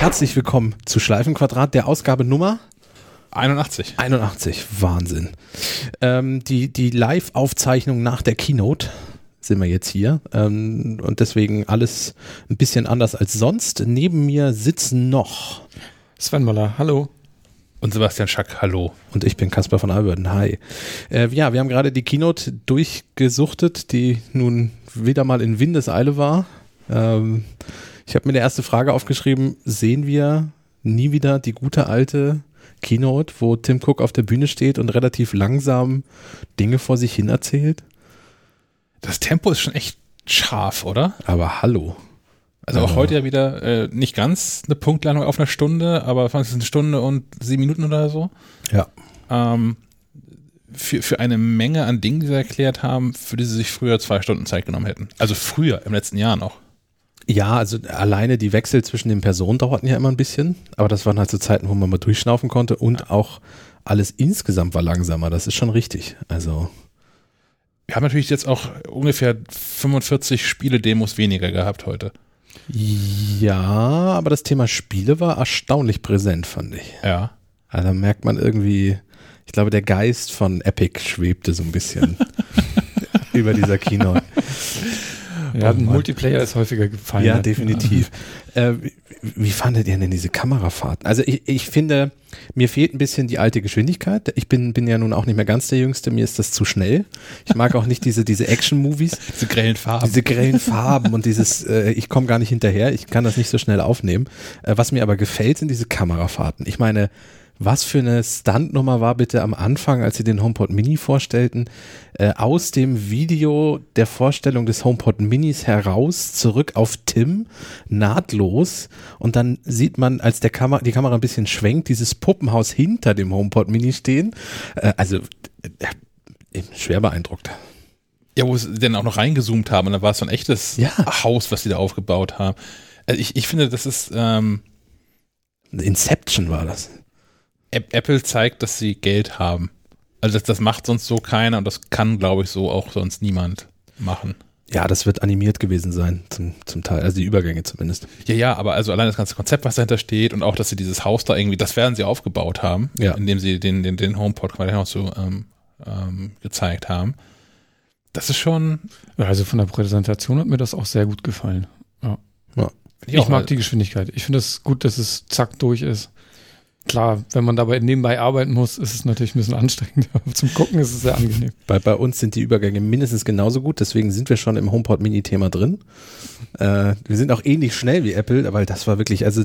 herzlich willkommen zu Schleifenquadrat, der Ausgabe Nummer 81. 81. Wahnsinn. Ähm, die die Live-Aufzeichnung nach der Keynote sind wir jetzt hier ähm, und deswegen alles ein bisschen anders als sonst. Neben mir sitzen noch Sven Moller, hallo. Und Sebastian Schack, hallo. Und ich bin Caspar von Alberten, hi. Äh, ja, wir haben gerade die Keynote durchgesuchtet, die nun wieder mal in Windeseile war. Ähm, ich habe mir eine erste Frage aufgeschrieben, sehen wir nie wieder die gute alte Keynote, wo Tim Cook auf der Bühne steht und relativ langsam Dinge vor sich hin erzählt? Das Tempo ist schon echt scharf, oder? Aber hallo. Also auch heute ja wieder äh, nicht ganz eine Punktlandung auf einer Stunde, aber es eine Stunde und sieben Minuten oder so. Ja. Ähm, für, für eine Menge an Dingen, die sie erklärt haben, für die sie sich früher zwei Stunden Zeit genommen hätten. Also früher, im letzten Jahr noch. Ja, also alleine die Wechsel zwischen den Personen dauerten ja immer ein bisschen, aber das waren halt so Zeiten, wo man mal durchschnaufen konnte und ja. auch alles insgesamt war langsamer, das ist schon richtig. Also. Wir haben natürlich jetzt auch ungefähr 45 Spiele-Demos weniger gehabt heute. Ja, aber das Thema Spiele war erstaunlich präsent, fand ich. Ja. Also da merkt man irgendwie, ich glaube, der Geist von Epic schwebte so ein bisschen über dieser Keynote. Ja, oh Multiplayer ist häufiger gefallen. Ja, definitiv. Ja. Äh, wie, wie fandet ihr denn diese Kamerafahrten? Also ich, ich finde, mir fehlt ein bisschen die alte Geschwindigkeit. Ich bin, bin ja nun auch nicht mehr ganz der Jüngste, mir ist das zu schnell. Ich mag auch nicht diese, diese Action-Movies. diese grellen Farben. Diese grellen Farben und dieses, äh, ich komme gar nicht hinterher, ich kann das nicht so schnell aufnehmen. Äh, was mir aber gefällt, sind diese Kamerafahrten. Ich meine, was für eine Stuntnummer war bitte am Anfang, als sie den HomePod Mini vorstellten, äh, aus dem Video der Vorstellung des HomePod Minis heraus zurück auf Tim, nahtlos und dann sieht man, als der Kamera, die Kamera ein bisschen schwenkt, dieses Puppenhaus hinter dem HomePod Mini stehen. Äh, also äh, schwer beeindruckt. Ja, wo sie dann auch noch reingezoomt haben und dann war es so ein echtes ja. Haus, was sie da aufgebaut haben. Also ich, ich finde, das ist ähm Inception war das. Apple zeigt, dass sie Geld haben. Also das, das macht sonst so keiner und das kann, glaube ich, so auch sonst niemand machen. Ja, das wird animiert gewesen sein, zum, zum Teil, also die Übergänge zumindest. Ja, ja, aber also allein das ganze Konzept, was dahinter steht und auch, dass sie dieses Haus da irgendwie, das werden sie aufgebaut haben, ja. indem sie den, den, den HomePod quasi auch so ähm, ähm, gezeigt haben. Das ist schon. Also von der Präsentation hat mir das auch sehr gut gefallen. Ja. ja. Ich, ich mag die Geschwindigkeit. Ich finde es gut, dass es zack durch ist klar, wenn man dabei nebenbei arbeiten muss, ist es natürlich ein bisschen anstrengend. Aber zum Gucken ist es sehr angenehm. Bei, bei uns sind die Übergänge mindestens genauso gut, deswegen sind wir schon im HomePod Mini-Thema drin. Äh, wir sind auch ähnlich schnell wie Apple, weil das war wirklich, also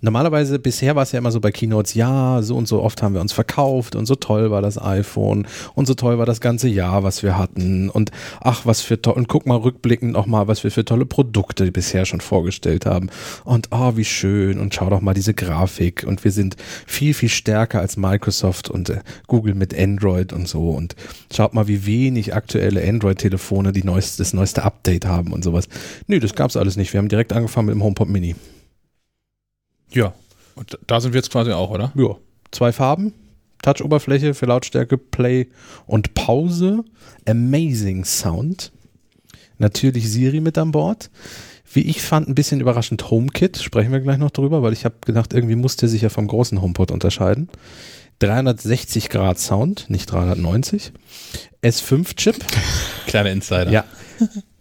Normalerweise, bisher war es ja immer so bei Keynotes, ja, so und so oft haben wir uns verkauft und so toll war das iPhone und so toll war das ganze Jahr, was wir hatten und ach, was für toll, und guck mal rückblickend nochmal, was wir für tolle Produkte bisher schon vorgestellt haben und oh, wie schön und schau doch mal diese Grafik und wir sind viel, viel stärker als Microsoft und äh, Google mit Android und so und schaut mal, wie wenig aktuelle Android-Telefone die neueste, das neueste Update haben und sowas. Nö, das gab's alles nicht. Wir haben direkt angefangen mit dem HomePod Mini. Ja, und da sind wir jetzt quasi auch, oder? Ja. Zwei Farben, Touch-Oberfläche für Lautstärke, Play und Pause, Amazing Sound. Natürlich Siri mit an Bord. Wie ich fand, ein bisschen überraschend HomeKit, sprechen wir gleich noch drüber, weil ich habe gedacht, irgendwie musste sich ja vom großen HomePod unterscheiden. 360 Grad Sound, nicht 390. S5-Chip. Kleiner Insider. Ja.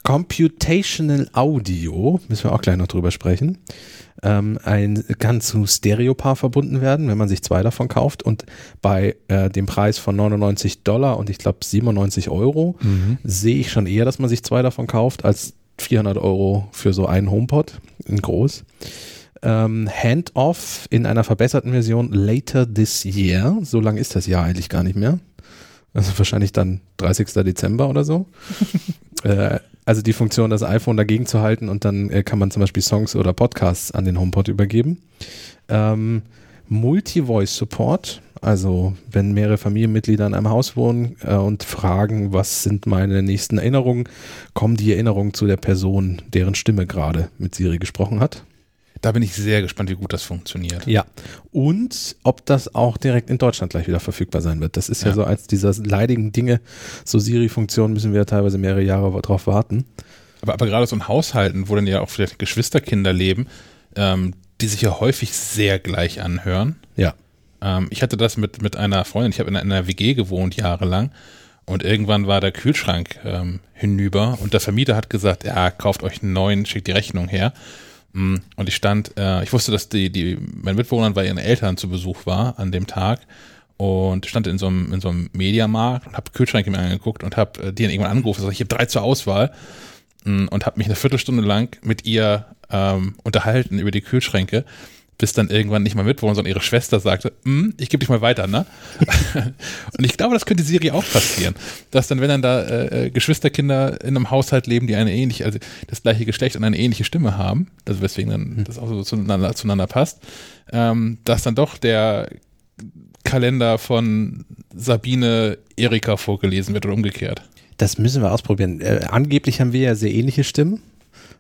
Computational Audio, müssen wir auch gleich noch drüber sprechen ähm, ein, kann zu Stereopaar verbunden werden, wenn man sich zwei davon kauft. Und bei äh, dem Preis von 99 Dollar und ich glaube 97 Euro mhm. sehe ich schon eher, dass man sich zwei davon kauft, als 400 Euro für so einen HomePod in groß. Ähm, Handoff in einer verbesserten Version later this year. So lang ist das Jahr eigentlich gar nicht mehr. Also wahrscheinlich dann 30. Dezember oder so. äh, also die Funktion, das iPhone dagegen zu halten und dann äh, kann man zum Beispiel Songs oder Podcasts an den HomePod übergeben. Ähm, Multi-Voice-Support, also wenn mehrere Familienmitglieder in einem Haus wohnen äh, und fragen, was sind meine nächsten Erinnerungen, kommen die Erinnerungen zu der Person, deren Stimme gerade mit Siri gesprochen hat. Da bin ich sehr gespannt, wie gut das funktioniert. Ja. Und ob das auch direkt in Deutschland gleich wieder verfügbar sein wird. Das ist ja, ja so als dieser leidigen Dinge, so Siri-Funktionen müssen wir ja teilweise mehrere Jahre drauf warten. Aber, aber gerade so ein Haushalten, wo dann ja auch vielleicht Geschwisterkinder leben, ähm, die sich ja häufig sehr gleich anhören. Ja. Ähm, ich hatte das mit, mit einer Freundin, ich habe in einer WG gewohnt jahrelang und irgendwann war der Kühlschrank ähm, hinüber und der Vermieter hat gesagt, ja, kauft euch einen neuen, schickt die Rechnung her. Mm, und ich stand, äh, ich wusste, dass die, die, mein Mitbewohner bei ihren Eltern zu Besuch war an dem Tag und stand in so einem, in so einem Mediamarkt und habe Kühlschränke mir angeguckt und habe äh, die dann irgendwann angerufen, also ich habe drei zur Auswahl mm, und habe mich eine Viertelstunde lang mit ihr ähm, unterhalten über die Kühlschränke, bis dann irgendwann nicht mal mitwohnen, sondern ihre Schwester sagte, mm, ich gebe dich mal weiter, ne? und ich glaube, das könnte Serie auch passieren, dass dann, wenn dann da äh, äh, Geschwisterkinder in einem Haushalt leben, die eine ähnliche, also das gleiche Geschlecht und eine ähnliche Stimme haben, also weswegen dann hm. das auch so zueinander, zueinander passt, ähm, dass dann doch der Kalender von Sabine Erika vorgelesen wird oder umgekehrt. Das müssen wir ausprobieren. Äh, angeblich haben wir ja sehr ähnliche Stimmen.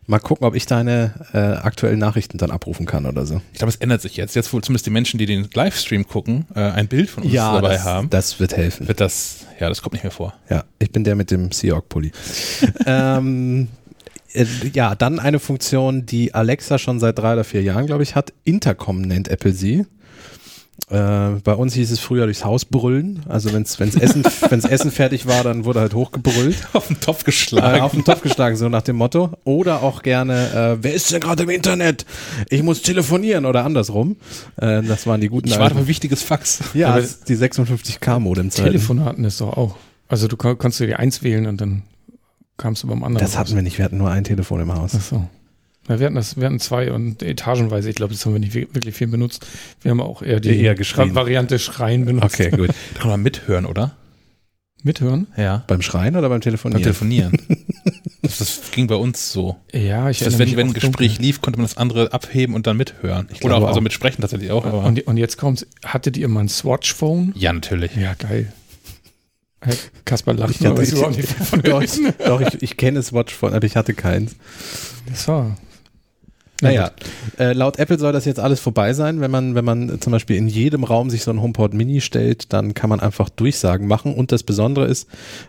Mal gucken, ob ich deine äh, aktuellen Nachrichten dann abrufen kann oder so. Ich glaube, es ändert sich jetzt. Jetzt, wo zumindest die Menschen, die den Livestream gucken, äh, ein Bild von uns ja, dabei das, haben. Das wird helfen. Wird das, ja, das kommt nicht mehr vor. Ja, ich bin der mit dem Seahawk-Pulli. ähm, äh, ja, dann eine Funktion, die Alexa schon seit drei oder vier Jahren, glaube ich, hat. Intercom nennt Apple sie. Äh, bei uns hieß es früher durchs Haus brüllen. Also wenn's wenn's Essen wenn's Essen fertig war, dann wurde halt hochgebrüllt. Auf den Topf geschlagen. Äh, auf den Topf geschlagen, so nach dem Motto. Oder auch gerne, äh, wer ist denn gerade im Internet? Ich muss telefonieren oder andersrum. Äh, das waren die guten. Ich warte ein wichtiges Fax. Ja, die 56k Modem. Telefonaten ist doch auch. Also du konntest dir eins wählen und dann kamst du beim anderen. Das hatten raus. wir nicht. Wir hatten nur ein Telefon im Haus. Ach so. Ja, wir hatten das, wir hatten zwei und etagenweise, ich glaube, das haben wir nicht wirklich viel benutzt. Wir haben auch eher die eher Variante Schreien benutzt. Okay, gut. Da kann man mithören, oder? Mithören? Ja. Beim Schreien oder beim Telefonieren? Beim Telefonieren. das, das, ging bei uns so. Ja, ich das, wenn, wenn ein Gespräch dunkel. lief, konnte man das andere abheben und dann mithören. Ich oder auch, auch, also mitsprechen tatsächlich auch. Aber. Und, und jetzt kommt's, hattet ihr mal ein Swatch-Phone? Ja, natürlich. Ja, geil. Kaspar lacht, ich hatte, ich, doch, doch, ich, ich kenne Swatch von, aber ich hatte keins. Das war naja, äh, laut Apple soll das jetzt alles vorbei sein. Wenn man, wenn man zum Beispiel in jedem Raum sich so ein HomePod Mini stellt, dann kann man einfach Durchsagen machen. Und das Besondere ist,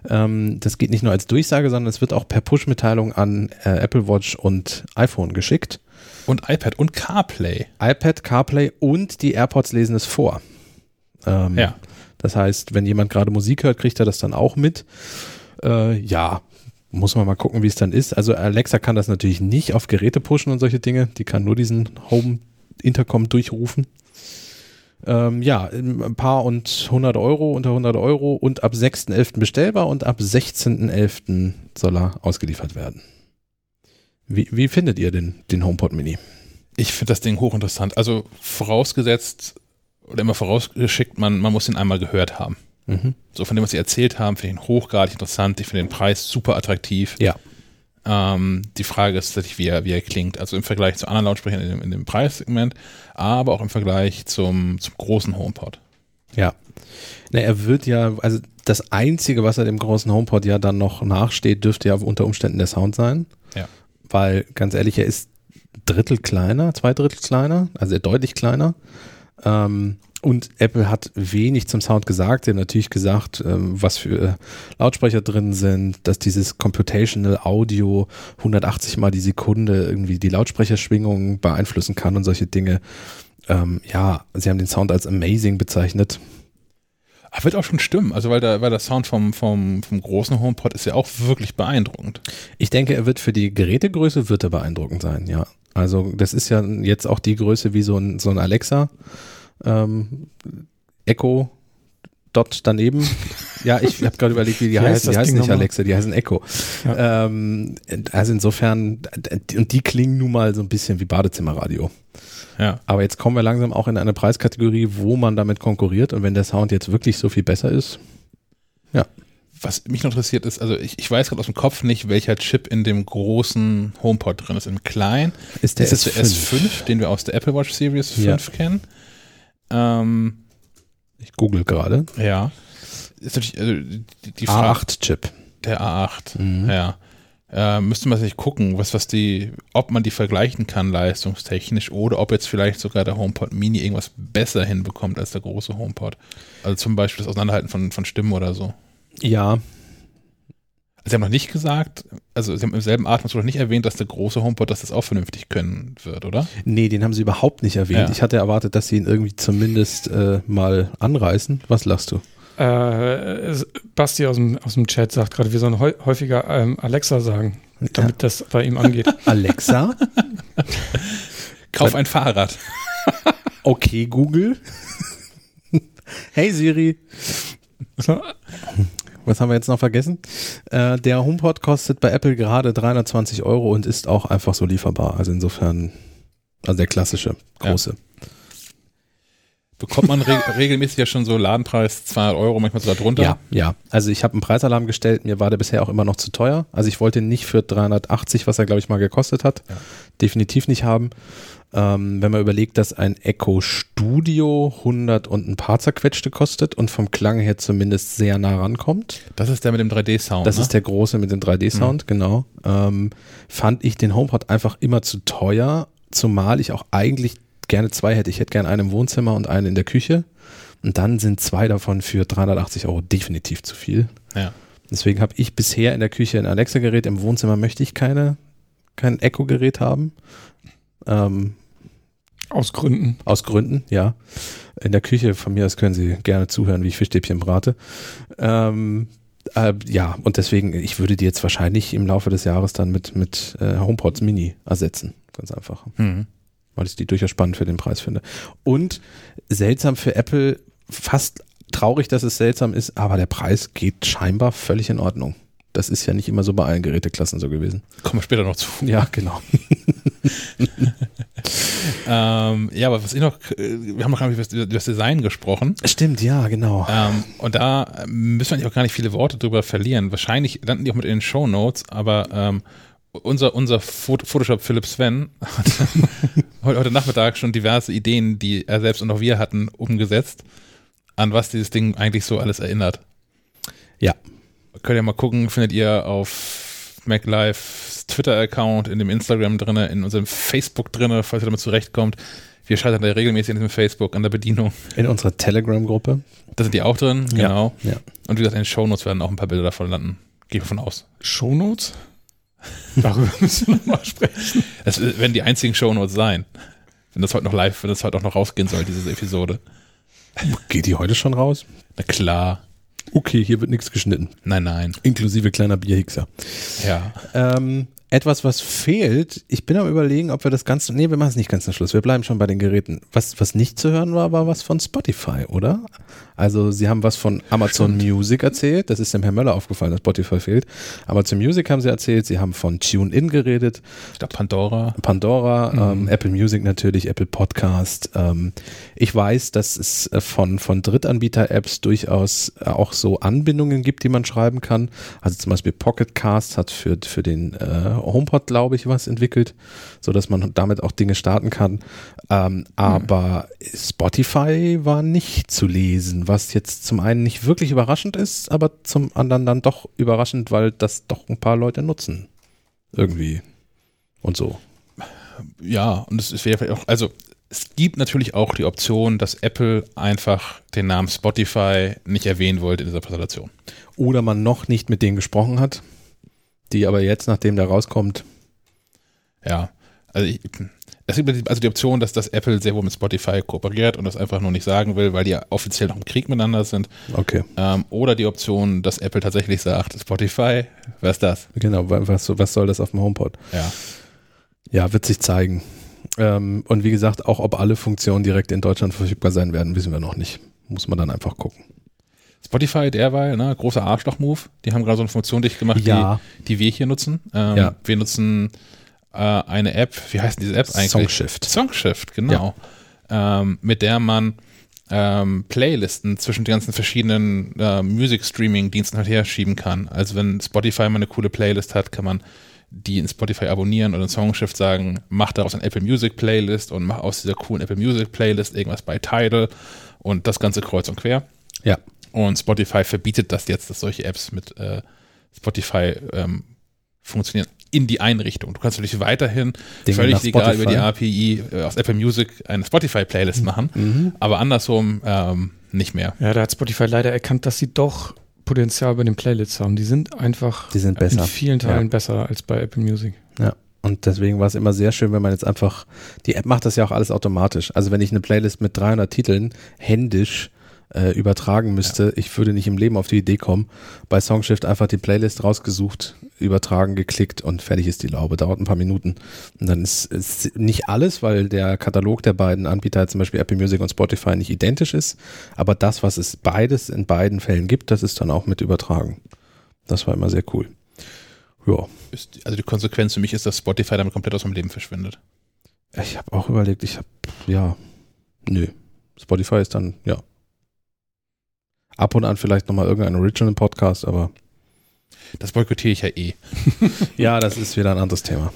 ähm, das geht nicht nur als Durchsage, sondern es wird auch per Push-Mitteilung an äh, Apple Watch und iPhone geschickt. Und iPad und CarPlay. iPad, CarPlay und die AirPods lesen es vor. Ähm, ja. Das heißt, wenn jemand gerade Musik hört, kriegt er das dann auch mit. Äh, ja, muss man mal gucken, wie es dann ist. Also Alexa kann das natürlich nicht auf Geräte pushen und solche Dinge. Die kann nur diesen Home Intercom durchrufen. Ähm, ja, ein paar und 100 Euro, unter 100 Euro und ab 6.11. bestellbar und ab 16.11. soll er ausgeliefert werden. Wie, wie findet ihr den, den HomePod Mini? Ich finde das Ding hochinteressant. Also vorausgesetzt oder immer vorausgeschickt, man, man muss ihn einmal gehört haben. Mhm. So von dem, was sie erzählt haben, finde ich ihn hochgradig interessant. Ich finde den Preis super attraktiv. Ja. Ähm, die Frage ist tatsächlich, wie er, wie er klingt. Also im Vergleich zu anderen Lautsprechern in dem, in dem Preissegment, aber auch im Vergleich zum, zum großen HomePod. Ja. Na, er wird ja, also das Einzige, was er dem großen HomePod ja dann noch nachsteht, dürfte ja unter Umständen der Sound sein. Ja. Weil, ganz ehrlich, er ist Drittel kleiner, zwei Drittel kleiner, also deutlich kleiner. Ähm, und Apple hat wenig zum Sound gesagt. Sie haben natürlich gesagt, ähm, was für äh, Lautsprecher drin sind, dass dieses Computational Audio 180 mal die Sekunde irgendwie die Lautsprecherschwingung beeinflussen kann und solche Dinge. Ähm, ja, sie haben den Sound als amazing bezeichnet. Aber wird auch schon stimmen, also weil der, weil der Sound vom, vom, vom großen HomePod ist ja auch wirklich beeindruckend. Ich denke, er wird für die Gerätegröße wird er beeindruckend sein, ja. Also das ist ja jetzt auch die Größe wie so ein, so ein Alexa ähm, Echo Dot daneben. ja, ich habe gerade überlegt, wie die heißen. Die heißen nicht Alexa, die heißen Echo. Ja. Ähm, also insofern, und die klingen nun mal so ein bisschen wie Badezimmerradio. Ja. Aber jetzt kommen wir langsam auch in eine Preiskategorie, wo man damit konkurriert. Und wenn der Sound jetzt wirklich so viel besser ist, ja. Was mich noch interessiert ist, also ich, ich weiß gerade aus dem Kopf nicht, welcher Chip in dem großen HomePod drin ist. Im kleinen ist der, ist S5. der S5, den wir aus der Apple Watch Series 5 ja. kennen. Ähm, ich google gerade. Ja. Ist natürlich, also die, die A8-Chip. Der A8, mhm. ja. Äh, müsste man sich gucken, was, was die, ob man die vergleichen kann leistungstechnisch oder ob jetzt vielleicht sogar der HomePod Mini irgendwas besser hinbekommt als der große HomePod. Also zum Beispiel das Auseinanderhalten von, von Stimmen oder so. Ja. Sie haben noch nicht gesagt, also Sie haben im selben Atemzug noch nicht erwähnt, dass der große HomePod dass das auch vernünftig können wird, oder? Nee, den haben Sie überhaupt nicht erwähnt. Ja. Ich hatte erwartet, dass Sie ihn irgendwie zumindest äh, mal anreißen. Was lachst du? Äh, Basti aus dem, aus dem Chat sagt gerade, wir sollen häufiger ähm, Alexa sagen, damit ja. das bei ihm angeht. Alexa? Kauf ein Fahrrad. okay, Google. hey Siri. Was haben wir jetzt noch vergessen? Äh, der HomePod kostet bei Apple gerade 320 Euro und ist auch einfach so lieferbar. Also insofern, also der klassische, große. Ja. Bekommt man re regelmäßig ja schon so Ladenpreis 200 Euro, manchmal sogar drunter? Ja, ja. Also ich habe einen Preisalarm gestellt, mir war der bisher auch immer noch zu teuer. Also ich wollte ihn nicht für 380, was er glaube ich mal gekostet hat, ja. definitiv nicht haben. Ähm, wenn man überlegt, dass ein Echo Studio 100 und ein paar zerquetschte kostet und vom Klang her zumindest sehr nah rankommt. Das ist der mit dem 3D-Sound. Das ne? ist der große mit dem 3D-Sound, mhm. genau. Ähm, fand ich den HomePod einfach immer zu teuer, zumal ich auch eigentlich gerne zwei hätte. Ich hätte gerne einen im Wohnzimmer und einen in der Küche. Und dann sind zwei davon für 380 Euro definitiv zu viel. Ja. Deswegen habe ich bisher in der Küche ein Alexa-Gerät. Im Wohnzimmer möchte ich keine, kein Echo-Gerät haben. Ähm, aus Gründen. Aus Gründen, ja. In der Küche von mir aus können Sie gerne zuhören, wie ich Fischstäbchen brate. Ähm, äh, ja, und deswegen, ich würde die jetzt wahrscheinlich im Laufe des Jahres dann mit, mit äh, HomePods Mini ersetzen. Ganz einfach. Mhm. Weil ich die durchaus spannend für den Preis finde. Und seltsam für Apple, fast traurig, dass es seltsam ist, aber der Preis geht scheinbar völlig in Ordnung. Das ist ja nicht immer so bei allen Geräteklassen so gewesen. Kommen wir später noch zu. Ja, genau. ähm, ja, aber was ich noch, wir haben noch gar nicht über das Design gesprochen. Stimmt, ja, genau. Ähm, und da müssen wir eigentlich auch gar nicht viele Worte drüber verlieren. Wahrscheinlich landen die auch mit in den Show Notes, aber ähm, unser, unser Photoshop Philipp Sven hat heute Nachmittag schon diverse Ideen, die er selbst und auch wir hatten, umgesetzt, an was dieses Ding eigentlich so alles erinnert. Ja. Könnt ihr mal gucken, findet ihr auf MacLives Twitter-Account, in dem Instagram drinne, in unserem Facebook drinne, falls ihr damit zurechtkommt. Wir schalten da regelmäßig in diesem Facebook an der Bedienung. In unserer Telegram-Gruppe. Da sind die auch drin, genau. Ja, ja. Und wie gesagt, in den Shownotes werden auch ein paar Bilder davon landen. Gehe ich davon aus. Shownotes? Darüber müssen wir nochmal sprechen. Das werden die einzigen Shownotes sein. Wenn das heute noch live, wenn das heute auch noch rausgehen soll, diese Episode. Geht die heute schon raus? Na klar. Okay, hier wird nichts geschnitten. Nein, nein. Inklusive kleiner Bierhixer. Ja. Ähm, etwas, was fehlt, ich bin am überlegen, ob wir das Ganze, nee, wir machen es nicht ganz zum Schluss, wir bleiben schon bei den Geräten. Was, was nicht zu hören war, war was von Spotify, oder? Also sie haben was von Amazon Stimmt. Music erzählt, das ist dem Herrn Möller aufgefallen, dass Spotify fehlt. Amazon Music haben sie erzählt, sie haben von TuneIn geredet. Ich glaube Pandora. Pandora, mhm. ähm, Apple Music natürlich, Apple Podcast. Ähm, ich weiß, dass es äh, von, von Drittanbieter-Apps durchaus äh, auch so Anbindungen gibt, die man schreiben kann. Also zum Beispiel Pocket Cast hat für, für den äh, HomePod, glaube ich, was entwickelt, so dass man damit auch Dinge starten kann. Ähm, aber mhm. Spotify war nicht zu lesen, was jetzt zum einen nicht wirklich überraschend ist, aber zum anderen dann doch überraschend, weil das doch ein paar Leute nutzen. Irgendwie. Und so. Ja, und es wäre vielleicht auch, also es gibt natürlich auch die Option, dass Apple einfach den Namen Spotify nicht erwähnen wollte in dieser Präsentation. Oder man noch nicht mit denen gesprochen hat die aber jetzt, nachdem der rauskommt. Ja, also ich, es gibt also die Option, dass das Apple sehr wohl mit Spotify kooperiert und das einfach nur nicht sagen will, weil die ja offiziell noch im Krieg miteinander sind. Okay. Ähm, oder die Option, dass Apple tatsächlich sagt, Spotify, wer ist das? Genau, was, was soll das auf dem HomePod? Ja. Ja, wird sich zeigen. Ähm, und wie gesagt, auch ob alle Funktionen direkt in Deutschland verfügbar sein werden, wissen wir noch nicht. Muss man dann einfach gucken. Spotify derweil, ne, großer Arschloch-Move. Die haben gerade so eine Funktion dicht gemacht, ja. die, die wir hier nutzen. Ähm, ja. Wir nutzen äh, eine App, wie heißt diese App eigentlich? Songshift. Songshift, genau. Ja. Ähm, mit der man ähm, Playlisten zwischen den ganzen verschiedenen äh, Music-Streaming-Diensten halt her schieben kann. Also wenn Spotify mal eine coole Playlist hat, kann man die in Spotify abonnieren und in Songshift sagen, mach daraus eine Apple Music Playlist und mach aus dieser coolen Apple Music Playlist irgendwas bei Tidal und das Ganze kreuz und quer. Ja. Und Spotify verbietet das jetzt, dass solche Apps mit äh, Spotify ähm, funktionieren in die Einrichtung. Du kannst natürlich weiterhin Dinge völlig legal über die API äh, aus Apple Music eine Spotify-Playlist machen, mhm. aber andersrum ähm, nicht mehr. Ja, da hat Spotify leider erkannt, dass sie doch Potenzial bei den Playlists haben. Die sind einfach die sind besser. in vielen Teilen Ja. besser als bei Apple Music. Ja. Und deswegen war es immer sehr schön, wenn man jetzt einfach, die App macht das ja auch alles automatisch. Also wenn ich eine Playlist mit 300 Titeln händisch äh, übertragen müsste, ich würde nicht im Leben auf die Idee kommen. Bei Songshift einfach die Playlist rausgesucht, übertragen, geklickt und fertig ist die Laube. Dauert ein paar Minuten. Und dann ist, ist nicht alles, weil der Katalog der beiden Anbieter, zum Beispiel Apple Music und Spotify, nicht identisch ist. Aber das, was es beides in beiden Fällen gibt, das ist dann auch mit übertragen. Das war immer sehr cool. Ja. Also die Konsequenz für mich ist, dass Spotify damit komplett aus meinem Leben verschwindet. Ich habe auch überlegt, ich habe, ja, nö. Spotify ist dann, ja. Ab und an vielleicht nochmal irgendein Original-Podcast, aber. Das boykottiere ich ja eh. ja, das ist wieder ein anderes Thema.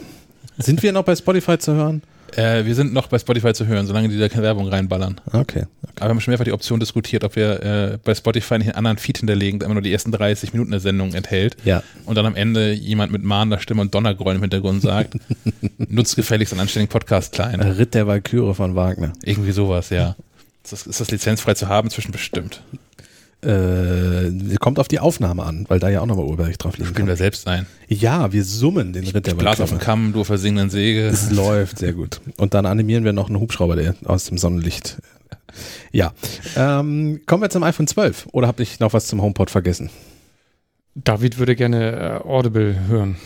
Sind wir noch bei Spotify zu hören? Äh, wir sind noch bei Spotify zu hören, solange die da keine Werbung reinballern. Okay. Aber wir haben schon mehrfach die Option diskutiert, ob wir äh, bei Spotify nicht einen anderen Feed hinterlegen, der immer nur die ersten 30 Minuten der Sendung enthält. Ja. Und dann am Ende jemand mit mahnender Stimme und Donnergrollen im Hintergrund sagt, nutzt gefälligst einen anständigen Podcast-Client. Ritt der Walküre von Wagner. Irgendwie sowas, ja. Ist das, ist das lizenzfrei zu haben? Zwischen bestimmt. Äh, kommt auf die Aufnahme an, weil da ja auch nochmal Urheberrecht drauf liegen Spielen wir selbst ein. Ja, wir summen den Ritt der Ich blas auf den Walküre. Kamm, du auf der singenden Säge. Es läuft sehr gut. Und dann animieren wir noch einen Hubschrauber, der aus dem Sonnenlicht. Ja. Ähm, kommen wir zum iPhone 12. Oder habe ich noch was zum HomePod vergessen? David würde gerne äh, Audible hören.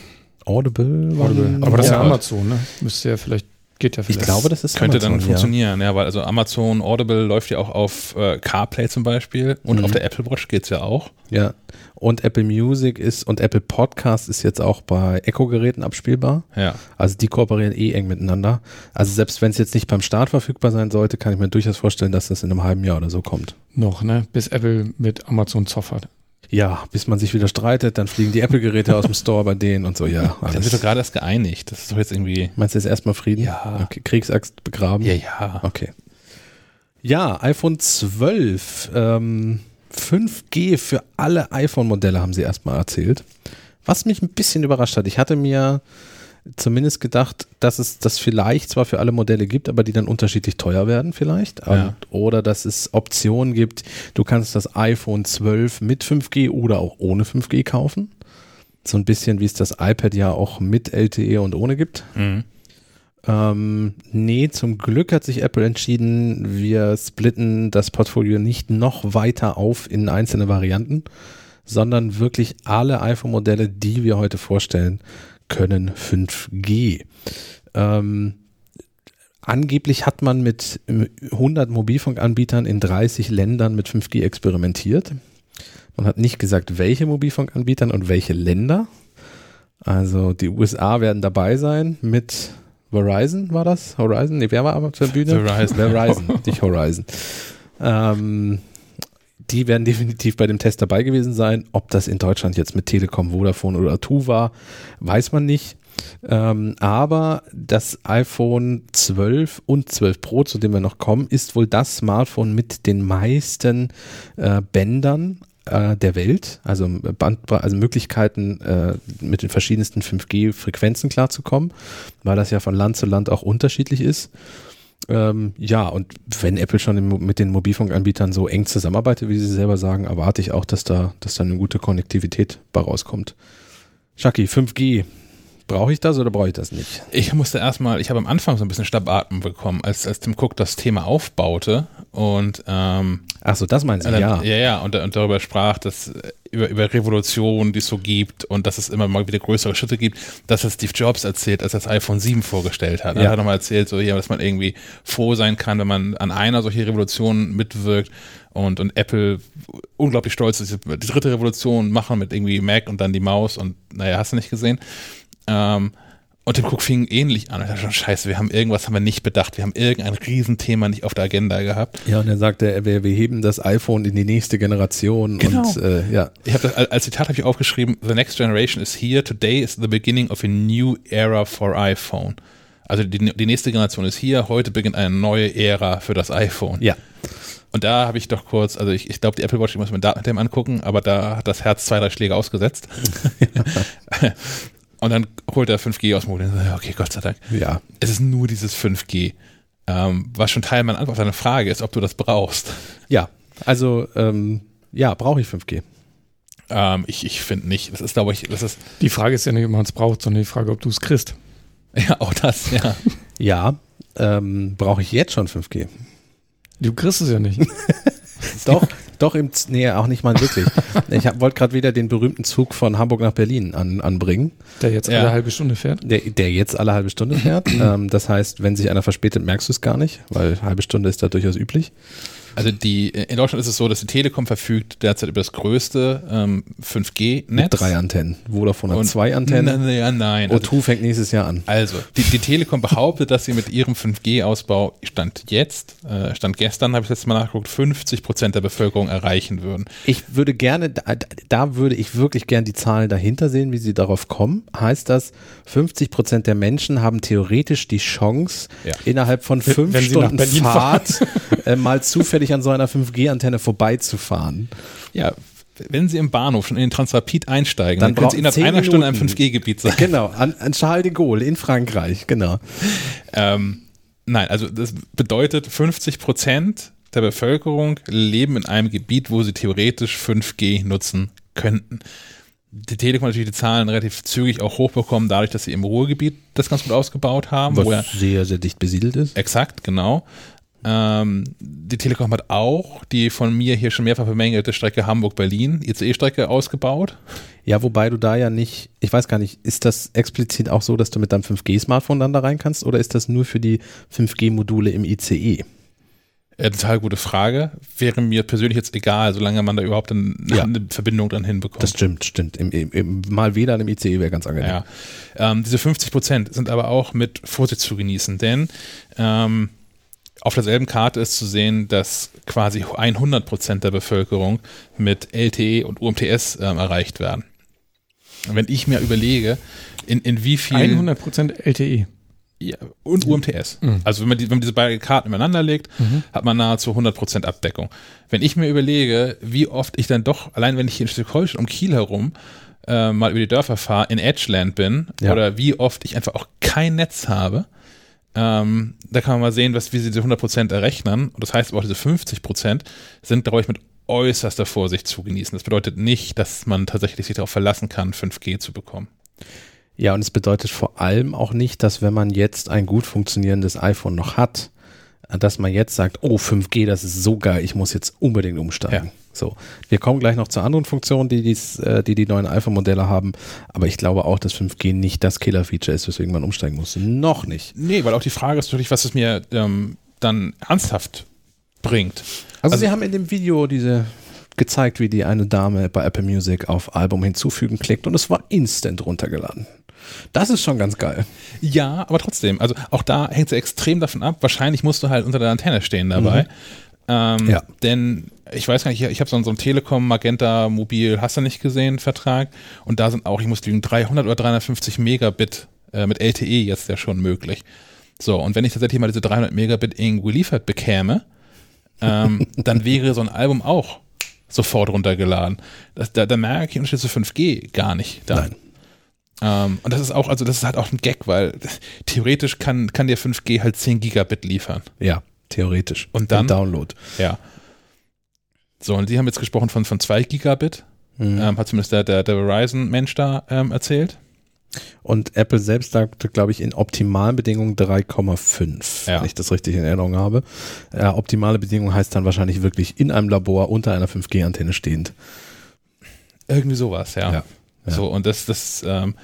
Audible? Audible. Aber das ist ja Ja. Amazon, ne? Müsste ja vielleicht, geht ja Ich vielleicht. glaube, das ist Könnte dann Amazon, funktionieren, ja. weil also Amazon Audible läuft ja auch auf äh, CarPlay zum Beispiel und Mhm. auf der Apple Watch geht's ja auch. Ja. ja. Und Apple Music ist und Apple Podcast ist jetzt auch bei Echo-Geräten abspielbar. Ja. Also die kooperieren eh eng miteinander. Also selbst wenn es jetzt nicht beim Start verfügbar sein sollte, kann ich mir durchaus vorstellen, dass das in einem halben Jahr oder so kommt. Noch, ne? Bis Apple mit Amazon Zoff hat. Ja, bis man sich wieder streitet, dann fliegen die Apple-Geräte aus dem Store bei denen und so, ja. Die haben sich Alles. doch gerade erst geeinigt. Das ist doch jetzt irgendwie. Meinst du jetzt erstmal Frieden? Ja. Okay, Kriegsaxt begraben? Ja, ja. Okay. Ja, iPhone 12. Ähm, 5G für alle iPhone-Modelle haben sie erstmal erzählt. Was mich ein bisschen überrascht hat. Ich hatte mir zumindest gedacht, dass es das vielleicht zwar für alle Modelle gibt, aber die dann unterschiedlich teuer werden vielleicht. Ja. Und, oder dass es Optionen gibt. Du kannst das iPhone 12 mit 5G oder auch ohne 5G kaufen. So ein bisschen wie es das iPad ja auch mit LTE und ohne gibt. Mhm. Ähm, nee, zum Glück hat sich Apple entschieden, wir splitten das Portfolio nicht noch weiter auf in einzelne Varianten, sondern wirklich alle iPhone-Modelle, die wir heute vorstellen, können 5G. Ähm, angeblich hat man mit 100 Mobilfunkanbietern in 30 Ländern mit 5G experimentiert. Man hat nicht gesagt, welche Mobilfunkanbietern und welche Länder. Also die USA werden dabei sein mit Verizon war das? Horizon? Nee, wer war aber auf der Bühne? Verizon. Verizon, nicht Horizon. Ähm, die werden definitiv bei dem Test dabei gewesen sein. Ob das in Deutschland jetzt mit Telekom, Vodafone oder Tu war, weiß man nicht. Ähm, aber das iPhone 12 und 12 Pro, zu dem wir noch kommen, ist wohl das Smartphone mit den meisten äh, Bändern äh, der Welt, also, Band, also Möglichkeiten äh, mit den verschiedensten 5G-Frequenzen klarzukommen, weil das ja von Land zu Land auch unterschiedlich ist. Ähm, ja, und wenn Apple schon mit den Mobilfunkanbietern so eng zusammenarbeitet, wie sie selber sagen, erwarte ich auch, dass da, dass da eine gute Konnektivität bei rauskommt. Shaki, 5G, brauche ich das oder brauche ich das nicht? Ich musste erstmal, ich habe am Anfang so ein bisschen Stabbatmen bekommen, als, als Tim Cook das Thema aufbaute und ähm, Ach so, das Sie, dann, ja. ja, ja, und, und darüber sprach, dass äh, über, über Revolution, die es so gibt und dass es immer mal wieder größere Schritte gibt, dass es Steve Jobs erzählt, als er das iPhone 7 vorgestellt hat. Ja. Er hat nochmal erzählt, so, ja, dass man irgendwie froh sein kann, wenn man an einer solchen Revolution mitwirkt und, und Apple unglaublich stolz ist, die dritte Revolution machen mit irgendwie Mac und dann die Maus und naja, hast du nicht gesehen. Ähm, und Tim Cook fing ähnlich an. Ich dachte schon, scheiße, wir haben irgendwas haben wir nicht bedacht. Wir haben irgendein Riesenthema nicht auf der Agenda gehabt. Ja, und er sagte, wir, wir heben das iPhone in die nächste Generation Genau. und äh, ja. Ich habe das als- Zitat habe ich aufgeschrieben: The next generation is here. Today is the beginning of a new era for iPhone. Also die, die nächste Generation ist hier. Heute beginnt eine neue Ära für das iPhone. Ja. Und da habe ich doch kurz, also ich, ich glaube, die Apple Watch, die muss man Daten mit dem angucken, aber da hat das Herz zwei, drei Schläge ausgesetzt. Und dann holt er 5G aus dem Modell. Okay, Gott sei Dank. Ja. Es ist nur dieses 5G. Ähm, was schon Teil meiner Antwort auf deine Frage ist, ob du das brauchst. Ja. Also, ähm, ja, brauche ich 5G. Ähm, ich ich finde nicht. Das ist, glaube ich, das ist. Die Frage ist ja nicht, ob man es braucht, sondern die Frage, ob du es kriegst. Ja, auch das, ja. ja, ähm, brauche ich jetzt schon 5G. Du kriegst es ja nicht. doch, doch im, nee, auch nicht mal wirklich. ich wollte gerade wieder den berühmten Zug von Hamburg nach Berlin an, anbringen. Der jetzt ja. alle halbe Stunde fährt? Der, der jetzt alle halbe Stunde fährt. ähm, das heißt, wenn sich einer verspätet, merkst du es gar nicht, weil halbe Stunde ist da durchaus üblich. Also die, in Deutschland ist es so, dass die Telekom verfügt derzeit über das größte ähm, 5G-Netz. Mit drei Antennen. Vodafone hat Und, zwei Antennen. Ja, nein. O2 also, fängt nächstes Jahr an. Also, die, die Telekom behauptet, dass sie mit ihrem 5G-Ausbau, Stand jetzt, äh, Stand gestern, habe ich letztes Mal nachgeguckt, 50 Prozent der Bevölkerung erreichen würden. Ich würde gerne, da, da würde ich wirklich gerne die Zahlen dahinter sehen, wie sie darauf kommen. Heißt das, 50 Prozent der Menschen haben theoretisch die Chance, ja. innerhalb von fünf Wenn Stunden Fahrt äh, mal zufällig zufällig an so einer 5G-Antenne vorbeizufahren. Ja, wenn Sie im Bahnhof schon in den Transrapid einsteigen, dann, dann können Sie innerhalb einer Minuten. Stunde im 5G-Gebiet sein. Genau, an, an, Charles de Gaulle in Frankreich, genau. Ähm, nein, also das bedeutet 50 Prozent der Bevölkerung leben in einem Gebiet, wo sie theoretisch 5G nutzen könnten. Die Telekom natürlich die Zahlen relativ zügig auch hochbekommen, dadurch, dass sie im Ruhrgebiet das ganz gut ausgebaut haben. Was sehr, sehr dicht besiedelt ist. Exakt, genau. Ähm, die Telekom hat auch die von mir hier schon mehrfach bemängelte Strecke Hamburg-Berlin, ICE-Strecke ausgebaut. Ja, wobei du da ja nicht, ich weiß gar nicht, ist das explizit auch so, dass du mit deinem 5G-Smartphone dann da rein kannst oder ist das nur für die 5G-Module im ICE? Ja, total gute Frage. Wäre mir persönlich jetzt egal, solange man da überhaupt eine, ja. eine Verbindung dann hinbekommt. Das stimmt, stimmt. Im, im, im, mal weder im ICE wäre ganz angenehm. Ja. Ähm, diese 50 Prozent sind aber auch mit Vorsicht zu genießen, denn ähm, auf derselben Karte ist zu sehen, dass quasi 100% der Bevölkerung mit LTE und UMTS ähm, erreicht werden. wenn ich mir überlege, in, in wie viel 100% LTE. Ja, und UMTS. Mhm. Also wenn man, die, wenn man diese beiden Karten übereinander legt, mhm. hat man nahezu 100% Abdeckung. Wenn ich mir überlege, wie oft ich dann doch, allein wenn ich hier in Schleswig-Holstein um Kiel herum äh, mal über die Dörfer fahre, in Edgeland bin, ja. oder wie oft ich einfach auch kein Netz habe, ähm, da kann man mal sehen, was, wie sie diese 100% errechnen. Und das heißt aber auch, diese 50% sind, glaube ich, mit äußerster Vorsicht zu genießen. Das bedeutet nicht, dass man tatsächlich sich darauf verlassen kann, 5G zu bekommen. Ja, und es bedeutet vor allem auch nicht, dass wenn man jetzt ein gut funktionierendes iPhone noch hat, dass man jetzt sagt, oh, 5G, das ist so geil, ich muss jetzt unbedingt umsteigen. Ja. So, wir kommen gleich noch zu anderen Funktionen, die dies, äh, die, die neuen iPhone-Modelle haben. Aber ich glaube auch, dass 5G nicht das Killer-Feature ist, weswegen man umsteigen muss. Noch nicht. Nee, weil auch die Frage ist natürlich, was es mir ähm, dann ernsthaft bringt. Also, also, Sie haben in dem Video diese gezeigt, wie die eine Dame bei Apple Music auf Album hinzufügen klickt und es war instant runtergeladen. Das ist schon ganz geil. Ja, aber trotzdem, also auch da hängt es extrem davon ab. Wahrscheinlich musst du halt unter der Antenne stehen dabei. Mhm. Ähm, ja. Denn ich weiß gar nicht, ich habe so, so einen Telekom, Magenta, Mobil, hast du nicht gesehen, Vertrag. Und da sind auch, ich muss lügen, 300 oder 350 Megabit äh, mit LTE jetzt ja schon möglich. So, und wenn ich tatsächlich mal diese 300 Megabit irgendwo geliefert bekäme, ähm, dann wäre so ein Album auch sofort runtergeladen. Das, da, da merke ich Unterschied zu 5G gar nicht. Da. Nein. Ähm, und das ist auch, also das ist halt auch ein Gag, weil theoretisch kann, kann der 5G halt 10 Gigabit liefern. Ja, theoretisch. Und dann. Download. Ja. So, und Sie haben jetzt gesprochen von, von 2 Gigabit. Mhm. Ähm, hat zumindest der, der, der Verizon-Mensch da ähm, erzählt. Und Apple selbst sagte, glaube ich, in optimalen Bedingungen 3,5, ja. wenn ich das richtig in Erinnerung habe. Äh, optimale Bedingungen heißt dann wahrscheinlich wirklich in einem Labor unter einer 5G-Antenne stehend. Irgendwie sowas, ja. ja, ja. So, und das, das, ähm,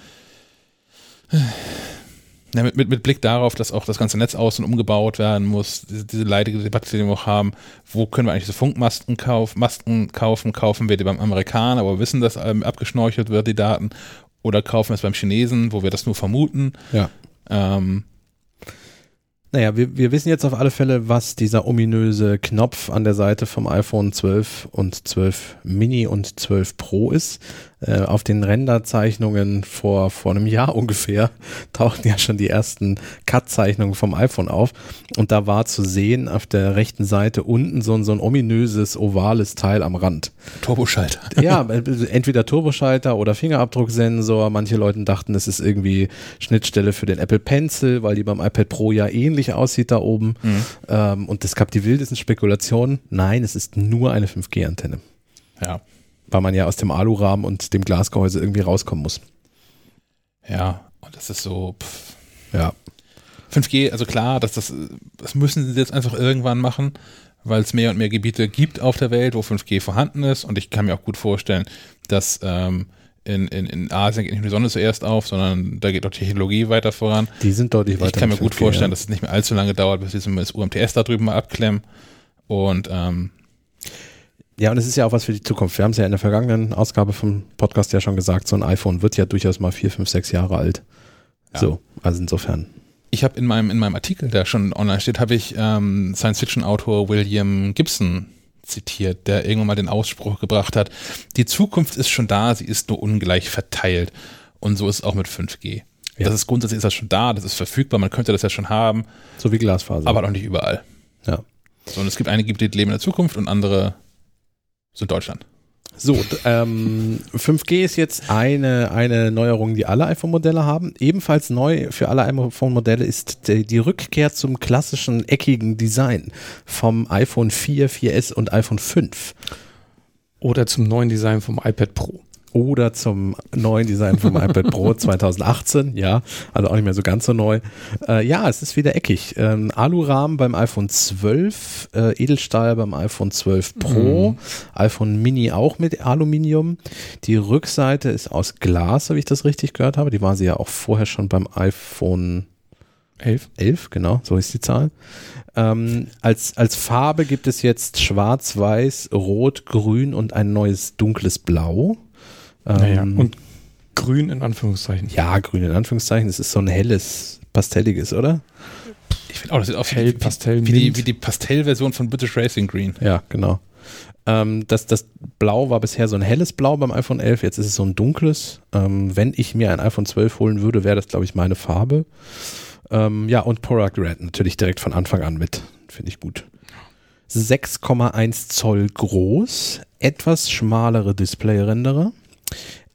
ja, mit, mit, mit Blick darauf, dass auch das ganze Netz aus- und umgebaut werden muss, diese, diese leidige Debatte, die wir auch haben, wo können wir eigentlich diese Funkmasten kauf, Masten kaufen? Kaufen wir die beim Amerikaner, aber wir wissen, dass ähm, abgeschnorchelt wird, die Daten, oder kaufen wir es beim Chinesen, wo wir das nur vermuten? Ja. Ähm, naja, wir, wir wissen jetzt auf alle Fälle, was dieser ominöse Knopf an der Seite vom iPhone 12 und 12 Mini und 12 Pro ist. Äh, auf den Renderzeichnungen vor, vor einem Jahr ungefähr tauchten ja schon die ersten Cut-Zeichnungen vom iPhone auf. Und da war zu sehen auf der rechten Seite unten so, so ein ominöses ovales Teil am Rand. Turboschalter. Ja, entweder Turboschalter oder Fingerabdrucksensor. Manche Leute dachten, es ist irgendwie Schnittstelle für den Apple Pencil, weil die beim iPad Pro ja ähnlich aussieht da oben. Mhm. Ähm, und es gab die wildesten Spekulationen. Nein, es ist nur eine 5G-Antenne. Ja. Weil man ja aus dem Alurahmen und dem Glasgehäuse irgendwie rauskommen muss. Ja, und das ist so, pff. ja. 5G, also klar, dass das, das müssen sie jetzt einfach irgendwann machen, weil es mehr und mehr Gebiete gibt auf der Welt, wo 5G vorhanden ist. Und ich kann mir auch gut vorstellen, dass ähm, in, in, in Asien geht nicht nur die Sonne zuerst auf, sondern da geht auch Technologie weiter voran. Die sind deutlich weiter. Ich kann mir gut 5G, vorstellen, ja. dass es nicht mehr allzu lange dauert, bis wir das UMTS da drüben mal abklemmen. Und ähm, ja, und es ist ja auch was für die Zukunft. Wir haben es ja in der vergangenen Ausgabe vom Podcast ja schon gesagt, so ein iPhone wird ja durchaus mal vier, fünf, sechs Jahre alt. Ja. So, also insofern. Ich habe in meinem, in meinem Artikel, der schon online steht, habe ich ähm, Science-Fiction-Autor William Gibson zitiert, der irgendwann mal den Ausspruch gebracht hat, die Zukunft ist schon da, sie ist nur ungleich verteilt. Und so ist es auch mit 5G. Ja. Das ist grundsätzlich ist das schon da, das ist verfügbar, man könnte das ja schon haben. So wie Glasfaser. Aber auch nicht überall. Ja. So, und es gibt einige, die leben in der Zukunft und andere sind Deutschland. So, ähm, 5G ist jetzt eine, eine Neuerung, die alle iPhone-Modelle haben. Ebenfalls neu für alle iPhone-Modelle ist die, die, Rückkehr zum klassischen eckigen Design vom iPhone 4, 4S und iPhone 5. Oder zum neuen Design vom iPad Pro oder zum neuen Design vom iPad Pro 2018. Ja, also auch nicht mehr so ganz so neu. Äh, ja, es ist wieder eckig. Ähm, Alurahmen beim iPhone 12, äh, Edelstahl beim iPhone 12 Pro, mhm. iPhone Mini auch mit Aluminium. Die Rückseite ist aus Glas, habe ich das richtig gehört habe. Die war sie ja auch vorher schon beim iPhone 11. 11, genau, so ist die Zahl. Ähm, als, als Farbe gibt es jetzt Schwarz, Weiß, Rot, Grün und ein neues dunkles Blau. Naja, ähm, und grün in Anführungszeichen. Ja, grün in Anführungszeichen. Das ist so ein helles, pastelliges, oder? Ich finde auch, das sieht auch hell, Pastell, wie, die, wie die Pastellversion von British Racing Green. Ja, genau. Ähm, das, das Blau war bisher so ein helles Blau beim iPhone 11, jetzt ist es so ein dunkles. Ähm, wenn ich mir ein iPhone 12 holen würde, wäre das, glaube ich, meine Farbe. Ähm, ja, und Product Red natürlich direkt von Anfang an mit. Finde ich gut. 6,1 Zoll groß, etwas schmalere Displayrenderer.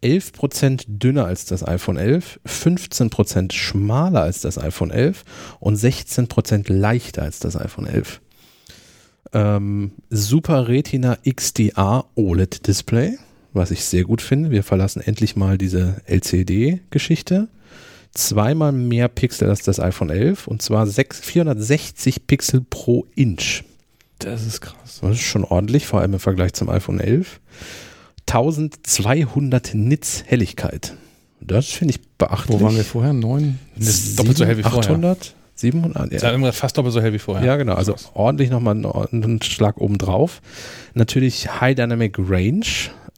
11% dünner als das iPhone 11, 15% schmaler als das iPhone 11 und 16% leichter als das iPhone 11. Ähm, Super Retina XDR OLED Display, was ich sehr gut finde. Wir verlassen endlich mal diese LCD-Geschichte. Zweimal mehr Pixel als das iPhone 11 und zwar 6, 460 Pixel pro Inch. Das ist krass. Das ist schon ordentlich, vor allem im Vergleich zum iPhone 11. 1200 Nits Helligkeit. Das finde ich beachtlich. Wo waren wir vorher? 9? Doppelt so hell wie 800? Vorher. 700? Ja. fast doppelt so hell wie vorher. Ja, genau. Also ordentlich nochmal einen, einen Schlag oben drauf. Natürlich High Dynamic Range.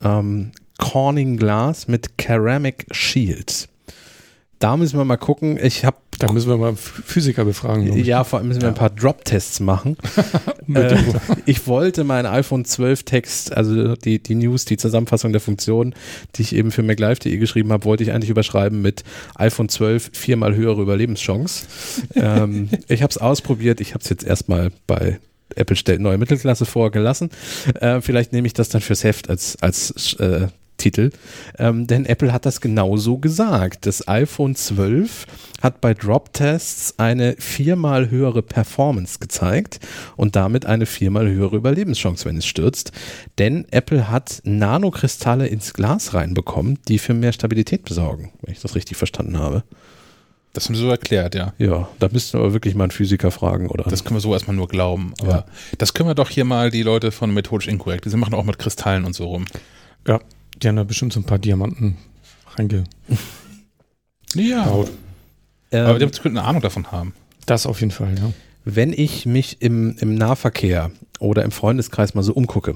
Ähm, Corning Glass mit Ceramic Shield. Da müssen wir mal gucken. Ich habe da müssen wir mal Physiker befragen. Ja, vor allem müssen wir ein paar Drop-Tests machen. äh, ich wollte meinen iPhone 12 Text, also die, die News, die Zusammenfassung der Funktion, die ich eben für MacLive.de geschrieben habe, wollte ich eigentlich überschreiben mit iPhone 12 viermal höhere Überlebenschance. ähm, ich habe es ausprobiert. Ich habe es jetzt erstmal bei Apple stellt neue Mittelklasse vorgelassen. Äh, vielleicht nehme ich das dann fürs Heft als, als äh, Titel, ähm, denn Apple hat das genauso gesagt. Das iPhone 12 hat bei Drop-Tests eine viermal höhere Performance gezeigt und damit eine viermal höhere Überlebenschance, wenn es stürzt. Denn Apple hat Nanokristalle ins Glas reinbekommen, die für mehr Stabilität besorgen, wenn ich das richtig verstanden habe. Das haben sie so erklärt, ja. Ja, da müssten wir aber wirklich mal einen Physiker fragen, oder? Das können wir so erstmal nur glauben. Aber ja. das können wir doch hier mal die Leute von Methodisch Inkorrekt, die machen auch mit Kristallen und so rum. Ja, die haben da bestimmt so ein paar Diamanten reinge. ja. Ähm, Aber die könnten eine Ahnung davon haben. Das auf jeden Fall, ja. Wenn ich mich im, im Nahverkehr oder im Freundeskreis mal so umgucke,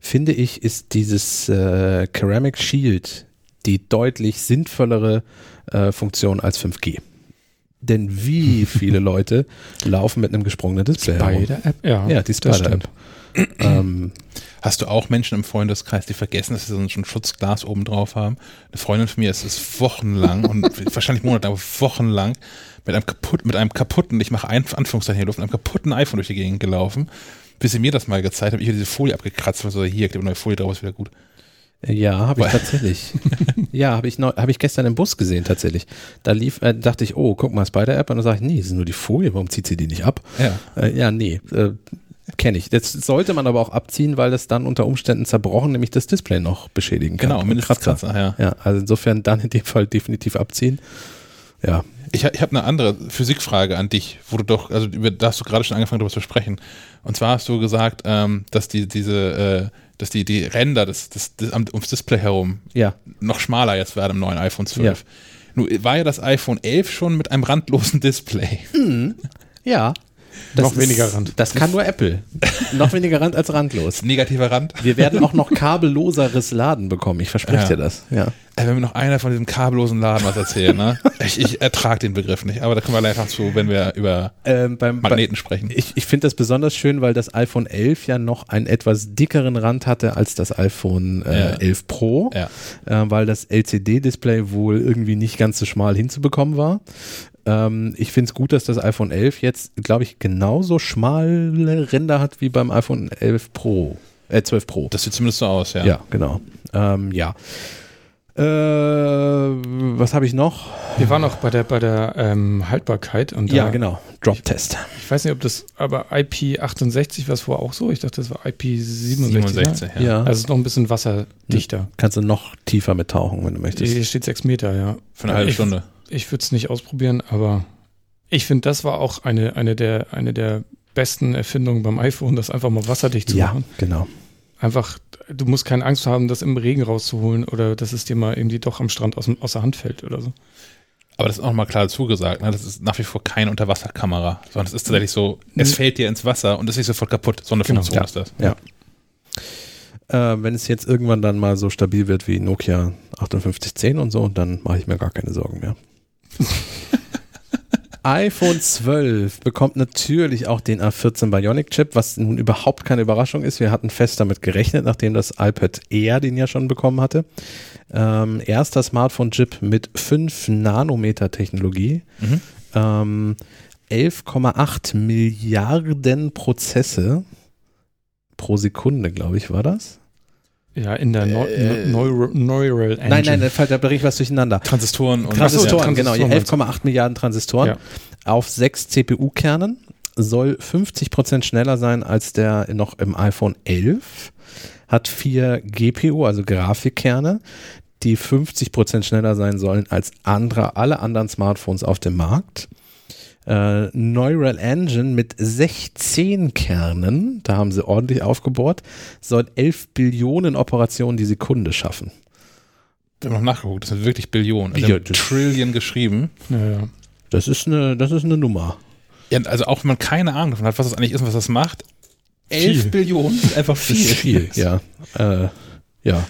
finde ich, ist dieses äh, Ceramic Shield die deutlich sinnvollere äh, Funktion als 5G. Denn wie viele Leute laufen mit einem gesprungenen Display Spider-App, ja. Ja, die Spider-App. Ähm, Hast du auch Menschen im Freundeskreis, die vergessen, dass sie so ein Schutzglas oben drauf haben? Eine Freundin von mir ist es wochenlang und wahrscheinlich Monate, aber wochenlang mit einem kaputten, mit einem kaputten, ich mache ein Anführungszeichen hier Luft, mit einem kaputten iPhone durch die Gegend gelaufen, bis sie mir das mal gezeigt hat, habe ich diese Folie abgekratzt, also hier, ich eine neue Folie drauf ist wieder gut. Ja, habe ich tatsächlich. ja, habe ich, hab ich gestern im Bus gesehen tatsächlich. Da lief, äh, dachte ich, oh, guck mal, Spider-App. Und dann sage ich, nee, das ist nur die Folie, warum zieht sie die nicht ab? Ja, äh, ja nee. Äh, kenne ich. Das sollte man aber auch abziehen, weil das dann unter Umständen zerbrochen, nämlich das Display noch beschädigen kann. Genau, mindestens Kratzer. Kratzer, ja. ja. Also insofern dann in dem Fall definitiv abziehen. Ja. Ich, ich habe eine andere Physikfrage an dich, wo du doch, also da hast du gerade schon angefangen darüber zu sprechen. Und zwar hast du gesagt, ähm, dass die diese, äh, dass die die Ränder des, des, des ums Display herum ja. noch schmaler jetzt werden im neuen iPhone 12. Ja. Nun war ja das iPhone 11 schon mit einem randlosen Display. Mhm. Ja. Das noch weniger ist, Rand. Das kann nur Apple. noch weniger Rand als randlos. Negativer Rand. Wir werden auch noch kabelloseres Laden bekommen. Ich verspreche ja. dir das. Ja. Ey, wenn mir noch einer von diesem kabellosen Laden was erzählt, ne? ich, ich ertrage den Begriff nicht. Aber da kommen wir einfach zu, wenn wir über ähm, beim, Magneten sprechen. Ich, ich finde das besonders schön, weil das iPhone 11 ja noch einen etwas dickeren Rand hatte als das iPhone äh, ja. 11 Pro, ja. äh, weil das LCD-Display wohl irgendwie nicht ganz so schmal hinzubekommen war. Ähm, ich finde es gut, dass das iPhone 11 jetzt, glaube ich, genauso schmale Ränder hat wie beim iPhone 11 Pro, äh 12 Pro. Das sieht zumindest so aus, ja. Ja, genau. Ähm, ja. Äh, was habe ich noch? Wir waren auch bei der bei der ähm, Haltbarkeit und ja genau Drop-Test. Ich, ich, weiß nicht, ob das aber IP68 war es vorher auch so. Ich dachte, das war IP67. ja. ja. Also ist noch ein bisschen wasserdichter. Ja, kannst du noch tiefer mittauchen, wenn du möchtest. Hier steht sechs Meter, ja. Für eine halbe ich, Stunde ich würde es nicht ausprobieren, aber ich finde, das war auch eine, eine, der, eine der besten Erfindungen beim iPhone, das einfach mal wasserdicht zu ja, machen. Ja, genau. Einfach, du musst keine Angst haben, das im Regen rauszuholen oder dass es dir mal irgendwie doch am Strand aus, aus der Hand fällt oder so. Aber das ist auch mal klar zugesagt, ne? das ist nach wie vor keine Unterwasserkamera, sondern es ist tatsächlich so, es fällt dir ins Wasser und es ist sofort kaputt. So eine genau, Funktion ja, ist das. Ja. Äh, wenn es jetzt irgendwann dann mal so stabil wird wie Nokia 5810 und so, dann mache ich mir gar keine Sorgen mehr iPhone 12 bekommt natürlich auch den A14 Bionic Chip, was nun überhaupt keine Überraschung ist. Wir hatten fest damit gerechnet, nachdem das iPad Air den ja schon bekommen hatte. Ähm, erster Smartphone-Chip mit 5 Nanometer Technologie. Mhm. Ähm, 11,8 Milliarden Prozesse pro Sekunde, glaube ich, war das. Ja, in der Neu äh, Neural, Neural Engine. Nein, nein, da bringe ich was durcheinander. Transistoren und Transistoren, ja, genau. 11,8 Milliarden Transistoren ja. auf sechs CPU-Kernen. Soll 50 Prozent schneller sein als der noch im iPhone 11. Hat vier GPU, also Grafikkerne, die 50 Prozent schneller sein sollen als andere, alle anderen Smartphones auf dem Markt äh, Neural Engine mit 16 Kernen, da haben sie ordentlich aufgebohrt, soll 11 Billionen Operationen die Sekunde schaffen. Wir haben noch nachgeguckt, das sind wirklich Billionen. Also ja, Trillion geschrieben. Ja, ja. Das ist eine, das ist eine Nummer. Ja, also auch wenn man keine Ahnung davon hat, was das eigentlich ist und was das macht, 11 Billionen ist einfach viel. Ist viel, ja. Äh, ja.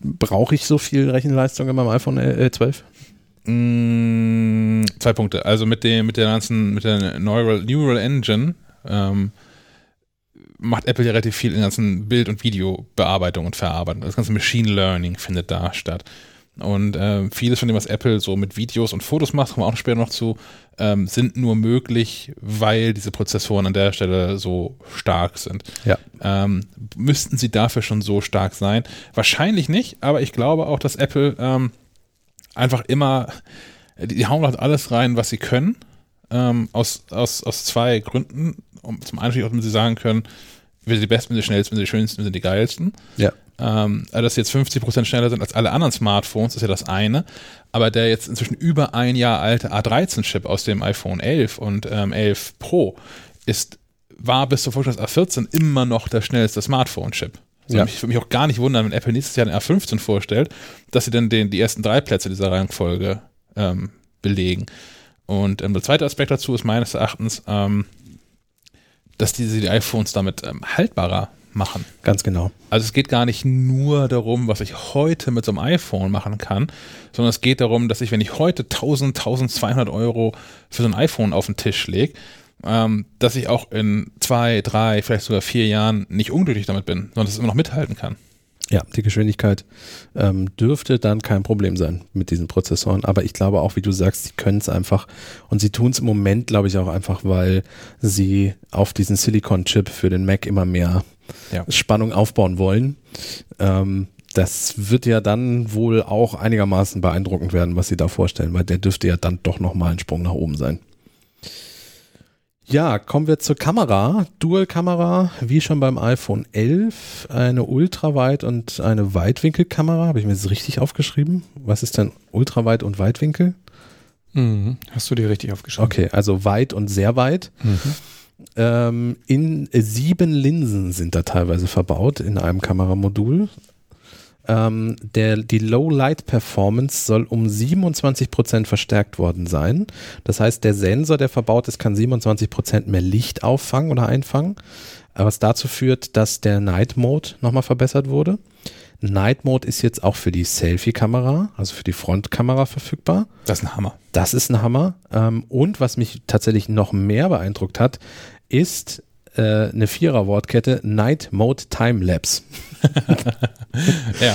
Brauche ich so viel Rechenleistung in meinem iPhone äh, 12? Mm, zwei Punkte. Also mit dem, mit der ganzen, mit der Neural, Neural Engine ähm, macht Apple ja relativ viel in der ganzen Bild- und Videobearbeitung und Verarbeitung. Das ganze Machine Learning findet da statt. Und äh, vieles von dem, was Apple so mit Videos und Fotos macht, kommen wir auch später noch zu, ähm, sind nur möglich, weil diese Prozessoren an der Stelle so stark sind. Ja. Ähm, müssten sie dafür schon so stark sein? Wahrscheinlich nicht, aber ich glaube auch, dass Apple ähm, einfach immer, die hauen halt alles rein, was sie können. Ähm, aus, aus, aus zwei Gründen. Um, zum einen, auch, sie sagen können, wir sind die Besten, wir sind die Schnellsten, wir sind die Schönsten, wir sind die Geilsten. Ja. Ähm, also dass sie jetzt 50% schneller sind als alle anderen Smartphones, ist ja das eine. Aber der jetzt inzwischen über ein Jahr alte A13-Chip aus dem iPhone 11 und ähm, 11 Pro ist, war bis zur Vorstellung des A14 immer noch der schnellste Smartphone-Chip. Also ja. Ich würde mich auch gar nicht wundern, wenn Apple nächstes Jahr den R15 vorstellt, dass sie dann den, die ersten drei Plätze dieser Reihenfolge ähm, belegen. Und ähm, der zweite Aspekt dazu ist meines Erachtens, ähm, dass diese die iPhones damit ähm, haltbarer machen. Ganz genau. Also es geht gar nicht nur darum, was ich heute mit so einem iPhone machen kann, sondern es geht darum, dass ich, wenn ich heute 1000, 1200 Euro für so ein iPhone auf den Tisch lege, ähm, dass ich auch in zwei, drei, vielleicht sogar vier Jahren nicht unglücklich damit bin, sondern dass es immer noch mithalten kann. Ja, die Geschwindigkeit ähm, dürfte dann kein Problem sein mit diesen Prozessoren. Aber ich glaube auch, wie du sagst, sie können es einfach. Und sie tun es im Moment, glaube ich, auch einfach, weil sie auf diesen Silicon-Chip für den Mac immer mehr ja. Spannung aufbauen wollen. Ähm, das wird ja dann wohl auch einigermaßen beeindruckend werden, was sie da vorstellen, weil der dürfte ja dann doch nochmal ein Sprung nach oben sein. Ja, kommen wir zur Kamera. Dual-Kamera, wie schon beim iPhone 11, eine Ultraweit- und eine Weitwinkelkamera. Habe ich mir das richtig aufgeschrieben? Was ist denn Ultraweit und Weitwinkel? Mhm. Hast du dir richtig aufgeschrieben? Okay, also weit und sehr weit. Mhm. Ähm, in sieben Linsen sind da teilweise verbaut in einem Kameramodul. Ähm, der, die Low Light Performance soll um 27% verstärkt worden sein. Das heißt, der Sensor, der verbaut ist, kann 27% mehr Licht auffangen oder einfangen, was dazu führt, dass der Night Mode nochmal verbessert wurde. Night Mode ist jetzt auch für die Selfie-Kamera, also für die Frontkamera verfügbar. Das ist ein Hammer. Das ist ein Hammer. Ähm, und was mich tatsächlich noch mehr beeindruckt hat, ist äh, eine Vierer-Wortkette Night Mode Time Lapse. ja.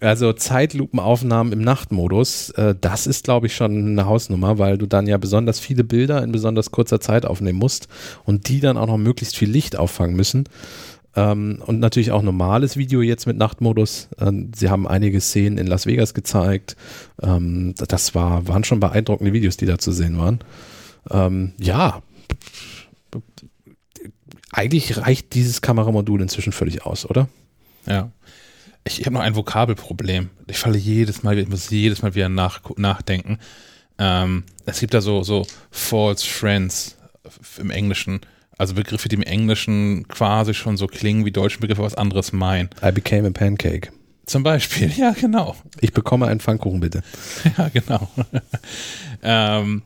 Also Zeitlupenaufnahmen im Nachtmodus, äh, das ist, glaube ich, schon eine Hausnummer, weil du dann ja besonders viele Bilder in besonders kurzer Zeit aufnehmen musst und die dann auch noch möglichst viel Licht auffangen müssen. Ähm, und natürlich auch normales Video jetzt mit Nachtmodus. Ähm, sie haben einige Szenen in Las Vegas gezeigt. Ähm, das war, waren schon beeindruckende Videos, die da zu sehen waren. Ähm, ja, eigentlich reicht dieses Kameramodul inzwischen völlig aus, oder? Ja. Ich, ich habe noch ein Vokabelproblem. Ich falle jedes Mal, ich muss jedes Mal wieder nach, nachdenken. Ähm, es gibt da so, so False Friends im Englischen. Also Begriffe, die im Englischen quasi schon so klingen wie deutsche Begriffe, was anderes meinen. I became a pancake. Zum Beispiel, ja, genau. Ich bekomme einen Pfannkuchen, bitte. Ja, genau. ähm,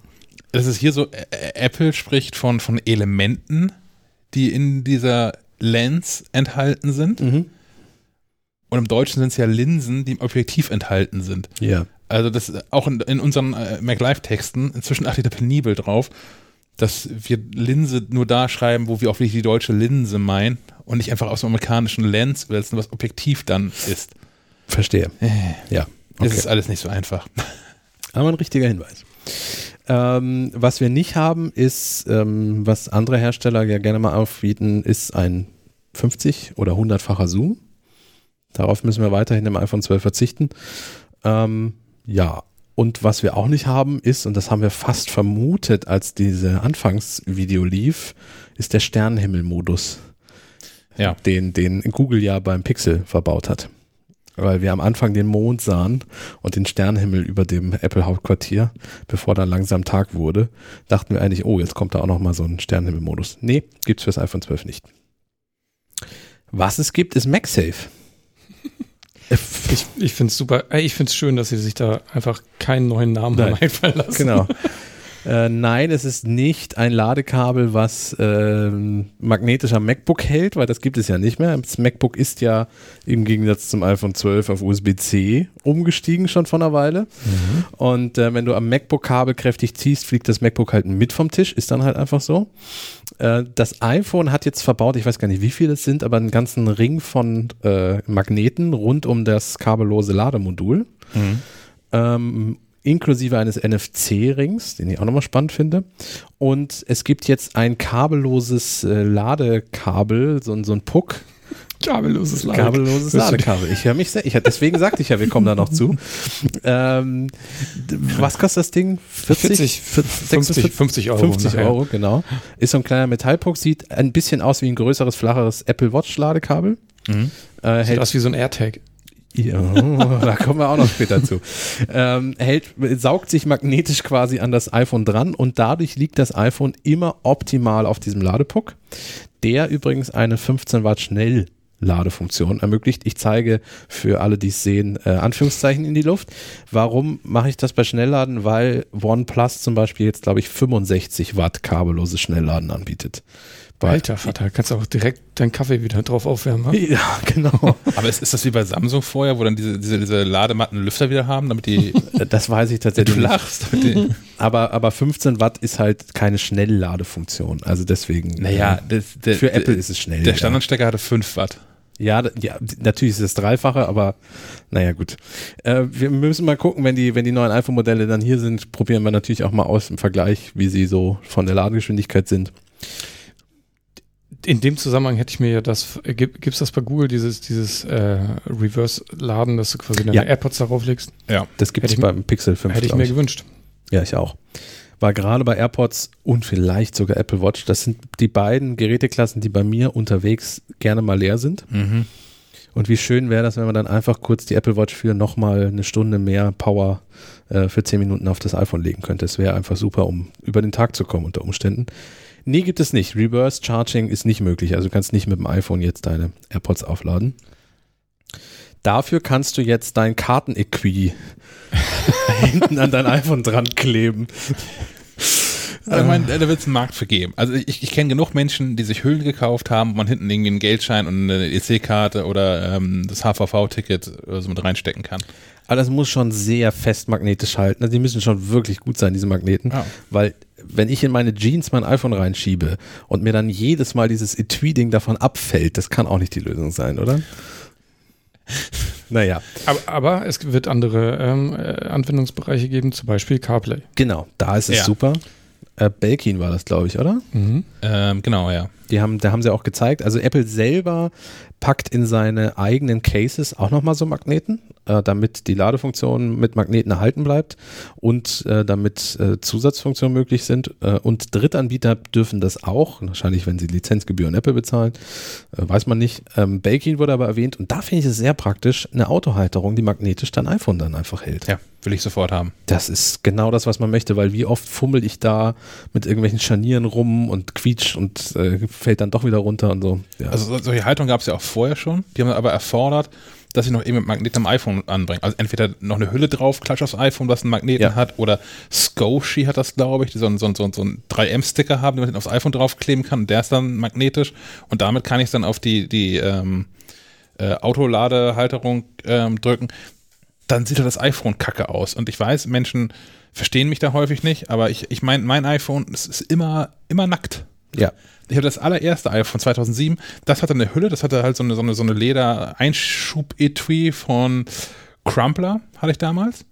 das ist hier so, Apple spricht von, von Elementen, die in dieser Lens enthalten sind. Mhm. Und im Deutschen sind es ja Linsen, die im Objektiv enthalten sind. Ja. Also das auch in, in unseren äh, MacLive-Texten, inzwischen achte ich da penibel drauf, dass wir Linse nur da schreiben, wo wir auch wirklich die deutsche Linse meinen und nicht einfach aus dem amerikanischen Lens wälzen, was Objektiv dann ist. Verstehe. Äh, ja. Okay. Das ist alles nicht so einfach. Aber ein richtiger Hinweis. Ähm, was wir nicht haben, ist, ähm, was andere Hersteller ja gerne mal aufbieten, ist ein 50 oder 100-facher Zoom. Darauf müssen wir weiterhin im iPhone 12 verzichten. Ähm, ja, und was wir auch nicht haben ist, und das haben wir fast vermutet, als diese Anfangsvideo lief, ist der Sternenhimmel-Modus. Ja. Den, den Google ja beim Pixel verbaut hat weil wir am Anfang den Mond sahen und den Sternenhimmel über dem Apple-Hauptquartier, bevor dann langsam Tag wurde, dachten wir eigentlich, oh, jetzt kommt da auch noch mal so ein Sternenhimmel-Modus. Nee, gibt's fürs iPhone 12 nicht. Was es gibt, ist MagSafe. Ich, ich finde es super, ich finde es schön, dass sie sich da einfach keinen neuen Namen Nein. einfallen lassen. Genau. Äh, nein, es ist nicht ein Ladekabel, was äh, magnetisch am MacBook hält, weil das gibt es ja nicht mehr. Das MacBook ist ja im Gegensatz zum iPhone 12 auf USB-C umgestiegen schon vor einer Weile. Mhm. Und äh, wenn du am MacBook-Kabel kräftig ziehst, fliegt das MacBook halt mit vom Tisch, ist dann halt einfach so. Äh, das iPhone hat jetzt verbaut, ich weiß gar nicht, wie viele es sind, aber einen ganzen Ring von äh, Magneten rund um das kabellose Lademodul. Mhm. Ähm, inklusive eines NFC-Rings, den ich auch nochmal spannend finde. Und es gibt jetzt ein kabelloses äh, Ladekabel, so, so ein Puck. Kabelloses Ladekabel. Kabelloses Ladekabel. Ich höre mich sehr, ich, deswegen sagte ich ja, wir kommen da noch zu. Ähm, was kostet das Ding? 40, 40 50, 50 Euro. 50 nachher. Euro, genau. Ist so ein kleiner Metallpuck, sieht ein bisschen aus wie ein größeres, flacheres Apple Watch Ladekabel. Mhm. Äh, Sieht aus wie so ein AirTag. Ja, da kommen wir auch noch später zu. Ähm, hält, saugt sich magnetisch quasi an das iPhone dran und dadurch liegt das iPhone immer optimal auf diesem Ladepuck, der übrigens eine 15 Watt Schnell Ladefunktion ermöglicht. Ich zeige für alle, die es sehen, äh, Anführungszeichen in die Luft. Warum mache ich das bei Schnellladen? Weil OnePlus zum Beispiel jetzt, glaube ich, 65 Watt kabelloses Schnellladen anbietet. Alter Vater, kannst du auch direkt deinen Kaffee wieder drauf aufwärmen. Ne? Ja, genau. Aber ist, ist das wie bei Samsung vorher, wo dann diese, diese, diese Ladematten Lüfter wieder haben, damit die. Das weiß ich tatsächlich. Du lachst. aber, aber 15 Watt ist halt keine Schnellladefunktion. Also deswegen. Naja, äh, das, der, für Apple ist es schnell. Der Standardstecker hatte 5 Watt. Ja, ja, natürlich ist es das Dreifache, aber naja, gut. Äh, wir müssen mal gucken, wenn die, wenn die neuen iPhone-Modelle dann hier sind, probieren wir natürlich auch mal aus im Vergleich, wie sie so von der Ladegeschwindigkeit sind in dem Zusammenhang hätte ich mir ja das, äh, gibt es das bei Google, dieses, dieses äh, Reverse-Laden, dass du quasi deine ja. AirPods darauf legst? Ja, das gibt es beim Pixel 5. Hätte ich mir ich. gewünscht. Ja, ich auch. war gerade bei AirPods und vielleicht sogar Apple Watch. Das sind die beiden Geräteklassen, die bei mir unterwegs gerne mal leer sind. Mhm. Und wie schön wäre das, wenn man dann einfach kurz die Apple Watch für nochmal eine Stunde mehr Power äh, für 10 Minuten auf das iPhone legen könnte. Es wäre einfach super, um über den Tag zu kommen unter Umständen. Nee, gibt es nicht. Reverse Charging ist nicht möglich. Also du kannst nicht mit dem iPhone jetzt deine AirPods aufladen. Dafür kannst du jetzt dein Kartenequi hinten an dein iPhone dran kleben. Also ich meine, da wird es einen Markt für geben. Also ich, ich kenne genug Menschen, die sich Hüllen gekauft haben, wo man hinten irgendwie einen Geldschein und eine EC-Karte oder ähm, das HVV-Ticket so mit reinstecken kann. Aber das muss schon sehr fest magnetisch halten. Also die müssen schon wirklich gut sein, diese Magneten. Ja. Weil wenn ich in meine Jeans mein iPhone reinschiebe und mir dann jedes Mal dieses Etui-Ding davon abfällt, das kann auch nicht die Lösung sein, oder? Naja. Aber, aber, es wird andere ähm, äh, Anwendungsbereiche geben, zum Beispiel CarPlay. Genau, da ist es ja. super. Äh, Belkin war das, glaube ich, oder? Mhm. Ähm, genau, ja. Die haben, da haben sie auch gezeigt. Also Apple selber packt in seine eigenen Cases auch nochmal so Magneten, äh, damit die Ladefunktion mit Magneten erhalten bleibt und äh, damit äh, Zusatzfunktionen möglich sind. Äh, und Drittanbieter dürfen das auch, wahrscheinlich wenn sie Lizenzgebühren Apple bezahlen, äh, weiß man nicht. Ähm, Belkin wurde aber erwähnt und da finde ich es sehr praktisch, eine Autohalterung, die magnetisch dein iPhone dann einfach hält. Ja, will ich sofort haben. Das ist genau das, was man möchte, weil wie oft fummel ich da mit irgendwelchen Scharnieren rum und quietscht und äh, fällt dann doch wieder runter und so. Ja. Also solche Haltung gab es ja auch vorher schon. Die haben aber erfordert, dass ich noch eben mit Magnet am iPhone anbringe. Also entweder noch eine Hülle drauf, klatsch aufs iPhone, was einen Magneten ja. hat, oder Scoshi hat das, glaube ich, die so einen, so einen, so einen, so einen 3M-Sticker haben, den man aufs iPhone draufkleben kann und der ist dann magnetisch und damit kann ich es dann auf die, die ähm, äh, Autoladehalterung ähm, drücken. Dann sieht halt das iPhone kacke aus. Und ich weiß, Menschen verstehen mich da häufig nicht, aber ich, ich meine, mein iPhone ist immer, immer nackt. Ja ich habe das allererste iPhone 2007, das hatte eine Hülle, das hatte halt so eine, so eine, so eine Leder-Einschub-Etui von Crumpler, hatte ich damals.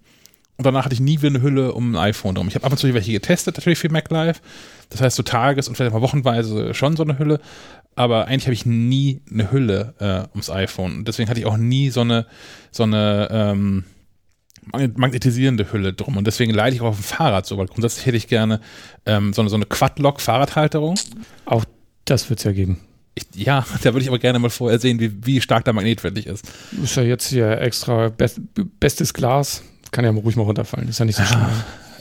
Und danach hatte ich nie wieder eine Hülle um ein iPhone drum. Ich habe ab und zu welche getestet, natürlich für MacLife. Das heißt, so tages- und vielleicht mal wochenweise schon so eine Hülle. Aber eigentlich habe ich nie eine Hülle äh, ums iPhone. Und deswegen hatte ich auch nie so eine, so eine, ähm, magnetisierende Hülle drum. Und deswegen leide ich auch auf dem Fahrrad so, weil grundsätzlich hätte ich gerne ähm, so eine, so eine Quadlock-Fahrradhalterung. Auch das wird es ja geben. Ich, ja, da würde ich aber gerne mal vorher sehen, wie, wie stark der Magnet wirklich ist. Ist ja jetzt hier extra best, bestes Glas. Kann ja ruhig mal runterfallen. Ist ja nicht so schlimm.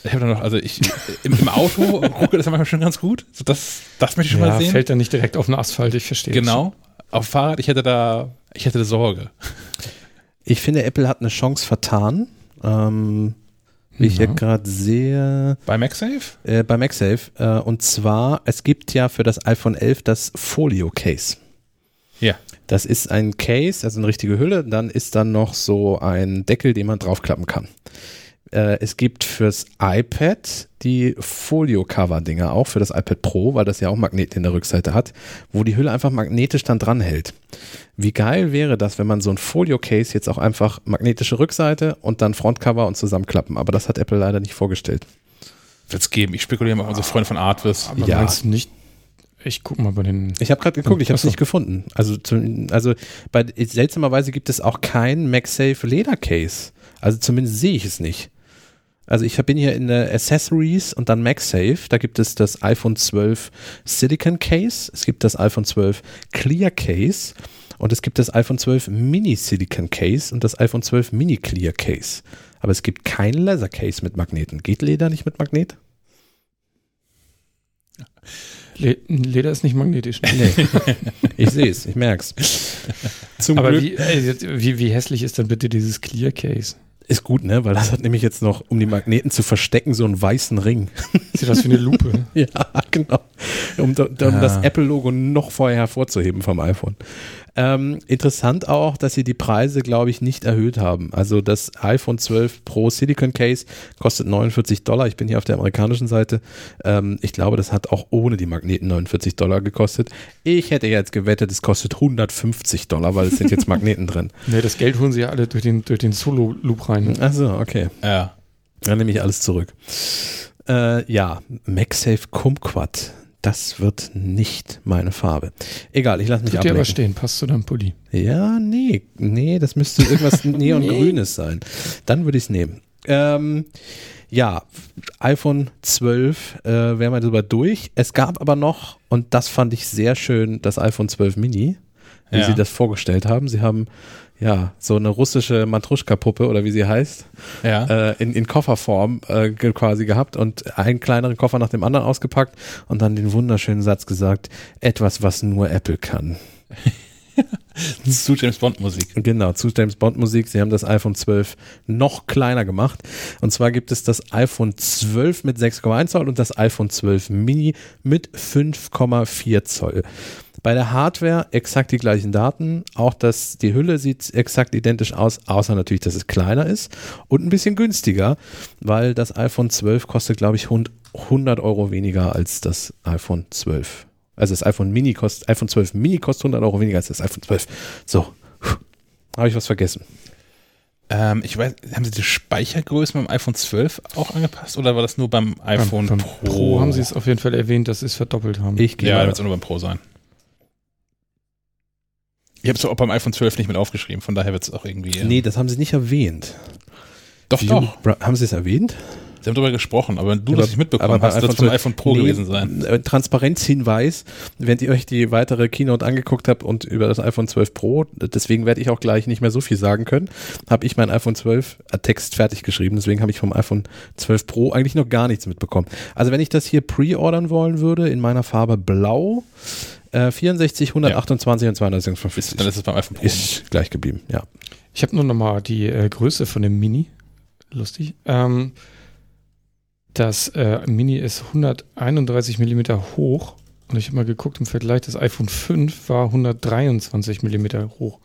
Ich habe noch, also ich im, im Auto ruckelt das ja manchmal schon ganz gut. So das, das möchte ich schon ja, mal sehen. fällt dann nicht direkt auf den Asphalt, ich verstehe. Genau. Auf Fahrrad, ich hätte da, ich hätte da Sorge. Ich finde, Apple hat eine Chance vertan. Ähm, wie ich hier gerade sehe. Bei MagSafe? Äh, bei MagSafe. Äh, und zwar, es gibt ja für das iPhone 11 das Folio Case. Ja. Das ist ein Case, also eine richtige Hülle. Dann ist dann noch so ein Deckel, den man draufklappen kann. Äh, es gibt fürs iPad die Folio-Cover-Dinger, auch für das iPad Pro, weil das ja auch Magneten in der Rückseite hat, wo die Hülle einfach magnetisch dann dran hält. Wie geil wäre das, wenn man so ein Folio-Case jetzt auch einfach magnetische Rückseite und dann Frontcover und zusammenklappen, aber das hat Apple leider nicht vorgestellt. Wird es geben. Ich spekuliere mal auf unsere Freunde von Artvis. Aber ja. meinst du nicht, ich gucke mal bei den. Ich habe gerade geguckt, ich habe es nicht gefunden. Also, also bei, seltsamerweise gibt es auch kein MagSafe Ledercase. Also zumindest sehe ich es nicht. Also ich bin hier in der Accessories und dann MagSafe. Da gibt es das iPhone 12 Silicon Case, es gibt das iPhone 12 Clear Case und es gibt das iPhone 12 Mini Silicon Case und das iPhone 12 Mini Clear Case. Aber es gibt kein Leather Case mit Magneten. Geht Leder nicht mit Magnet? Leder ist nicht magnetisch. Nee. ich sehe es, ich merke es. Aber Glück. Wie, äh, wie, wie hässlich ist denn bitte dieses Clear Case? Ist gut, ne? Weil das hat nämlich jetzt noch, um die Magneten zu verstecken, so einen weißen Ring. Sieht das wie eine Lupe? ja, genau. Um, um ah. das Apple-Logo noch vorher hervorzuheben vom iPhone. Ähm, interessant auch, dass sie die Preise, glaube ich, nicht erhöht haben. Also das iPhone 12 Pro Silicon Case kostet 49 Dollar. Ich bin hier auf der amerikanischen Seite. Ähm, ich glaube, das hat auch ohne die Magneten 49 Dollar gekostet. Ich hätte jetzt gewettet, es kostet 150 Dollar, weil es sind jetzt Magneten drin. Nee, das Geld holen sie ja alle durch den, durch den Solo-Loop rein. Achso, okay. Ja. Dann nehme ich alles zurück. Äh, ja, MagSafe Kumquat das wird nicht meine Farbe. Egal, ich lasse mich Tut ablenken. dir aber stehen, passt zu deinem Pulli. Ja, nee, nee, das müsste irgendwas Neongrünes sein. Dann würde ich es nehmen. Ähm, Ja, iPhone 12 äh, wären wir drüber durch. Es gab aber noch, und das fand ich sehr schön, das iPhone 12 Mini, wie ja. sie das vorgestellt haben. Sie haben ja, so eine russische Matruschka-Puppe oder wie sie heißt, ja. äh, in, in Kofferform äh, quasi gehabt und einen kleineren Koffer nach dem anderen ausgepackt und dann den wunderschönen Satz gesagt, etwas, was nur Apple kann. zu James Bond Musik. Genau, zu James Bond Musik. Sie haben das iPhone 12 noch kleiner gemacht. Und zwar gibt es das iPhone 12 mit 6,1 Zoll und das iPhone 12 Mini mit 5,4 Zoll. Bei der Hardware exakt die gleichen Daten. Auch das, die Hülle sieht exakt identisch aus, außer natürlich, dass es kleiner ist und ein bisschen günstiger, weil das iPhone 12 kostet, glaube ich, 100 Euro weniger als das iPhone 12. Also das iPhone Mini kostet, iPhone 12 Mini kostet 100 Euro weniger als das iPhone 12. So, habe ich was vergessen. Ähm, ich weiß, haben Sie die Speichergröße beim iPhone 12 auch angepasst oder war das nur beim iPhone beim, beim Pro? Pro? haben Sie es auf jeden Fall erwähnt, dass Sie es verdoppelt haben. Ich gehe ja, wird es nur beim Pro sein. Ich habe es auch beim iPhone 12 nicht mit aufgeschrieben, von daher wird es auch irgendwie. Ja. Nee, das haben sie nicht erwähnt. Doch, doch. Haben sie es erwähnt? Sie haben darüber gesprochen, aber du ja, das nicht mitbekommen hast, wird es beim iPhone Pro nee, gewesen sein. Äh, Transparenzhinweis, wenn ihr euch die weitere Keynote angeguckt habt und über das iPhone 12 Pro, deswegen werde ich auch gleich nicht mehr so viel sagen können, habe ich mein iPhone 12 äh, Text fertig geschrieben, deswegen habe ich vom iPhone 12 Pro eigentlich noch gar nichts mitbekommen. Also wenn ich das hier pre-ordern wollen würde, in meiner Farbe blau, äh, 64, 128 ja. und 256. Dann ist es beim iPhone Pro. Ist gleich geblieben, ja. Ich habe nur noch mal die äh, Größe von dem Mini. Lustig. Ähm, das äh, Mini ist 131 mm hoch. Und ich habe mal geguckt im Vergleich, das iPhone 5 war 123 mm hoch.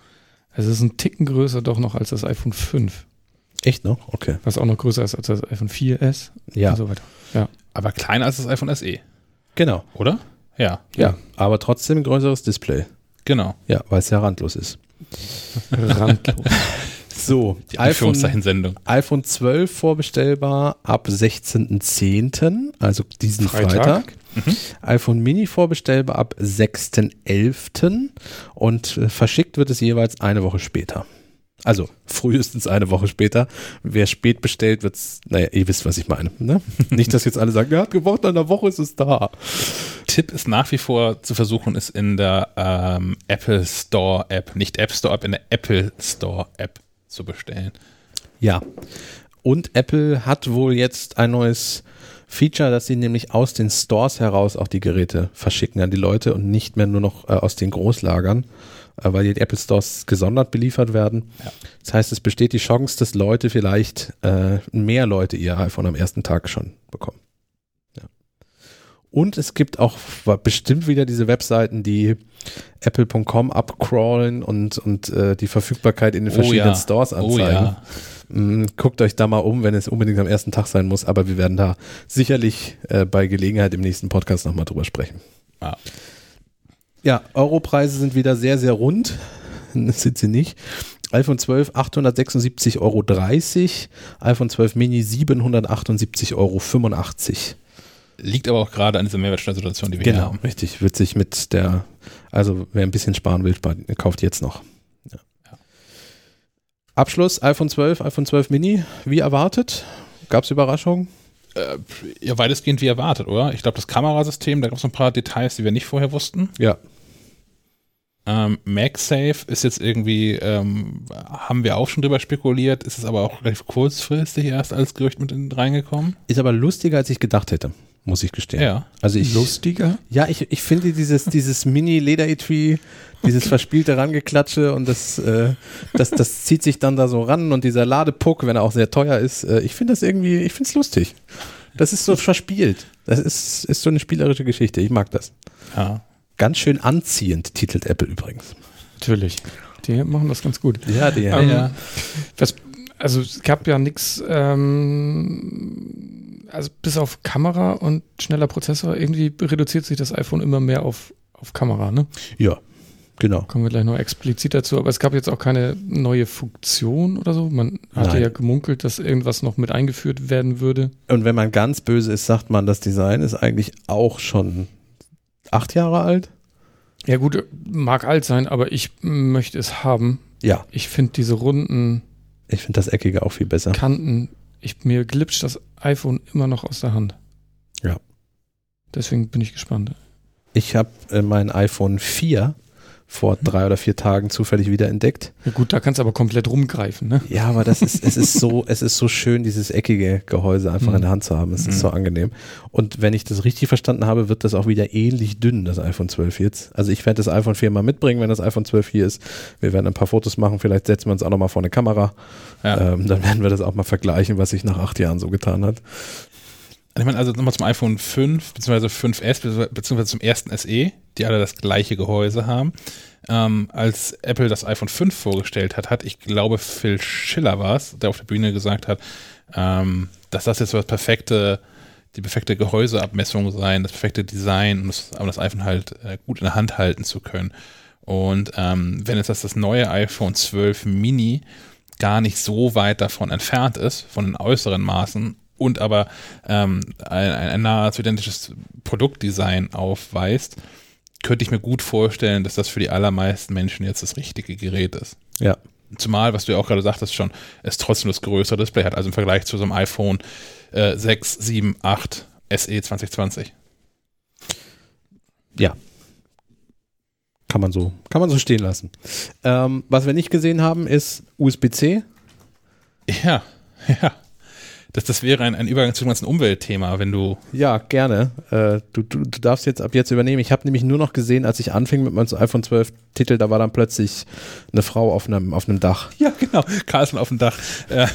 Also es ist ein Ticken größer doch noch als das iPhone 5. Echt noch? Okay. Was auch noch größer ist als das iPhone 4S ja. und so weiter. Ja. Aber kleiner als das iPhone SE. Genau. Oder? Ja. Ja, aber trotzdem ein größeres Display. Genau. Ja, weil es ja randlos ist. randlos. So, die iPhone, iPhone 12 vorbestellbar ab 16.10., also diesen Freitag. Freitag. Mhm. iPhone Mini vorbestellbar ab 6.11. und äh, verschickt wird es jeweils eine Woche später. Also frühestens eine Woche später. Wer spät bestellt, wird's, naja, ihr wisst, was ich meine. Ne? Nicht, dass jetzt alle sagen, er hat gebraucht, in einer Woche ist es da. Tipp ist nach wie vor zu versuchen, ist in der ähm, Apple Store App, nicht App Store App, in der Apple Store App zu bestellen. Ja. Und Apple hat wohl jetzt ein neues Feature, dass sie nämlich aus den Stores heraus auch die Geräte verschicken an die Leute und nicht mehr nur noch äh, aus den Großlagern. Äh, weil die Apple Stores gesondert beliefert werden. Ja. Das heißt, es besteht die Chance, dass Leute vielleicht äh, mehr Leute ihr iPhone am ersten Tag schon bekommen. Ja. Und es gibt auch bestimmt wieder diese Webseiten, die apple.com abcrawlen und, und äh, die Verfügbarkeit in den oh verschiedenen ja. Stores anzeigen. Oh ja. Mm, guckt euch da mal um, wenn es unbedingt am ersten Tag sein muss, aber wir werden da sicherlich äh, bei Gelegenheit im nächsten Podcast nochmal drüber sprechen. Ja. Ja, Europreise sind wieder sehr, sehr rund. Das sind sie nicht. iPhone 12 876,30 Euro. iPhone 12 Mini 778,85 Euro. Liegt aber auch gerade an dieser Mehrwertsteuersituation, die wir genau, hier haben. Genau, richtig. Wird sich mit der, also wer ein bisschen sparen will, kauft jetzt noch. Ja. Ja. Abschluss iPhone 12, iPhone 12 Mini, wie erwartet? Gab es Überraschungen? Äh, ja, weitestgehend wie erwartet, oder? Ich glaube, das Kamerasystem, da gab es ein paar Details, die wir nicht vorher wussten. Ja. Ähm, MagSafe ist jetzt irgendwie, ähm, haben wir auch schon drüber spekuliert, ist es aber auch relativ kurzfristig erst als Gerücht mit reingekommen. Ist aber lustiger, als ich gedacht hätte, muss ich gestehen. Ja. Also ich, lustiger? Ja, ich, ich finde dieses, dieses Mini-Leder-Etui, dieses verspielte Rangeklatsche und das, äh, das, das zieht sich dann da so ran und dieser Ladepuck, wenn er auch sehr teuer ist, äh, ich finde das irgendwie, ich finde es lustig. Das ist so verspielt. Das ist, ist so eine spielerische Geschichte. Ich mag das. Ja. Ganz schön anziehend, titelt Apple übrigens. Natürlich. Die machen das ganz gut. Ja, die ähm, ja. Was, also es gab ja nichts, ähm, also bis auf Kamera und schneller Prozessor, irgendwie reduziert sich das iPhone immer mehr auf, auf Kamera, ne? Ja, genau. Kommen wir gleich noch explizit dazu, aber es gab jetzt auch keine neue Funktion oder so. Man hatte Nein. ja gemunkelt, dass irgendwas noch mit eingeführt werden würde. Und wenn man ganz böse ist, sagt man, das Design ist eigentlich auch schon acht Jahre alt. Ja, gut, mag alt sein, aber ich möchte es haben. Ja. Ich finde diese runden. Ich finde das Eckige auch viel besser. Kanten Ich, mir glitscht das iPhone immer noch aus der Hand. Ja. Deswegen bin ich gespannt. Ich habe äh, mein iPhone 4 vor drei oder vier Tagen zufällig wieder entdeckt. Ja gut, da kannst du aber komplett rumgreifen, ne? Ja, aber das ist, es ist so, es ist so schön, dieses eckige Gehäuse einfach mhm. in der Hand zu haben. Es ist mhm. so angenehm. Und wenn ich das richtig verstanden habe, wird das auch wieder ähnlich dünn, das iPhone 12 jetzt. Also ich werde das iPhone 4 mal mitbringen, wenn das iPhone 12 hier ist. Wir werden ein paar Fotos machen, vielleicht setzen wir uns auch nochmal vor eine Kamera. Ja. Ähm, dann werden wir das auch mal vergleichen, was sich nach acht Jahren so getan hat. Ich meine, also nochmal zum iPhone 5 bzw. 5S bzw. zum ersten SE, die alle das gleiche Gehäuse haben. Ähm, als Apple das iPhone 5 vorgestellt hat, hat ich glaube Phil Schiller war es, der auf der Bühne gesagt hat, ähm, dass das jetzt so das perfekte, die perfekte Gehäuseabmessung sein, das perfekte Design, um das, um das iPhone halt äh, gut in der Hand halten zu können. Und ähm, wenn jetzt das, das neue iPhone 12 Mini gar nicht so weit davon entfernt ist, von den äußeren Maßen und aber ähm, ein, ein nahezu identisches Produktdesign aufweist, könnte ich mir gut vorstellen, dass das für die allermeisten Menschen jetzt das richtige Gerät ist. Ja. Zumal, was du ja auch gerade sagtest schon, es trotzdem das größere Display hat, also im Vergleich zu so einem iPhone äh, 6, 7, 8 SE 2020. Ja. Kann man so, kann man so stehen lassen. Ähm, was wir nicht gesehen haben, ist USB-C. Ja, ja dass das wäre ein, ein Übergang zu einem ganzen Umweltthema, wenn du. Ja, gerne. Äh, du, du, du darfst jetzt ab jetzt übernehmen. Ich habe nämlich nur noch gesehen, als ich anfing mit meinem iPhone 12 Titel, da war dann plötzlich eine Frau auf einem, auf einem Dach. Ja, genau. Carlson auf dem Dach. Äh,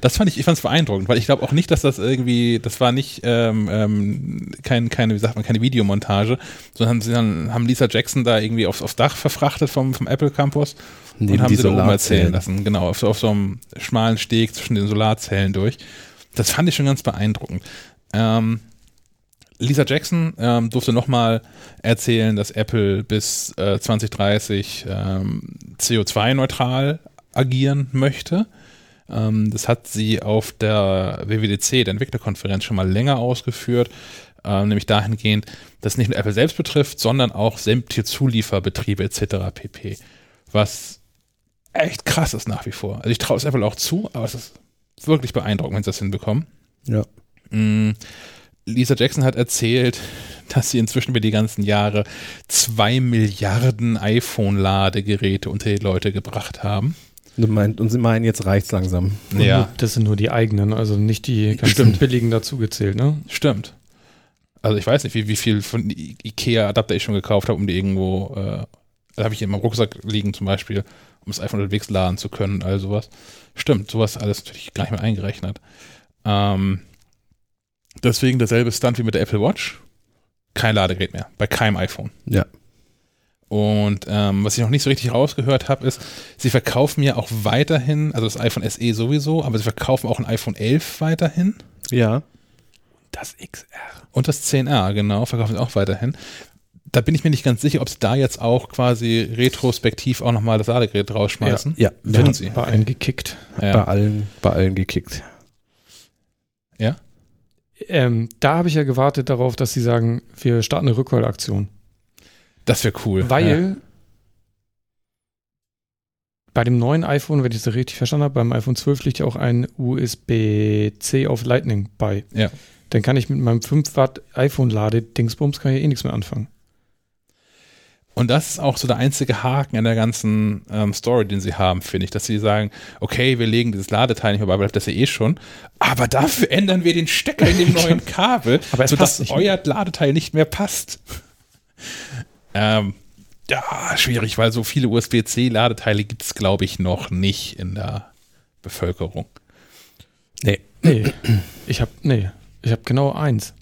das fand ich, ich fand es beeindruckend, weil ich glaube auch nicht, dass das irgendwie, das war nicht ähm, ähm, kein, keine, wie sagt man, keine Videomontage, sondern sie dann, haben Lisa Jackson da irgendwie aufs, aufs Dach verfrachtet vom, vom Apple Campus Neben und haben sie da oben erzählen lassen. Genau, auf, auf, so einem schmalen Steg zwischen den Solarzellen durch. Das fand ich schon ganz beeindruckend. Ähm, Lisa Jackson ähm, durfte nochmal erzählen, dass Apple bis äh, 2030 ähm, CO2-neutral agieren möchte. Ähm, das hat sie auf der WWDC, der Entwicklerkonferenz, schon mal länger ausgeführt. Ähm, nämlich dahingehend, dass es nicht nur Apple selbst betrifft, sondern auch sämtliche Zulieferbetriebe etc. pp. Was echt krass ist nach wie vor. Also ich traue es Apple auch zu, aber es ist wirklich beeindruckend, wenn sie das hinbekommen. Ja. Mm, Lisa Jackson hat erzählt, dass sie inzwischen über die ganzen Jahre zwei Milliarden iPhone-Ladegeräte unter die Leute gebracht haben. und sie meinen, jetzt reicht's langsam. Ja. Das sind nur die eigenen, also nicht die ganzen Stimmt. billigen dazugezählt, ne? Stimmt. Also ich weiß nicht, wie, wie viel von Ikea-Adapter ich schon gekauft habe, um die irgendwo, äh, da habe ich in meinem Rucksack liegen zum Beispiel, um das iPhone unterwegs laden zu können, all sowas. Stimmt, sowas alles natürlich gar nicht mehr eingerechnet. Ähm, deswegen derselbe Stunt wie mit der Apple Watch. Kein Ladegerät mehr, bei keinem iPhone. Ja. Und ähm, was ich noch nicht so richtig rausgehört habe, ist, sie verkaufen ja auch weiterhin, also das iPhone SE sowieso, aber sie verkaufen auch ein iPhone 11 weiterhin. Ja. Das XR. Und das 10R, genau, verkaufen sie auch weiterhin da bin ich mir nicht ganz sicher, ob sie da jetzt auch quasi retrospektiv auch nochmal das Ladegerät rausschmeißen. Ja, ja werden sie. Bei allen gekickt. Ja. Bei allen, bei allen gekickt. Ja? Ähm, da habe ich ja gewartet darauf, dass sie sagen, wir starten eine Rückholaktion. Das wäre cool. Weil ja. bei dem neuen iPhone, wenn ich das richtig verstanden habe, beim iPhone 12 liegt ja auch ein USB-C auf Lightning bei. Ja. Dann kann ich mit meinem 5 Watt iPhone-Lade-Dingsbums kann ich eh nichts mehr anfangen. Und das ist auch so der einzige Haken an der ganzen ähm, Story, den sie haben, finde ich, dass sie sagen, okay, wir legen dieses Ladeteil nicht mehr bei, bleibt das ja eh schon, aber dafür ändern wir den Stecker in dem neuen Kabel, aber sodass euer. Ladeteil nicht mehr passt. ähm, ja, schwierig, weil so viele USB-C-Ladeteile gibt es, glaube ich, noch nicht in der Bevölkerung. Nee. Nee. Ich habe nee, ich habe genau eins.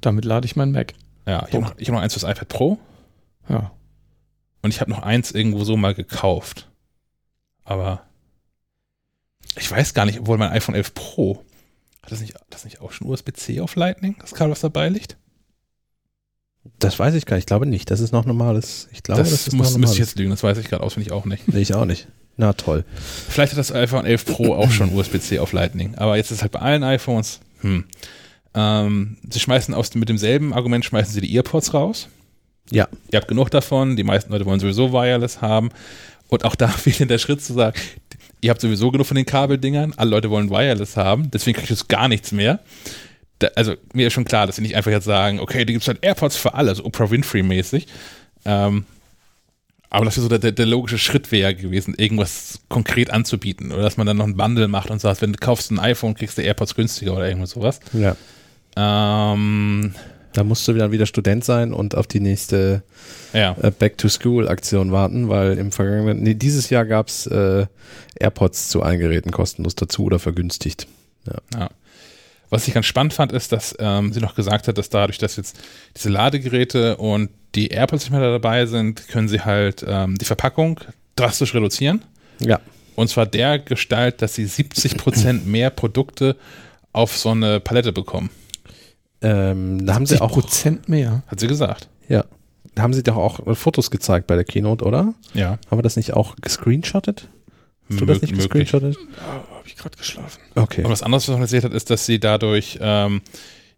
Damit lade ich meinen Mac. Ja, ich habe noch, hab noch eins fürs iPad Pro. Ja. Und ich habe noch eins irgendwo so mal gekauft. Aber ich weiß gar nicht, obwohl mein iPhone 11 Pro, hat das nicht, das nicht auch schon USB-C auf Lightning, das Kabel, was dabei liegt? Das weiß ich gar nicht. Ich glaube nicht. Das ist noch normales. Ich glaube, das, das ist muss, müsste ich jetzt lügen. Das weiß ich gerade auswendig auch nicht. Nee, ich auch nicht. Na toll. Vielleicht hat das iPhone 11 Pro auch schon USB-C auf Lightning. Aber jetzt ist halt bei allen iPhones. Hm. Ähm, sie schmeißen aus, mit demselben Argument schmeißen sie die Earpods raus. Ja. Ihr habt genug davon, die meisten Leute wollen sowieso Wireless haben. Und auch da fehlt der Schritt zu sagen, ihr habt sowieso genug von den Kabeldingern, alle Leute wollen Wireless haben, deswegen kriegt es gar nichts mehr. Da, also mir ist schon klar, dass sie nicht einfach jetzt sagen, okay, da gibt es halt AirPods für alle, so Oprah Winfrey-mäßig. Ähm, aber das ist so der, der, logische Schritt wäre gewesen, irgendwas konkret anzubieten. Oder dass man dann noch ein Bundle macht und sagt, wenn du kaufst ein iPhone, kriegst du AirPods günstiger oder irgendwas sowas. Ja. Ähm, da musst du dann wieder Student sein und auf die nächste ja. äh, Back-to-School-Aktion warten, weil im vergangenen, nee, dieses Jahr gab es äh, AirPods zu allen Geräten kostenlos dazu oder vergünstigt. Ja. ja. Was ich ganz spannend fand, ist, dass ähm, sie noch gesagt hat, dass dadurch, dass jetzt diese Ladegeräte und die AirPods nicht mehr dabei sind, können sie halt ähm, die Verpackung drastisch reduzieren. Ja. Und zwar der Gestalt, dass sie 70% mehr Produkte auf so eine Palette bekommen. Ähm, da haben sie auch Prozent mehr. Hat sie gesagt. Ja. Da haben sie doch auch Fotos gezeigt bei der Keynote, oder? Ja. Haben wir das nicht auch gescreenshottet? Hast du das nicht gescreenshottet? Ja, habe ich gerade geschlafen. Okay. Und was anderes, was man erzählt hat, ist, dass sie dadurch ähm,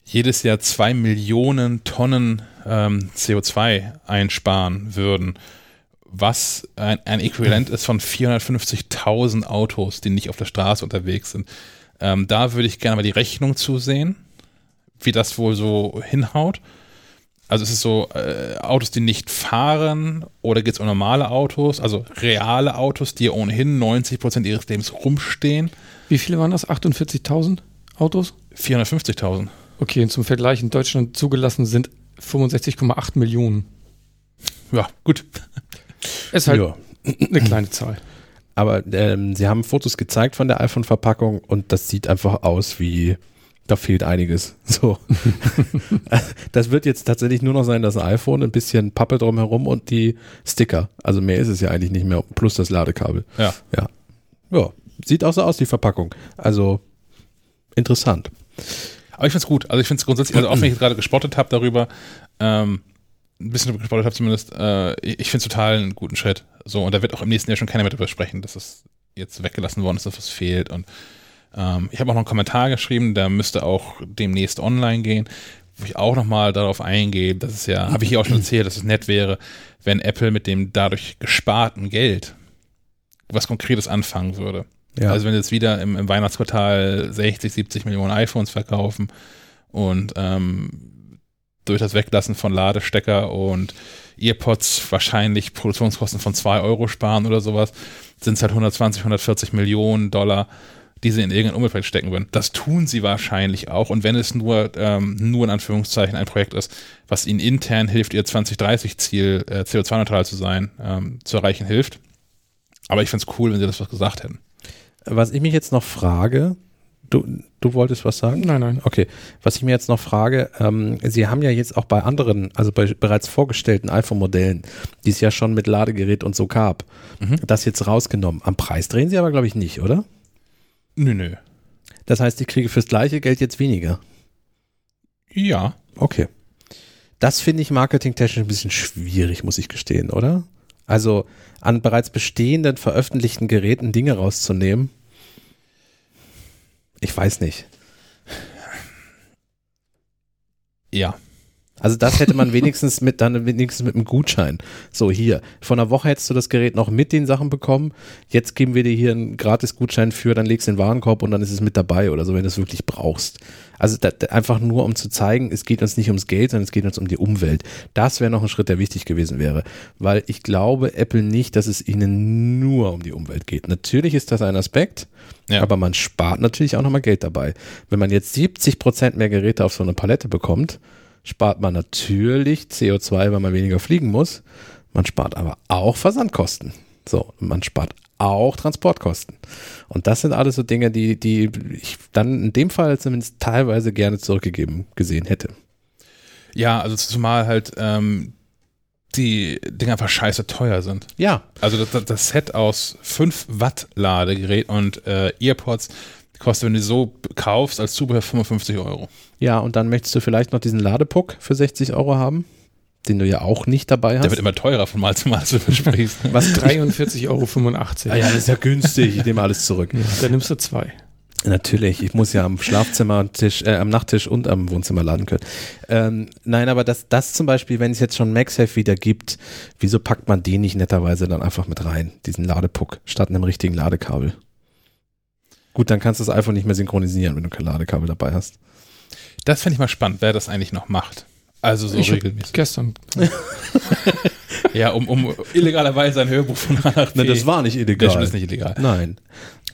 jedes Jahr zwei Millionen Tonnen ähm, CO2 einsparen würden, was ein, ein Äquivalent ist von 450.000 Autos, die nicht auf der Straße unterwegs sind. Ähm, da würde ich gerne mal die Rechnung zusehen wie das wohl so hinhaut. Also es ist so äh, Autos, die nicht fahren oder geht es um normale Autos, also reale Autos, die ohnehin 90 Prozent ihres Lebens rumstehen. Wie viele waren das? 48.000 Autos? 450.000. Okay, und zum Vergleich in Deutschland zugelassen sind 65,8 Millionen. Ja, gut. Ist halt ja. eine kleine Zahl. Aber ähm, sie haben Fotos gezeigt von der iPhone-Verpackung und das sieht einfach aus wie da fehlt einiges. So. das wird jetzt tatsächlich nur noch sein, das iPhone, ein bisschen Pappe drumherum und die Sticker. Also mehr ist es ja eigentlich nicht mehr, plus das Ladekabel. Ja. Ja. Ja. Sieht auch so aus, die Verpackung. Also interessant. Aber ich finde es gut. Also ich finde es grundsätzlich, also auch wenn ich gerade gespottet habe darüber, ähm, ein bisschen gespottet habe zumindest, äh, ich finde es total einen guten Schritt. So, und da wird auch im nächsten Jahr schon keiner mehr darüber sprechen, dass es jetzt weggelassen worden ist, dass was fehlt und ähm, ich habe auch noch einen Kommentar geschrieben, der müsste auch demnächst online gehen, wo ich auch nochmal darauf eingehe, dass es ja, habe ich hier auch schon erzählt, dass es nett wäre, wenn Apple mit dem dadurch gesparten Geld was Konkretes anfangen würde. Ja. Also wenn jetzt wieder im, im, Weihnachtsquartal 60, 70 Millionen iPhones verkaufen und ähm, durch das Weglassen von Ladestecker und EarPods wahrscheinlich Produktionskosten von 2 Euro sparen oder sowas, sind es halt 120, 140 Millionen Dollar, die sie in irgendein Umweltprojekt stecken würden. Das tun sie wahrscheinlich auch. Und wenn es nur, ähm, nur in Anführungszeichen ein Projekt ist, was ihnen intern hilft, ihr 2030-Ziel, äh, CO2-neutral zu sein, ähm, zu erreichen, hilft. Aber ich finde es cool, wenn sie das was gesagt hätten. Was ich mich jetzt noch frage, du, du wolltest was sagen? Nein, nein. Okay. Was ich mir jetzt noch frage, ähm, Sie haben ja jetzt auch bei anderen, also bei bereits vorgestellten iPhone-Modellen, die es ja schon mit Ladegerät und so gab, mhm. das jetzt rausgenommen. Am Preis drehen Sie aber, glaube ich, nicht, oder? Nö, nö. Das heißt, ich kriege fürs gleiche Geld jetzt weniger. Ja. Okay. Das finde ich marketingtechnisch ein bisschen schwierig, muss ich gestehen, oder? Also an bereits bestehenden veröffentlichten Geräten Dinge rauszunehmen. Ich weiß nicht. Ja. Also das hätte man wenigstens mit dann wenigstens mit einem Gutschein. So hier, vor einer Woche hättest du das Gerät noch mit den Sachen bekommen. Jetzt geben wir dir hier einen Gratis-Gutschein für, dann legst du den Warenkorb und dann ist es mit dabei oder so, wenn du es wirklich brauchst. Also da, einfach nur um zu zeigen, es geht uns nicht ums Geld, sondern es geht uns um die Umwelt. Das wäre noch ein Schritt, der wichtig gewesen wäre, weil ich glaube Apple nicht, dass es ihnen nur um die Umwelt geht. Natürlich ist das ein Aspekt, ja. aber man spart natürlich auch nochmal Geld dabei. Wenn man jetzt 70 Prozent mehr Geräte auf so eine Palette bekommt, spart man natürlich CO2, weil man weniger fliegen muss. Man spart aber auch Versandkosten. So, man spart auch Transportkosten. Und das sind alles so Dinge, die, die ich dann in dem Fall zumindest teilweise gerne zurückgegeben gesehen hätte. Ja, also zumal halt ähm, die Dinge einfach scheiße teuer sind. Ja. Also das, das Set aus 5 Watt Ladegerät und äh, Earpods kostet, wenn du so kaufst, als Zubehör 55 Euro. Ja, und dann möchtest du vielleicht noch diesen Ladepuck für 60 Euro haben, den du ja auch nicht dabei hast. Der wird immer teurer von Mal zu Mal, zu versprichst. Was 43,85 Euro. ah ja, das ist ja günstig. Ich nehme alles zurück. Ja, dann nimmst du zwei. Natürlich, ich muss ja am Schlafzimmertisch, äh, am Nachttisch und am Wohnzimmer laden können. Ähm, nein, aber das, das zum Beispiel, wenn es jetzt schon MagSafe wieder gibt, wieso packt man den nicht netterweise dann einfach mit rein, diesen Ladepuck, statt einem richtigen Ladekabel? Gut, dann kannst du das iPhone nicht mehr synchronisieren, wenn du kein Ladekabel dabei hast. Das fände ich mal spannend, wer das eigentlich noch macht. Also so ich regelmäßig. Gestern. ja, um, um illegalerweise ein Hörbuch von A nach B. Nein, das war nicht illegal. Das ist nicht illegal. Nein.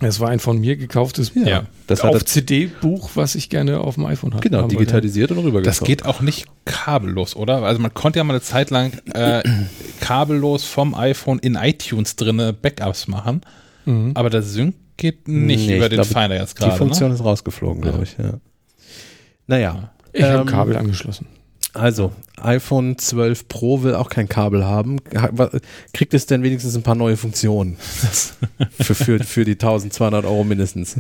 Es war ein von mir gekauftes Ja. Das auf hat CD-Buch, was ich gerne auf dem iPhone hatte. genau, digitalisiert und Das rübergeschoben. geht auch nicht kabellos, oder? Also man konnte ja mal eine Zeit lang äh, kabellos vom iPhone in iTunes drinne Backups machen. Mhm. aber der Sync geht nicht Nee, über den glaube, Finder jetzt Die gerade. Funktion Ne? ist rausgeflogen, glaube ich, ja. Naja. Ich habe Ähm, Kabel angeschlossen. Also, iPhone 12 Pro will auch kein Kabel haben. Kriegt es denn wenigstens ein paar neue Funktionen? für, für, für die 1200 Euro mindestens.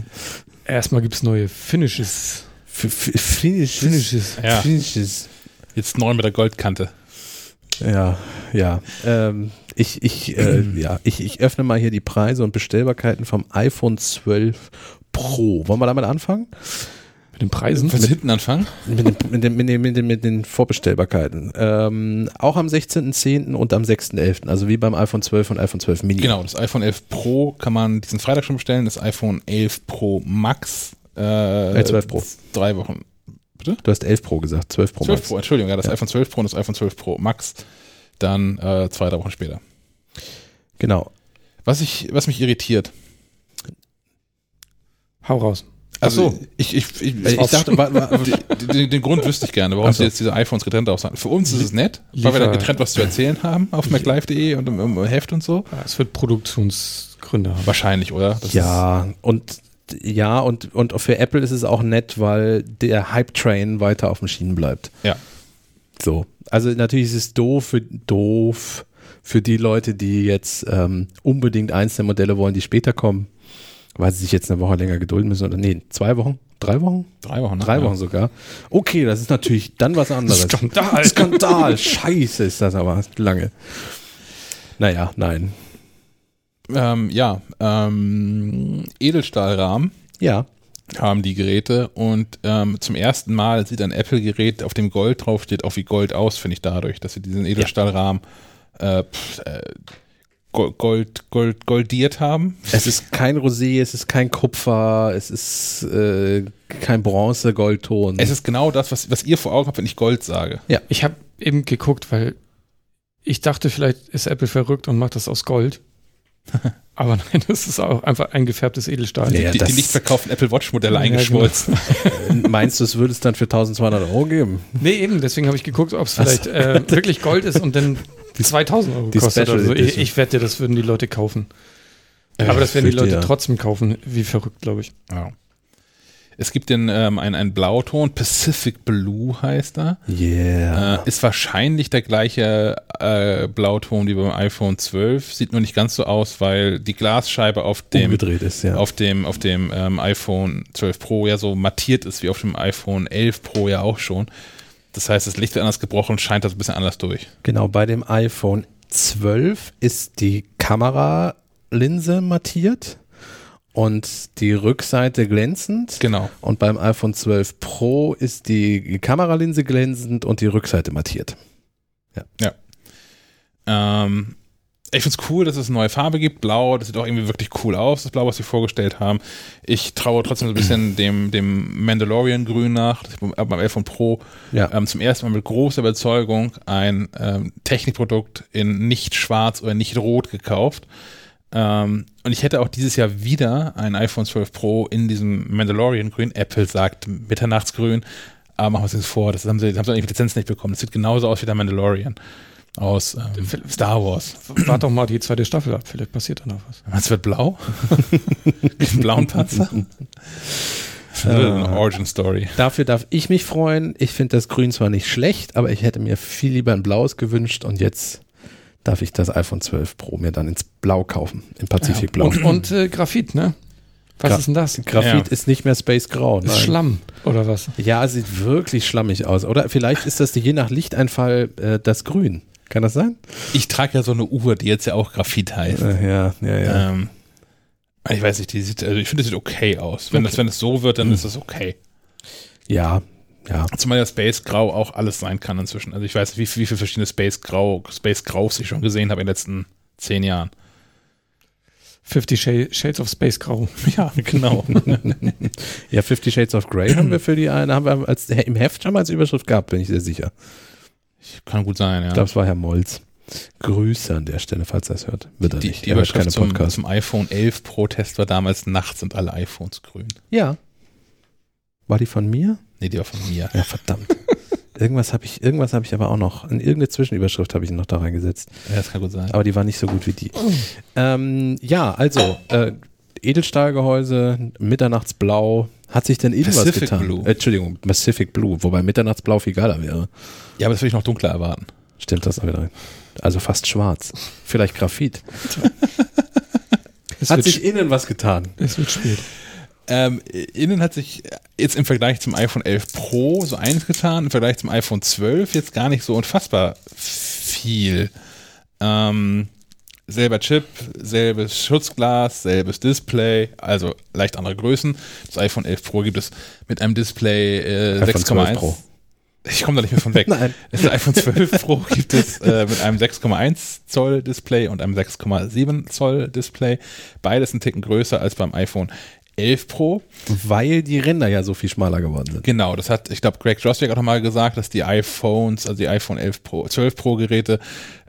Erstmal gibt es neue Finishes. Finishes. Finishes. Ja. Finishes. Jetzt neu mit der Goldkante. Ja, ja. Ähm, ich, ich, äh, ja ich, ich öffne mal hier die Preise und Bestellbarkeiten vom iPhone 12 Pro. Wollen wir damit anfangen? Mit den Preisen. Willst du hinten anfangen? Mit den, mit den, mit den, mit den, mit den Vorbestellbarkeiten. Ähm, auch am 16.10. und am 6.11. Also wie beim iPhone 12 und iPhone 12 Mini. Genau, das iPhone 11 Pro kann man diesen Freitag schon bestellen. Das iPhone 11 Pro Max. Äh, Äh, 12 Pro. Drei Wochen. Du hast 11 Pro gesagt, 12 Pro 12 Max. Pro, Entschuldigung, ja, das Ja. iPhone 12 Pro und das iPhone 12 Pro Max. Dann äh, zwei, drei Wochen später. Genau. Was, ich, was mich irritiert. Hau raus. Also, so. ich, ich, ich, Ich, ich dachte, wa, wa, den, den, Grund wüsste ich gerne, warum Ach so. sie jetzt diese iPhones getrennt aussagen. Für uns ist es nett, weil wir dann Liefer- getrennt was zu erzählen haben auf maclive.de und im, im Heft und so. Es wird Produktionsgründe haben. Wahrscheinlich, oder? Das ja, und ja, und, und für Apple ist es auch nett, weil der Hype-Train weiter auf den Schienen bleibt. Ja. So. Also natürlich ist es doof für, doof für die Leute, die jetzt ähm, unbedingt einzelne Modelle wollen, die später kommen, weil sie sich jetzt eine Woche länger gedulden müssen. Oder nee, zwei Wochen? Drei Wochen? Drei Wochen. ne? Drei. Wochen sogar. Okay, das ist natürlich dann was anderes. Skandal. Skandal. Scheiße ist das aber lange. Naja, nein. Ähm, ja, ähm, Edelstahlrahmen Ja. haben die Geräte und ähm, zum ersten Mal sieht ein Apple-Gerät, auf dem Gold draufsteht, auch wie Gold aus, finde ich dadurch, dass sie diesen Edelstahlrahmen äh, pf, äh, Gold, Gold, goldiert haben. Es ist kein Rosé, es ist kein Kupfer, es ist äh, kein Bronze, Goldton. Es ist genau das, was, was ihr vor Augen habt, wenn ich Gold sage. Ich habe eben geguckt, weil ich dachte, vielleicht ist Apple verrückt und macht das aus Gold. Aber nein, das ist auch einfach eingefärbtes Edelstahl. Ja, die, die nicht verkauften Apple Watch-Modelle Ja, eingeschmolzen. Meinst du, es würde es dann für 1200 Euro geben? Nee, eben, deswegen habe ich geguckt, ob es vielleicht äh, wirklich Gold ist und dann 2000 Euro die kostet Special oder so. Ich, Edition. ich wette, das würden die Leute kaufen. Äh, Aber das werden die Leute ja. trotzdem kaufen, wie verrückt, glaube ich. Ja. Es gibt den, ähm, einen, einen Blauton, Pacific Blue heißt er. Yeah. Äh, ist wahrscheinlich der gleiche äh, Blauton wie beim iPhone 12. Sieht nur nicht ganz so aus, weil die Glasscheibe auf dem, ist, ja. auf dem, auf dem ähm, iPhone 12 Pro ja so mattiert ist, wie auf dem iPhone 11 Pro ja auch schon. Das heißt, das Licht wird anders gebrochen und scheint das ein bisschen anders durch. Genau, bei dem iPhone 12 ist die Kameralinse mattiert und die Rückseite glänzend. Genau. Und beim iPhone 12 Pro ist die Kameralinse glänzend und die Rückseite mattiert. Ähm, ich finde es cool, dass es eine neue Farbe gibt. Blau, das sieht auch irgendwie wirklich cool aus, das Blau, was sie vorgestellt haben. Ich traue trotzdem so ein bisschen dem, dem Mandalorian-Grün nach. Das ich beim beim iPhone Pro Ja. ähm, zum ersten Mal mit großer Überzeugung ein ähm, Technikprodukt in nicht schwarz oder nicht rot gekauft. Ähm, und ich hätte auch dieses Jahr wieder ein iPhone 12 Pro in diesem Mandalorian-Grün. Apple sagt Mitternachtsgrün, aber machen wir uns das vor, das haben sie, das haben sie eigentlich die Lizenz nicht bekommen. Das sieht genauso aus wie der Mandalorian aus ähm, Star Wars. Wart doch mal die zweite Staffel ab, vielleicht passiert da noch was. Es wird blau? Einen blauen Panzer? Eine Origin Story. Dafür darf ich mich freuen. Ich finde das Grün zwar nicht schlecht, aber ich hätte mir viel lieber ein blaues gewünscht und jetzt darf ich das iPhone 12 Pro mir dann ins Blau kaufen, im Pazifikblau. Und, und äh, Graphit, ne? Was Gra- ist denn das? Graphit Ja. ist nicht mehr Space Grau. Ist nein. Schlamm oder was? Ja, sieht wirklich schlammig aus. Oder vielleicht ist das je nach Lichteinfall äh, das Grün. Kann das sein? Ich trage ja so eine Uhr, die jetzt ja auch Graphit heißt. Äh, ja, ja, ja. Ähm, Ich weiß nicht, die sieht, also ich finde, das sieht okay aus. Wenn, okay. das, wenn es so wird, dann mhm. ist das okay. Ja, ja. Zumal ja Space Grau auch alles sein kann inzwischen. Also ich weiß nicht, wie, wie viele verschiedene Space Grau, Space Graus ich schon gesehen habe in den letzten zehn Jahren. 50 Shades of Space Grau. Ja, genau. ja, 50 Shades of Grey haben wir für die eine, haben wir als, im Heft schon mal als Überschrift gehabt, bin ich sehr sicher. Kann gut sein, ja. Ich glaube, es war Herr Molz. Grüße an der Stelle, falls er es hört. Wird er die, nicht. Die Überschrift zum, zum, iPhone 11 Pro Test war damals nachts sind alle iPhones grün. Ja. War die von mir? Nee, die war von mir. Ja, verdammt. irgendwas habe ich, irgendwas habe ich aber auch noch. In irgendeine Zwischenüberschrift habe ich noch da reingesetzt. Ja, das kann gut sein. Aber die war nicht so gut wie die. Ähm, ja, also, äh, Edelstahlgehäuse, Mitternachtsblau. Hat sich denn irgendwas Pacific getan? Blue. Äh, Entschuldigung, Pacific Blue, wobei Mitternachtsblau viel geiler wäre. Ja, aber das würde ich noch dunkler erwarten. Stimmt das auch wieder? Also fast schwarz. Vielleicht Graphit. hat sich innen was getan. Es wird spät. Ähm, innen hat sich jetzt im Vergleich zum iPhone 11 Pro so eins getan, im Vergleich zum iPhone 12 jetzt gar nicht so unfassbar viel. Ähm, selber Chip, selbes Schutzglas, selbes Display, also leicht andere Größen. Das iPhone 11 Pro gibt es mit einem Display äh, 6,1. Ich komme da nicht mehr von weg. Nein. Das iPhone 12 Pro gibt es äh, mit einem 6,1 Zoll Display und einem 6,7 Zoll Display. Beides ein Ticken größer als beim iPhone 11 Pro. Weil die Ränder ja so viel schmaler geworden sind. Genau, das hat, ich glaube, Greg Joswick auch nochmal gesagt, dass die iPhones, also die iPhone 11 Pro, 12 Pro Geräte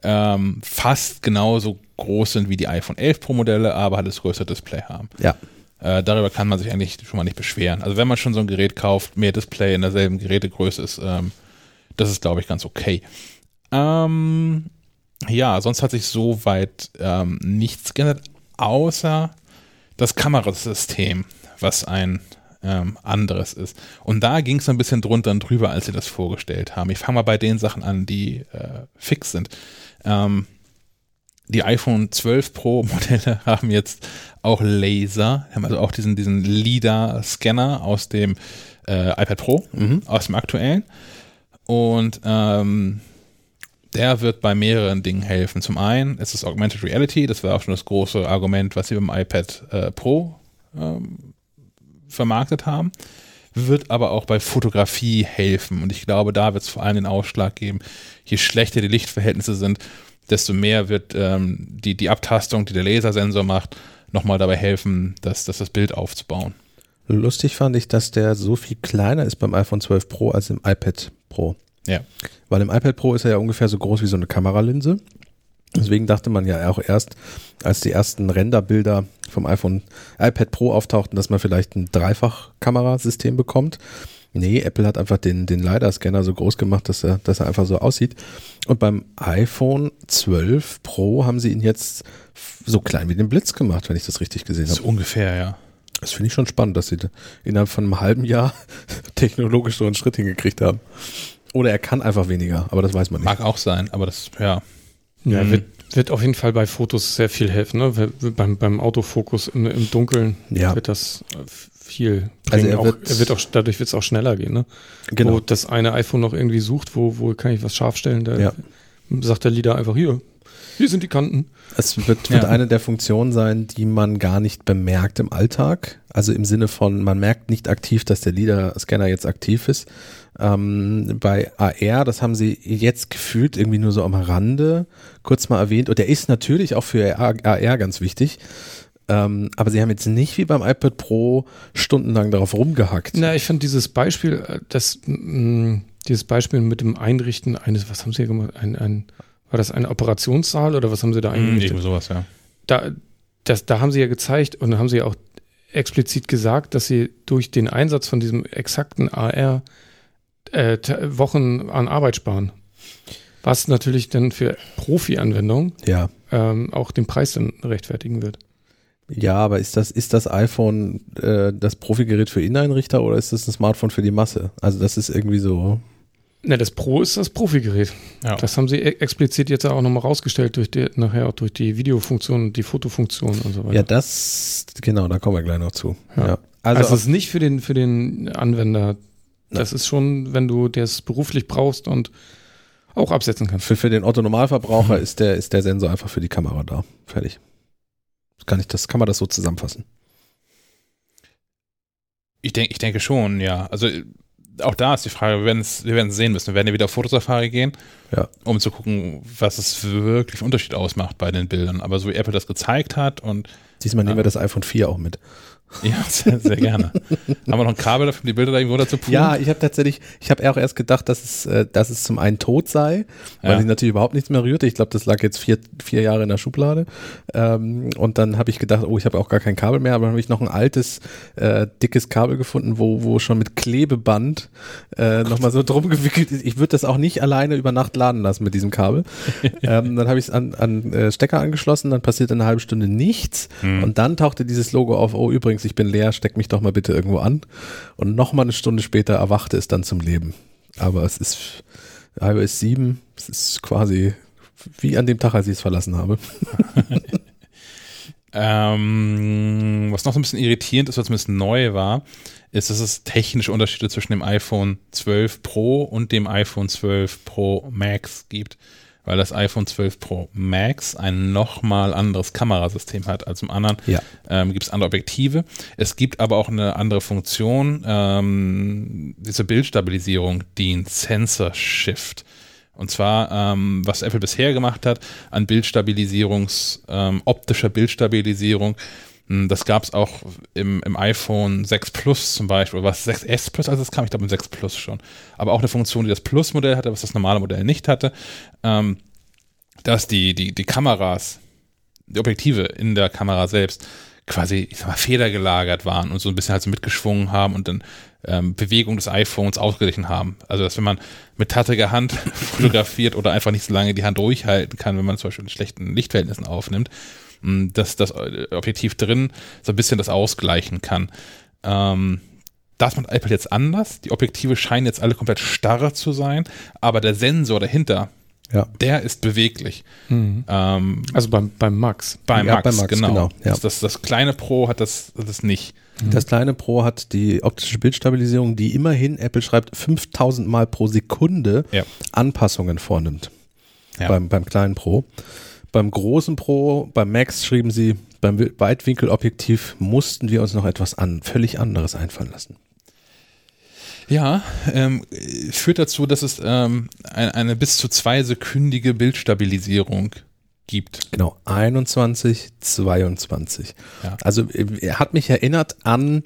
ähm, fast genauso groß sind wie die iPhone 11 Pro Modelle, aber halt das größere Display haben. Ja. Äh, darüber kann man sich eigentlich schon mal nicht beschweren. Also wenn man schon so ein Gerät kauft, mehr Display in derselben Gerätegröße ist, ähm, das ist, glaube ich, ganz okay. Ähm, ja, sonst hat sich soweit ähm, nichts geändert, außer das Kamerasystem, was ein ähm, anderes ist. Und da ging es ein bisschen drunter und drüber, als sie das vorgestellt haben. Ich fange mal bei den Sachen an, die äh, fix sind. Ähm, die iPhone 12 Pro Modelle haben jetzt auch Laser, haben also auch diesen, diesen LIDAR-Scanner aus dem äh, iPad Pro, mhm. aus dem aktuellen. Und ähm, der wird bei mehreren Dingen helfen. Zum einen ist es Augmented Reality, das war auch schon das große Argument, was sie beim iPad äh, Pro ähm, vermarktet haben. Wird aber auch bei Fotografie helfen. Und ich glaube, da wird es vor allem den Ausschlag geben. Je schlechter die Lichtverhältnisse sind, desto mehr wird ähm, die, die Abtastung, die der Lasersensor macht, nochmal dabei helfen, das, das, das Bild aufzubauen. Lustig fand ich, dass der so viel kleiner ist beim iPhone 12 Pro als im iPad Pro. Ja. Weil im iPad Pro ist er ja ungefähr so groß wie so eine Kameralinse. Deswegen dachte man ja auch erst, als die ersten Renderbilder vom iPhone, iPad Pro auftauchten, dass man vielleicht ein Dreifach-Kamerasystem bekommt. Nee, Apple hat einfach den, den LiDAR-Scanner so groß gemacht, dass er, dass er einfach so aussieht. Und beim iPhone 12 Pro haben sie ihn jetzt so klein wie den Blitz gemacht, wenn ich das richtig gesehen habe. So ungefähr, ja. Das finde ich schon spannend, dass sie innerhalb von einem halben Jahr technologisch so einen Schritt hingekriegt haben. Oder er kann einfach weniger, aber das weiß man nicht. Mag auch sein, aber das, ja. Ja, mhm. wird, wird auf jeden Fall bei Fotos sehr viel helfen. Ne? Beim, beim Autofokus im, im Dunkeln ja. wird das viel bringen. Also er wird, auch, er wird auch dadurch wird es auch schneller gehen. Ne? Genau. Wo das eine iPhone noch irgendwie sucht, wo, wo kann ich was scharf stellen, da ja. sagt der Leader einfach hier, hier sind die Kanten. Es wird, wird ja. eine der Funktionen sein, die man gar nicht bemerkt im Alltag. Also im Sinne von, man merkt nicht aktiv, dass der LIDAR-Scanner jetzt aktiv ist. Ähm, bei AR, das haben sie jetzt gefühlt irgendwie nur so am Rande kurz mal erwähnt. Und der ist natürlich auch für AR, ganz wichtig. Ähm, aber sie haben jetzt nicht wie beim iPad Pro stundenlang darauf rumgehackt. Na, ich fand dieses Beispiel, äh, das, mh, mm, dieses Beispiel mit dem Einrichten eines, was haben sie gemacht? Ein, ein, war das ein Operationssaal oder was haben sie da hm, eingerichtet? Irgendwie sowas, ja. Da, das, da haben sie ja gezeigt und da haben sie ja auch explizit gesagt, dass sie durch den Einsatz von diesem exakten AR äh, Wochen an Arbeit sparen. Was natürlich dann für Profi-Anwendungen ja. ähm, auch den Preis dann rechtfertigen wird. Ja, aber ist das, ist das iPhone äh, das Profi-Gerät für Inneneinrichter oder ist das ein Smartphone für die Masse? Also das ist irgendwie so. Ne, das Pro ist das Profi-Gerät. Ja. Das haben sie e- explizit jetzt auch nochmal rausgestellt, durch die, nachher auch durch die Videofunktion und die Fotofunktion und so weiter. Ja, das, genau, da kommen wir gleich noch zu. Ja. ja. Also, also es ist nicht für den, für den Anwender. Das ist schon, wenn du das beruflich brauchst und auch absetzen kannst. Für, für den Otto-Normalverbraucher mhm. ist, der, ist der Sensor einfach für die Kamera da. Fertig. Kann ich das, kann man das so zusammenfassen? Ich denke, ich denke schon, ja. Also auch da ist die Frage, wir werden es, wir werden es sehen müssen. Wir werden ja wieder auf Fotosafari gehen, ja. um zu gucken, was es wirklich für Unterschied ausmacht bei den Bildern. Aber so wie Apple das gezeigt hat und Diesmal nehmen wir das iPhone 4 auch mit. Ja, sehr, sehr gerne. Haben wir noch ein Kabel dafür, um die Bilder da irgendwo dazu poolen? Ja, ich habe tatsächlich, ich habe auch erst gedacht, dass es, äh, dass es zum einen tot sei, weil ja. sich natürlich überhaupt nichts mehr rührte. Ich glaube, das lag jetzt vier, vier Jahre in der Schublade. Ähm, und dann habe ich gedacht, oh, ich habe auch gar kein Kabel mehr, aber dann habe ich noch ein altes, äh, dickes Kabel gefunden, wo, wo schon mit Klebeband äh, nochmal so drum gewickelt ist. Ich würde das auch nicht alleine über Nacht laden lassen mit diesem Kabel. ähm, dann habe ich es an, an äh, Stecker angeschlossen, dann passierte eine halbe Stunde nichts hm. und dann tauchte dieses Logo auf, oh, übrigens, ich bin leer, steck mich doch mal bitte irgendwo an. Und nochmal eine Stunde später erwachte es dann zum Leben. Aber es ist iOS 7, es ist quasi wie an dem Tag, als ich es verlassen habe. ähm, was noch so ein bisschen irritierend ist, was bisschen neu war, ist, dass es technische Unterschiede zwischen dem iPhone 12 Pro und dem iPhone 12 Pro Max gibt weil das iPhone 12 Pro Max ein nochmal anderes Kamerasystem hat als im anderen. Ja. Ähm, gibt es andere Objektive. Es gibt aber auch eine andere Funktion, ähm, diese Bildstabilisierung, die Sensor Shift. Und zwar, ähm, was Apple bisher gemacht hat, an Bildstabilisierungs, ähm, optischer Bildstabilisierung, das gab es auch im, im iPhone 6 Plus zum Beispiel, oder was 6S Plus, also es kam, ich glaube, im 6 Plus schon. Aber auch eine Funktion, die das Plus-Modell hatte, was das normale Modell nicht hatte, ähm, dass die, die, die Kameras, die Objektive in der Kamera selbst quasi, ich sag mal, federgelagert waren und so ein bisschen halt so mitgeschwungen haben und dann ähm, Bewegung des iPhones ausgeglichen haben. Also, dass wenn man mit tattiger Hand fotografiert oder einfach nicht so lange die Hand durchhalten kann, wenn man zum Beispiel in schlechten Lichtverhältnissen aufnimmt, dass das Objektiv drin so ein bisschen das ausgleichen kann. Ähm, das macht Apple jetzt anders. Die Objektive scheinen jetzt alle komplett starr zu sein, aber der Sensor dahinter, ja. der ist beweglich. Mhm. Ähm, also beim, beim Max. Beim ja, Max, beim Max genau. genau ja. das, das, das, kleine Pro hat das, das nicht. Mhm. Das kleine Pro hat die optische Bildstabilisierung, die immerhin, Apple schreibt, 5000 Mal pro Sekunde Anpassungen vornimmt. Beim, beim kleinen Pro. Beim großen Pro, beim Max schrieben sie, beim Weitwinkelobjektiv mussten wir uns noch etwas an, völlig anderes einfallen lassen. Ja, ähm, führt dazu, dass es ähm, eine, eine bis zu zwei sekündige Bildstabilisierung gibt. Genau, 21, 22. Ja. Also er hat mich erinnert an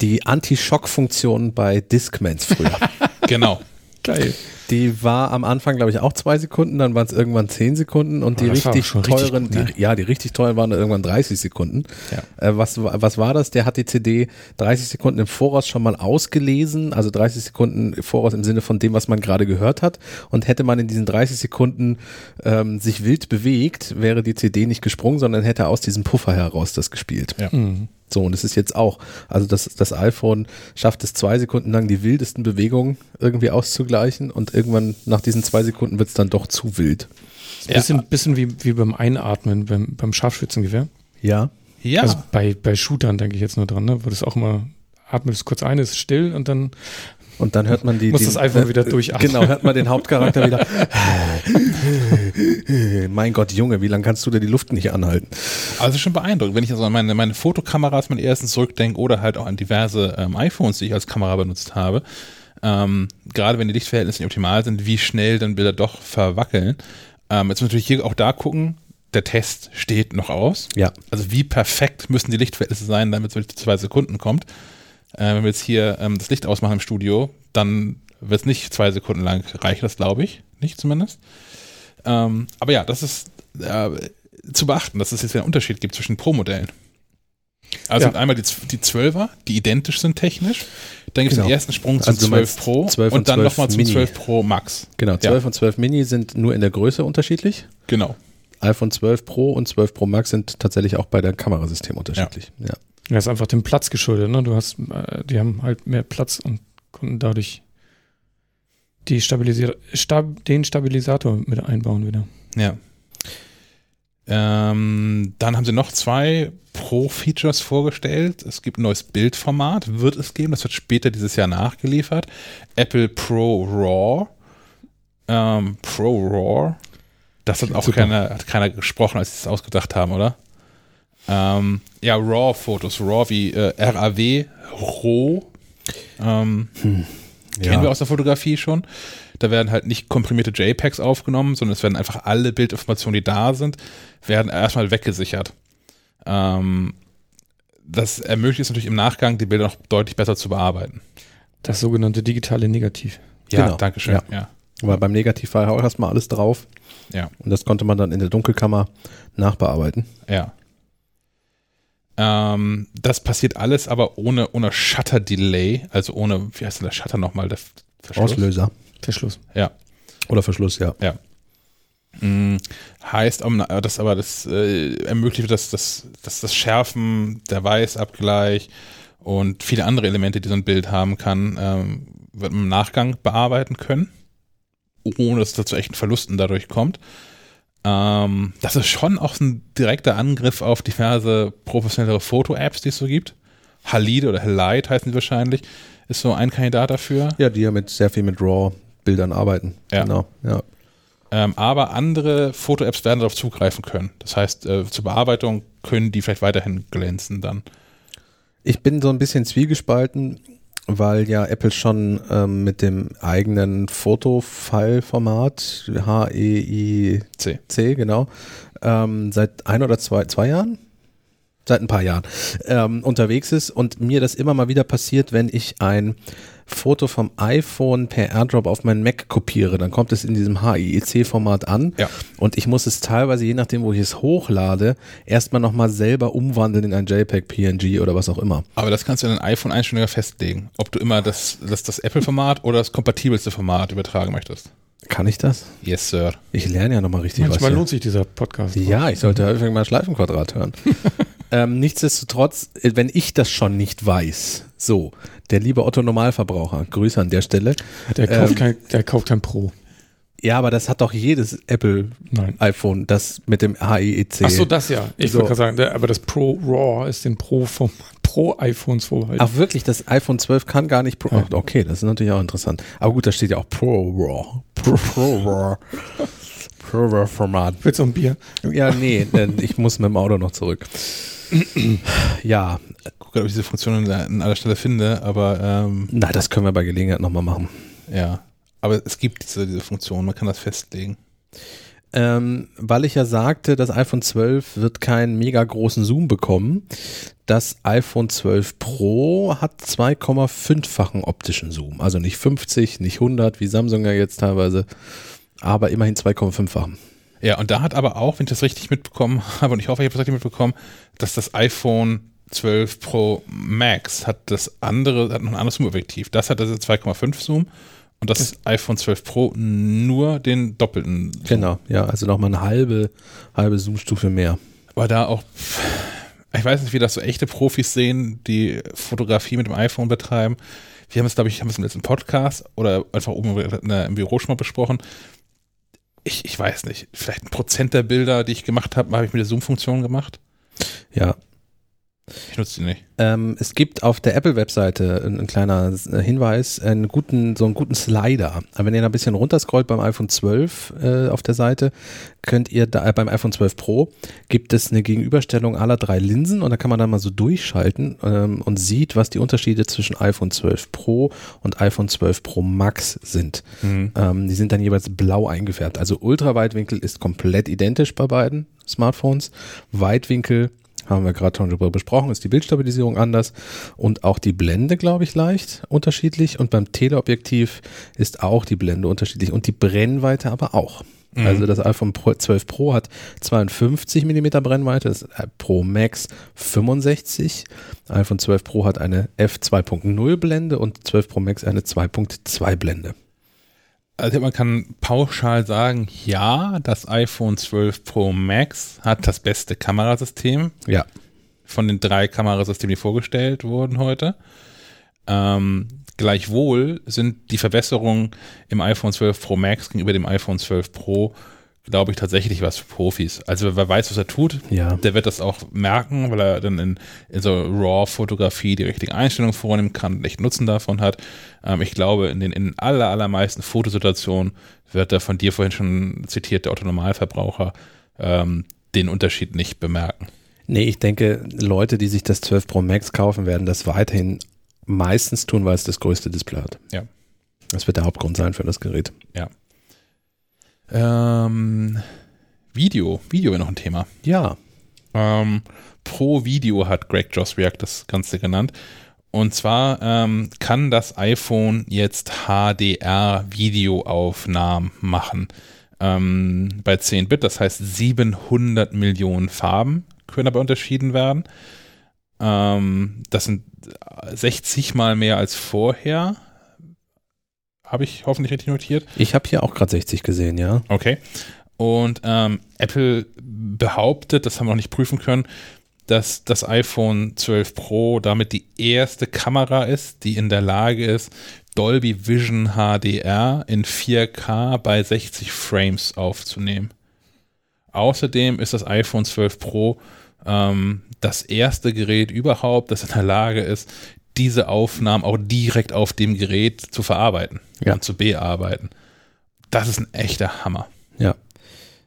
die Anti-Schock-Funktion bei Discmans früher. genau. Geil. Die war am Anfang, glaube ich, auch zwei Sekunden, dann waren es irgendwann zehn Sekunden und oh, die richtig teuren, richtig gut, die, ja, die richtig teuren waren irgendwann 30 Sekunden. Ja. Äh, was, was war das? Der hat die CD 30 Sekunden im Voraus schon mal ausgelesen, also 30 Sekunden im Voraus im Sinne von dem, was man gerade gehört hat. Und hätte man in diesen 30 Sekunden ähm, sich wild bewegt, wäre die CD nicht gesprungen, sondern hätte aus diesem Puffer heraus das gespielt. Ja. Mhm. So, und es ist jetzt auch, also das, das iPhone schafft es zwei Sekunden lang die wildesten Bewegungen irgendwie auszugleichen und irgendwann nach diesen zwei Sekunden wird es dann doch zu wild. Ja. Bisschen, bisschen wie, wie beim Einatmen beim, beim Scharfschützengewehr. Ja. Ja. Also bei, bei Shootern denke ich jetzt nur dran, ne? wo das auch immer atmet es kurz ein, ist still und dann und dann hört man die. Muss die, das einfach äh, wieder durchatmen. Genau, hört man den Hauptcharakter wieder. mein Gott, Junge, wie lange kannst du dir die Luft nicht anhalten? Also schon beeindruckend, wenn ich also an meine, meine Fotokameras meine ersten zurückdenke oder halt auch an diverse ähm, iPhones, die ich als Kamera benutzt habe. Ähm, gerade wenn die Lichtverhältnisse nicht optimal sind, wie schnell dann Bilder doch verwackeln. Ähm, jetzt muss natürlich hier auch da gucken, der Test steht noch aus. Ja. Also wie perfekt müssen die Lichtverhältnisse sein, damit es wirklich zwei Sekunden kommt. Äh, wenn wir jetzt hier ähm, das Licht ausmachen im Studio, dann wird es nicht zwei Sekunden lang reichen, das glaube ich. Nicht zumindest. Ähm, aber ja, das ist äh, zu beachten, dass es jetzt einen Unterschied gibt zwischen Pro-Modellen. Also ja. einmal die, die 12er, die identisch sind technisch. Dann gibt es genau. den ersten Sprung zum also 12 Pro 12 und, und dann nochmal zum 12 Pro Max. Genau, 12 ja. und 12 Mini sind nur in der Größe unterschiedlich. Genau. iPhone 12 Pro und 12 Pro Max sind tatsächlich auch bei der Kamerasystem unterschiedlich. Ja. ja. Das ist einfach dem Platz geschuldet. Ne? Du hast, äh, die haben halt mehr Platz und konnten dadurch die Stabilisier Stab den Stabilisator mit einbauen wieder. Ja. Ähm, dann haben sie noch zwei Pro-Features vorgestellt. Es gibt ein neues Bildformat, wird es geben, das wird später dieses Jahr nachgeliefert. Apple Pro RAW. Ähm, Pro RAW. Das hat auch keiner, hat keiner gesprochen, als sie es ausgedacht haben, oder? Ähm, ja, RAW-Fotos, RAW wie äh, RAW, RAW. Ähm, hm. ja. Kennen wir aus der Fotografie schon. Da werden halt nicht komprimierte JPEGs aufgenommen, sondern es werden einfach alle Bildinformationen, die da sind, werden erstmal weggesichert. Ähm, das ermöglicht es natürlich im Nachgang, die Bilder noch deutlich besser zu bearbeiten. Das sogenannte digitale Negativ. Ja, genau. danke schön. Ja. ja. Weil beim Negativ war ja auch erstmal alles drauf. Ja. Und das konnte man dann in der Dunkelkammer nachbearbeiten. Ja. Ähm, das passiert alles aber ohne, ohne Shutter-Delay, also ohne, wie heißt denn der Shutter nochmal? Der Verschluss? Auslöser. Verschluss. Ja. Oder Verschluss, ja. Ja. Mhm. Heißt, das aber das äh, ermöglicht das, das, das, das Schärfen, der Weißabgleich und viele andere Elemente, die so ein Bild haben kann, ähm, wird man im Nachgang bearbeiten können, ohne dass es zu echten Verlusten dadurch kommt. Ähm, das ist schon auch ein direkter Angriff auf diverse professionellere Foto-Apps, die es so gibt. Halide oder Halide heißen die wahrscheinlich, ist so ein Kandidat dafür. Ja, die ja mit sehr viel mit RAW-Bildern arbeiten. Ja. Genau, ja. Ähm, aber andere Foto-Apps werden darauf zugreifen können. Das heißt, äh, zur Bearbeitung können die vielleicht weiterhin glänzen dann. Ich bin so ein bisschen zwiegespalten weil ja Apple schon ähm, mit dem eigenen Foto-File-Format, H-E-I-C, genau, ähm, seit ein oder zwei, zwei Jahren? Seit ein paar Jahren ähm, unterwegs ist und mir das immer mal wieder passiert, wenn ich ein Foto vom iPhone per AirDrop auf meinen Mac kopiere, dann kommt es in diesem HIEC-Format an ja. und ich muss es teilweise, je nachdem, wo ich es hochlade, erstmal nochmal selber umwandeln in ein JPEG, PNG oder was auch immer. Aber das kannst du in ein iPhone-Einstellungen festlegen, ob du immer das, das, das Apple-Format oder das kompatibelste Format übertragen möchtest. Kann ich das? Yes, Sir. Ich lerne ja nochmal richtig Manchmal was. Manchmal lohnt sich dieser Podcast. Ja, ich sollte häufig mal Schleifenquadrat hören. ähm, nichtsdestotrotz, wenn ich das schon nicht weiß, so, der liebe Otto Normalverbraucher, Grüße an der Stelle. Der kauft, ähm, kein, der kauft kein Pro. Ja, aber das hat doch jedes Apple Nein. iPhone, das mit dem HEEC. Ach so, das ja. Ich so. würde sagen, der, aber das Pro RAW ist den Pro vom Pro iPhones vorbehalten. Ach wirklich, das iPhone 12 kann gar nicht Pro. Ja. Okay, das ist natürlich auch interessant. Aber gut, da steht ja auch Pro RAW. Pro, Pro RAW. Pro RAW Format. Willst du ein Bier? Ja, nee, ich muss mit dem Auto noch zurück. ja. Guck, ob ich diese Funktion an aller Stelle finde, aber. Ähm, Na, das können wir bei Gelegenheit nochmal machen. Ja. Aber es gibt diese, diese Funktion, man kann das festlegen. Ähm, weil ich ja sagte, das iPhone 12 wird keinen mega großen Zoom bekommen. Das iPhone 12 Pro hat 2,5-fachen optischen Zoom. Also nicht 50, nicht 100, wie Samsung ja jetzt teilweise, aber immerhin 2,5-fachen. Ja, und da hat aber auch, wenn ich das richtig mitbekommen habe, und ich hoffe, ich habe das richtig mitbekommen, dass das iPhone 12 Pro Max hat das andere, hat noch ein anderes Zoom-Objektiv. Das hat also 2,5 Zoom und das, iPhone 12 Pro nur den doppelten. Zoom. Genau, ja, also nochmal eine halbe, halbe Zoom-Stufe mehr. War da auch, ich weiß nicht, wie das so echte Profis sehen, die Fotografie mit dem iPhone betreiben. Wir haben es, glaube ich, haben es im letzten Podcast oder einfach oben im Büro schon mal besprochen ich, ich weiß nicht, vielleicht ein Prozent der Bilder, die ich gemacht habe, habe ich mit der Zoom-Funktion gemacht. Ja. Ich nutze die nicht. Ähm, es gibt auf der Apple-Webseite ein, ein, kleiner äh, Hinweis, einen guten, so einen guten Slider. Aber wenn ihr da ein bisschen runterscrollt beim iPhone 12 äh, auf der Seite, könnt ihr da, äh, beim iPhone 12 Pro gibt es eine Gegenüberstellung aller drei Linsen und da kann man dann mal so durchschalten ähm, und sieht, was die Unterschiede zwischen iPhone 12 Pro und iPhone 12 Pro Max sind. Mhm. Ähm, die sind dann jeweils blau eingefärbt. Also Ultraweitwinkel ist komplett identisch bei beiden Smartphones. Weitwinkel haben wir gerade schon darüber besprochen, ist die Bildstabilisierung anders und auch die Blende, glaube ich, leicht unterschiedlich. Und beim Teleobjektiv ist auch die Blende unterschiedlich und die Brennweite aber auch. Mhm. Also das iPhone Pro 12 Pro hat 52 mm Brennweite, das Pro Max 65. iPhone 12 Pro hat eine f2.0 Blende und 12 Pro Max eine 2.2 Blende. Also man kann pauschal sagen, ja, das iPhone 12 Pro Max hat das beste Kamerasystem. Ja. Von den drei Kamerasystemen, die vorgestellt wurden heute. Ähm, gleichwohl sind die Verbesserungen im iPhone 12 Pro Max gegenüber dem iPhone 12 Pro glaube ich, tatsächlich was für Profis. Also wer weiß, was er tut, ja. der wird das auch merken, weil er dann in, in so RAW-Fotografie die richtigen Einstellungen vornehmen kann und echt Nutzen davon hat. Ähm, ich glaube, in den in aller, allermeisten Fotosituationen wird der von dir vorhin schon zitierte Otto Normalverbraucher ähm, den Unterschied nicht bemerken. Nee, ich denke, Leute, die sich das 12 Pro Max kaufen, werden das weiterhin meistens tun, weil es das größte Display hat. Ja. Das wird der Hauptgrund sein für das Gerät. Ja. Ähm, Video. Video wäre noch ein Thema. Ja. Ähm, Pro Video hat Greg Joswiak das Ganze genannt. Und zwar ähm, kann das iPhone jetzt HDR-Videoaufnahmen machen. Ähm, bei 10 Bit, das heißt 700 Millionen Farben können dabei unterschieden werden. Ähm, das sind 60 mal mehr als vorher. Habe ich hoffentlich richtig notiert. Ich habe hier auch gerade 60 gesehen, ja. Okay. Und ähm, Apple behauptet, das haben wir noch nicht prüfen können, dass das iPhone 12 Pro damit die erste Kamera ist, die in der Lage ist, Dolby Vision HDR in 4K bei 60 Frames aufzunehmen. Außerdem ist das iPhone 12 Pro ähm, das erste Gerät überhaupt, das in der Lage ist, diese Aufnahmen auch direkt auf dem Gerät zu verarbeiten ja. und zu bearbeiten. Das ist ein echter Hammer. Ja.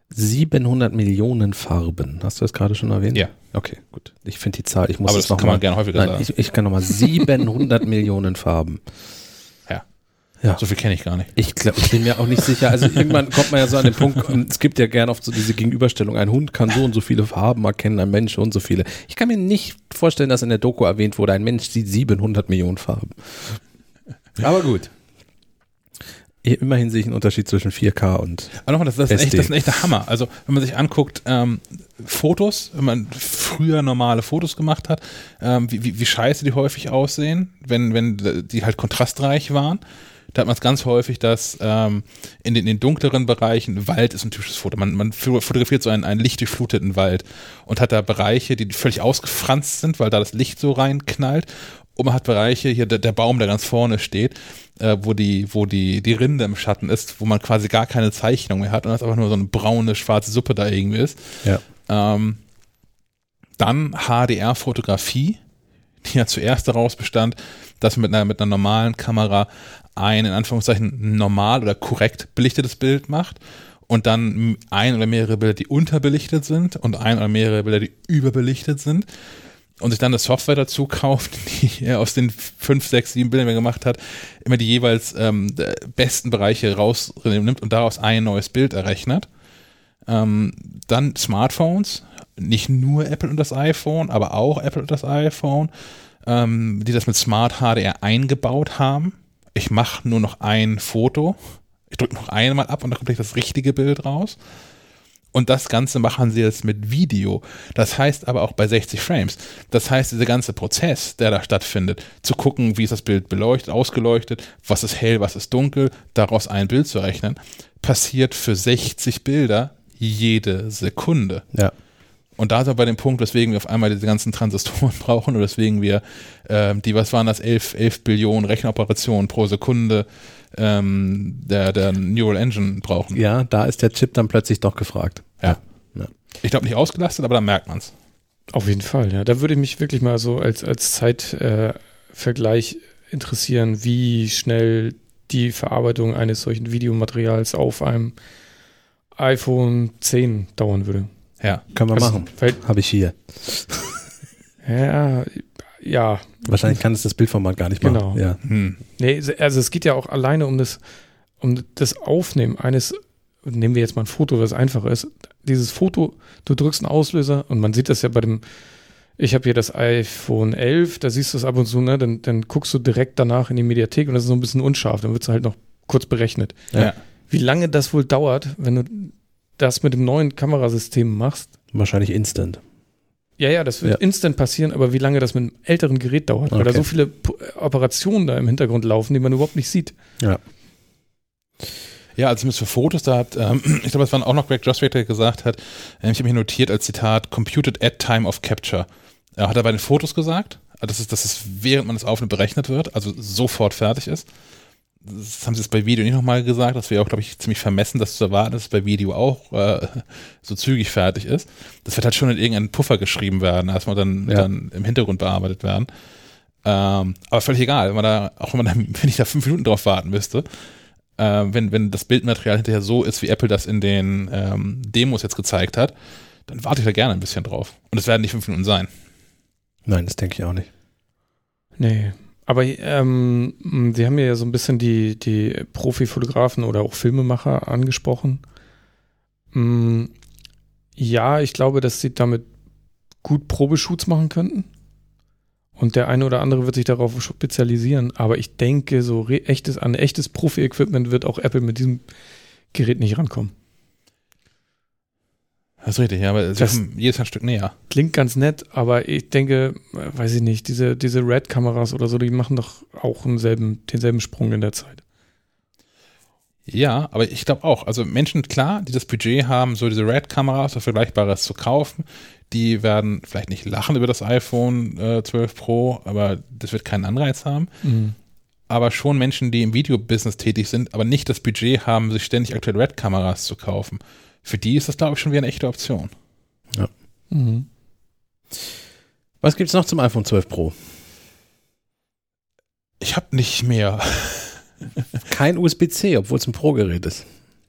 700 Millionen Farben. Hast du das gerade schon erwähnt? Ja. Okay, gut. Ich finde die Zahl, ich muss Aber es das kann mal, man gerne häufiger nein, sagen. Ich, ich kann nochmal 700 Millionen Farben. Ja. So viel kenne ich gar nicht. Ich glaube, ich bin mir auch nicht sicher. Also irgendwann kommt man ja so an den Punkt, ähm, es gibt ja gerne oft so diese Gegenüberstellung. Ein Hund kann so und so viele Farben erkennen, ein Mensch und so viele. Ich kann mir nicht vorstellen, dass in der Doku erwähnt wurde, ein Mensch sieht 700 Millionen Farben. Aber gut. Immerhin sehe ich einen Unterschied zwischen 4K und. Aber nochmal, das, das, ist echt, das ist ein echter Hammer. Also, wenn man sich anguckt, ähm, Fotos, wenn man früher normale Fotos gemacht hat, ähm, wie, wie, wie scheiße die häufig aussehen, wenn, wenn die halt kontrastreich waren. Da hat man es ganz häufig, dass ähm, in, den, in den dunkleren Bereichen, Wald ist ein typisches Foto. Man, man fotografiert so einen, einen lichtdurchfluteten Wald und hat da Bereiche, die völlig ausgefranst sind, weil da das Licht so reinknallt. Und man hat Bereiche, hier der, der Baum, der ganz vorne steht, äh, wo die, wo die, die Rinde im Schatten ist, wo man quasi gar keine Zeichnung mehr hat und das einfach nur so eine braune, schwarze Suppe da irgendwie ist. Ja. Ähm, dann HDR-Fotografie, die ja zuerst daraus bestand, dass man mit einer, mit einer normalen Kamera ein, in Anführungszeichen, normal oder korrekt belichtetes Bild macht und dann ein oder mehrere Bilder, die unterbelichtet sind und ein oder mehrere Bilder, die überbelichtet sind und sich dann eine Software dazu kauft, die er aus den fünf, sechs, sieben Bildern, die er gemacht hat, immer die jeweils ähm, besten Bereiche rausnimmt und daraus ein neues Bild errechnet. Ähm, dann Smartphones, nicht nur Apple und das iPhone, aber auch Apple und das iPhone, ähm, die das mit Smart HDR eingebaut haben. Ich mache nur noch ein Foto, ich drücke noch einmal ab und dann kommt gleich das richtige Bild raus. Und das Ganze machen sie jetzt mit Video. Das heißt aber auch bei 60 Frames. Das heißt, dieser ganze Prozess, der da stattfindet, zu gucken, wie ist das Bild beleuchtet, ausgeleuchtet, was ist hell, was ist dunkel, daraus ein Bild zu rechnen, passiert für 60 Bilder jede Sekunde. Ja. Und da sind wir bei dem Punkt, weswegen wir auf einmal diese ganzen Transistoren brauchen und weswegen wir ähm, die, was waren das, 11, 11 Billionen Rechenoperationen pro Sekunde ähm, der, der Neural Engine brauchen. Ja, da ist der Chip dann plötzlich doch gefragt. Ja. Ja. Ich glaube nicht ausgelastet, aber da merkt man es. Auf jeden Fall, ja. Da würde ich mich wirklich mal so als, als Zeitvergleich interessieren, wie schnell die Verarbeitung eines solchen Videomaterials auf einem iPhone 10 dauern würde. Ja. Können wir Also, machen. Habe ich hier. ja, ja. Wahrscheinlich kann es das Bildformat gar nicht machen. Genau. Ja. Hm. Nee, also es geht ja auch alleine um das, um das Aufnehmen eines, nehmen wir jetzt mal ein Foto, was einfach ist. Dieses Foto, du drückst einen Auslöser und man sieht das ja bei dem, ich habe hier das iPhone 11, da siehst du es ab und zu, ne? Dann, dann guckst du direkt danach in die Mediathek und das ist so ein bisschen unscharf, dann wird es halt noch kurz berechnet. Ja. Wie lange das wohl dauert, wenn du das mit dem neuen Kamerasystem machst? Wahrscheinlich instant. Ja, ja, das wird Ja. instant passieren, aber wie lange das mit einem älteren Gerät dauert, weil da Okay. so viele P- Operationen da im Hintergrund laufen, die man überhaupt nicht sieht. Ja. Ja, also zumindest für Fotos, da hat, ähm, ich glaube, es war auch noch Greg Joswick, der gesagt hat, äh, ich habe mir notiert als Zitat, computed at time of capture. Er hat er bei den Fotos gesagt, äh, dass es, dass es während man das Aufnehmen berechnet wird, also sofort fertig ist. Das haben sie jetzt bei Video nicht nochmal gesagt, das wäre auch, glaube ich, ziemlich vermessen, das zu erwarten, dass es bei Video auch äh, so zügig fertig ist. Das wird halt schon in irgendeinen Puffer geschrieben werden, erstmal dann, Ja. dann im Hintergrund bearbeitet werden. Ähm, aber völlig egal, wenn man da, auch wenn man da, wenn ich da fünf Minuten drauf warten müsste, äh, wenn, wenn das Bildmaterial hinterher so ist, wie Apple das in den ähm, Demos jetzt gezeigt hat, dann warte ich da gerne ein bisschen drauf. Und es werden nicht fünf Minuten sein. Nein, das denke ich auch nicht. Nee. Aber ähm, Sie haben ja so ein bisschen die, die Profifotografen oder auch Filmemacher angesprochen. Mm, ja, ich glaube, dass sie damit gut Probeshoots machen könnten. Und der eine oder andere wird sich darauf spezialisieren. Aber ich denke, so echtes, an echtes Profi-Equipment wird auch Apple mit diesem Gerät nicht rankommen. Das ist richtig, ja, aber das jedes ein Stück näher. Klingt ganz nett, aber ich denke, weiß ich nicht, diese, diese Red-Kameras oder so, die machen doch auch denselben, denselben Sprung in der Zeit. Ja, aber ich glaube auch, also Menschen, klar, die das Budget haben, so diese Red-Kameras oder Vergleichbares zu kaufen, die werden vielleicht nicht lachen über das iPhone äh, 12 Pro, aber das wird keinen Anreiz haben. Mhm. Aber schon Menschen, die im Videobusiness tätig sind, aber nicht das Budget haben, sich ständig aktuelle Red-Kameras zu kaufen für die ist das, glaube ich, schon wieder eine echte Option. Ja. Mhm. Was gibt es noch zum iPhone 12 Pro? Ich habe nicht mehr. Kein USB-C, obwohl es ein Pro-Gerät ist.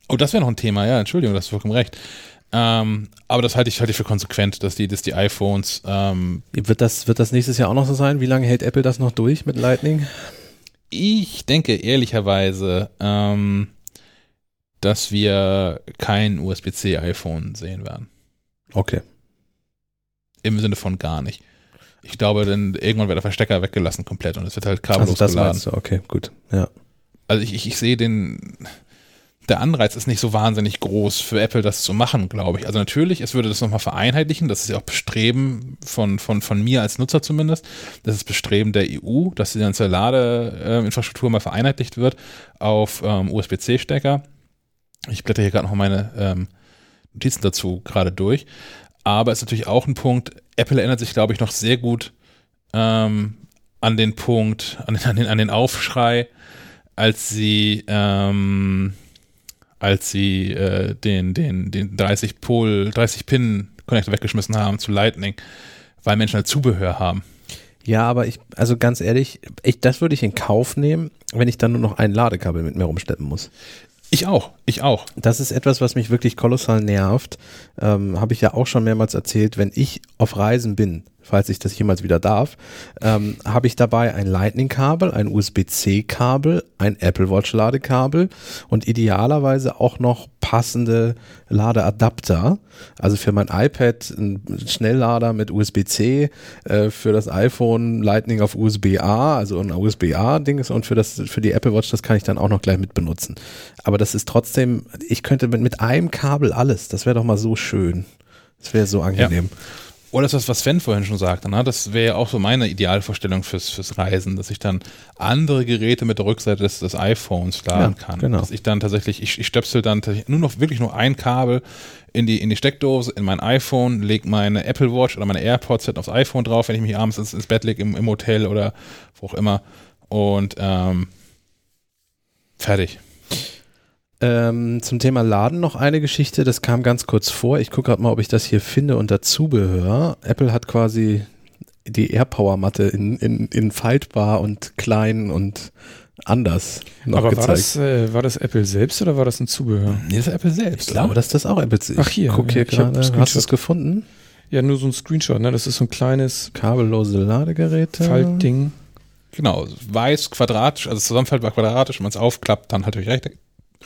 Oh, das wäre noch ein Thema, ja, Entschuldigung, das ist vollkommen recht. Ähm, aber das halte ich, halte ich für konsequent, dass die, dass die iPhones. Ähm, wird, das, wird das nächstes Jahr auch noch so sein? Wie lange hält Apple das noch durch mit Lightning? Ich denke ehrlicherweise, ähm, dass wir kein USB-C-iPhone sehen werden. Okay. Im Sinne von gar nicht. Ich glaube, dann irgendwann wird der Verstecker weggelassen komplett und es wird halt kabellos also das geladen. Du. Okay, gut. Ja. Also ich, ich, ich sehe den, der Anreiz ist nicht so wahnsinnig groß für Apple, das zu machen, glaube ich. Also natürlich, es würde das nochmal vereinheitlichen. Das ist ja auch Bestreben von, von, von mir als Nutzer zumindest. Das ist Bestreben der EU, dass die ganze Ladeinfrastruktur mal vereinheitlicht wird auf ähm, USB-C-Stecker. Ich blätter hier gerade noch meine ähm, Notizen dazu gerade durch. Aber es ist natürlich auch ein Punkt, Apple erinnert sich, glaube ich, noch sehr gut ähm, an den Punkt, an den, an den, an den Aufschrei, als sie, ähm, als sie äh, den, den, den 30 Pol, 30 Pin Connector weggeschmissen haben zu Lightning, weil Menschen halt Zubehör haben. Ja, aber ich, also ganz ehrlich, ich, das würde ich in Kauf nehmen, wenn ich dann nur noch ein Ladekabel mit mir rumschleppen muss. Ich auch, ich auch. Das ist etwas, was mich wirklich kolossal nervt. Ähm, Habe ich ja auch schon mehrmals erzählt, wenn ich auf Reisen bin, falls ich das jemals wieder darf, ähm, habe ich dabei ein Lightning-Kabel, ein USB-C-Kabel, ein Apple Watch-Ladekabel und idealerweise auch noch passende Ladeadapter. Also für mein iPad ein Schnelllader mit USB-C, äh, für das iPhone Lightning auf USB-A, also ein USB-A-Ding und für das für die Apple Watch, das kann ich dann auch noch gleich mit benutzen. Aber das ist trotzdem, ich könnte mit, mit einem Kabel alles, das wäre doch mal so schön. Das wäre so angenehm. Ja. Oder das, was Sven vorhin schon sagte, ne? das wäre ja auch so meine Idealvorstellung fürs, fürs Reisen, dass ich dann andere Geräte mit der Rückseite des, des iPhones laden ja, kann. Genau. Dass ich dann tatsächlich, ich, ich stöpsel dann nur noch wirklich nur ein Kabel in die, in die Steckdose, in mein iPhone, lege meine Apple Watch oder meine AirPods aufs iPhone drauf, wenn ich mich abends ins, ins Bett lege im, im Hotel oder wo auch immer. Und ähm, fertig. Ähm, zum Thema Laden noch eine Geschichte, das kam ganz kurz vor. Ich gucke gerade mal, ob ich das hier finde unter Zubehör. Apple hat quasi die AirPower-Matte in, in, in faltbar und klein und anders noch Aber gezeigt. War das, äh, war das Apple selbst oder war das ein Zubehör? Nee, das ist Apple selbst. Ich glaube, dass das auch Apple selbst. Ach hier, guck hier ja, gerade. Hast du es gefunden? Ja, nur so ein Screenshot, ne? Das ist so ein kleines kabellose Ladegerät. Faltding. Genau, weiß, quadratisch, also zusammenfaltbar quadratisch, wenn man es aufklappt, dann halt recht,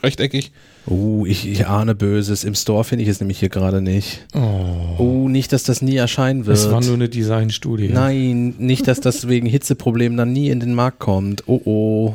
rechteckig. Oh, ich, ich ahne Böses. Im Store finde ich es nämlich hier gerade nicht. Oh. oh, nicht, dass das nie erscheinen wird. Es war nur eine Designstudie. Nein, nicht, dass das wegen Hitzeproblemen dann nie in den Markt kommt. Oh, oh.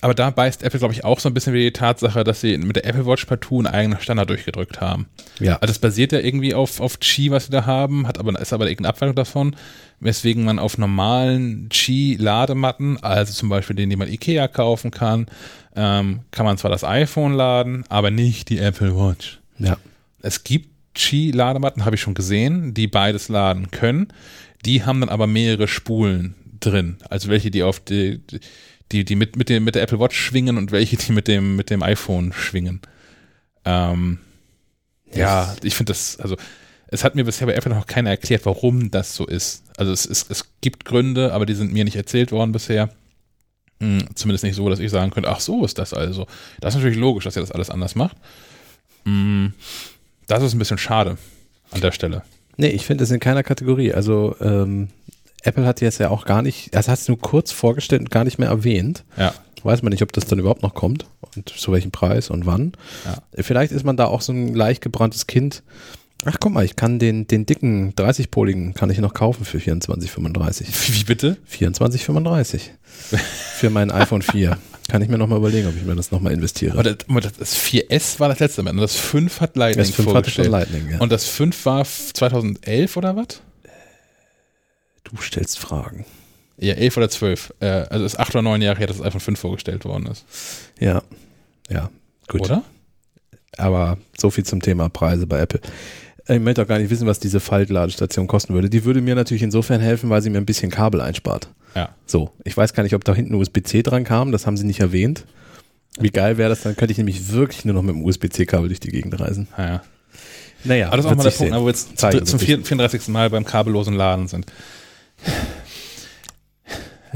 Aber da beißt Apple, glaube ich, auch so ein bisschen wie die Tatsache, dass sie mit der Apple Watch partout einen eigenen Standard durchgedrückt haben. Ja. Also das basiert ja irgendwie auf, auf Qi, was sie da haben, hat aber, ist aber irgendeine Abweichung davon, weswegen man auf normalen Qi-Ladematten, also zum Beispiel den, den man Ikea kaufen kann, ähm, kann man zwar das iPhone laden, aber nicht die Apple Watch. Ja. Es gibt Qi-Ladematten, habe ich schon gesehen, die beides laden können. Die haben dann aber mehrere Spulen drin. Also welche, die auf die, die, die mit, mit, dem, mit der Apple Watch schwingen und welche, die mit dem, mit dem iPhone schwingen. Ähm, ja, ich finde das, also es hat mir bisher bei Apple noch keiner erklärt, warum das so ist. Also es, es, es gibt Gründe, aber die sind mir nicht erzählt worden bisher. Hm, zumindest nicht so, dass ich sagen könnte, ach so ist das also. Das ist natürlich logisch, dass er das alles anders macht. Hm, das ist ein bisschen schade. an der Stelle. Nee, ich finde es in keiner Kategorie. Also ähm, Apple hat jetzt ja auch gar nicht, also hat es nur kurz vorgestellt und gar nicht mehr erwähnt. Ja. Weiß man nicht, ob das dann überhaupt noch kommt und zu welchem Preis und wann. Ja. Vielleicht ist man da auch so ein leicht gebranntes Kind. Ach guck mal, ich kann den, den dicken 30-poligen kann ich noch kaufen für 24,35. Wie bitte? 24,35. für mein iPhone 4. Kann ich mir nochmal überlegen, ob ich mir das nochmal investiere. Aber das, das 4S war das letzte Mal. Und das 5 hat Lightning das 5 hatte schon Lightning, ja. Und das 5 war 2011 oder was? Du stellst Fragen. Ja, 11 oder 12. Äh, also ist 8 oder 9 Jahre her, dass das iPhone 5 vorgestellt worden ist. Ja, ja, gut. Oder? Aber so viel zum Thema Preise bei Apple. Ich möchte auch gar nicht wissen, was diese Faltladestation kosten würde. Die würde mir natürlich insofern helfen, weil sie mir ein bisschen Kabel einspart. Ja. So, ich weiß gar nicht, ob da hinten USB-C dran kam, das haben sie nicht erwähnt. Wie geil wäre das, dann könnte ich nämlich wirklich nur noch mit dem USB-C-Kabel durch die Gegend reisen. Ja, ja. Naja, Aber das ist auch mal der Punkt, sehen. wo wir jetzt Zeigen zum wird sich. 34. Mal beim kabellosen Laden sind.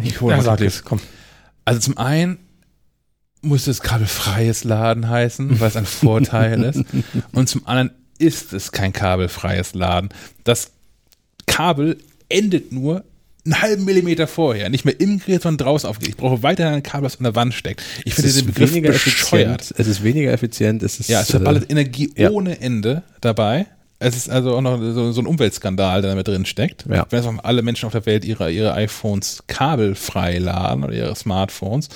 Ich hole mal sag es, komm. Also zum einen muss es kabelfreies Laden heißen, weil es ein Vorteil ist. Und zum anderen ist es kein kabelfreies Laden. Das Kabel endet nur einen halben Millimeter vorher. Nicht mehr im Gerät, sondern draußen aufgelegt. Ich brauche weiterhin ein Kabel, das an der Wand steckt. Ich Es finde ist den Begriff weniger bescheuert. effizient. Es ist weniger effizient. Es ist, Ja, es äh, verballert Energie ja. ohne Ende dabei. Es ist also auch noch so, so ein Umweltskandal, der damit drin steckt. Ja. Wenn alle Menschen auf der Welt ihre, ihre iPhones kabelfrei laden oder ihre Smartphones.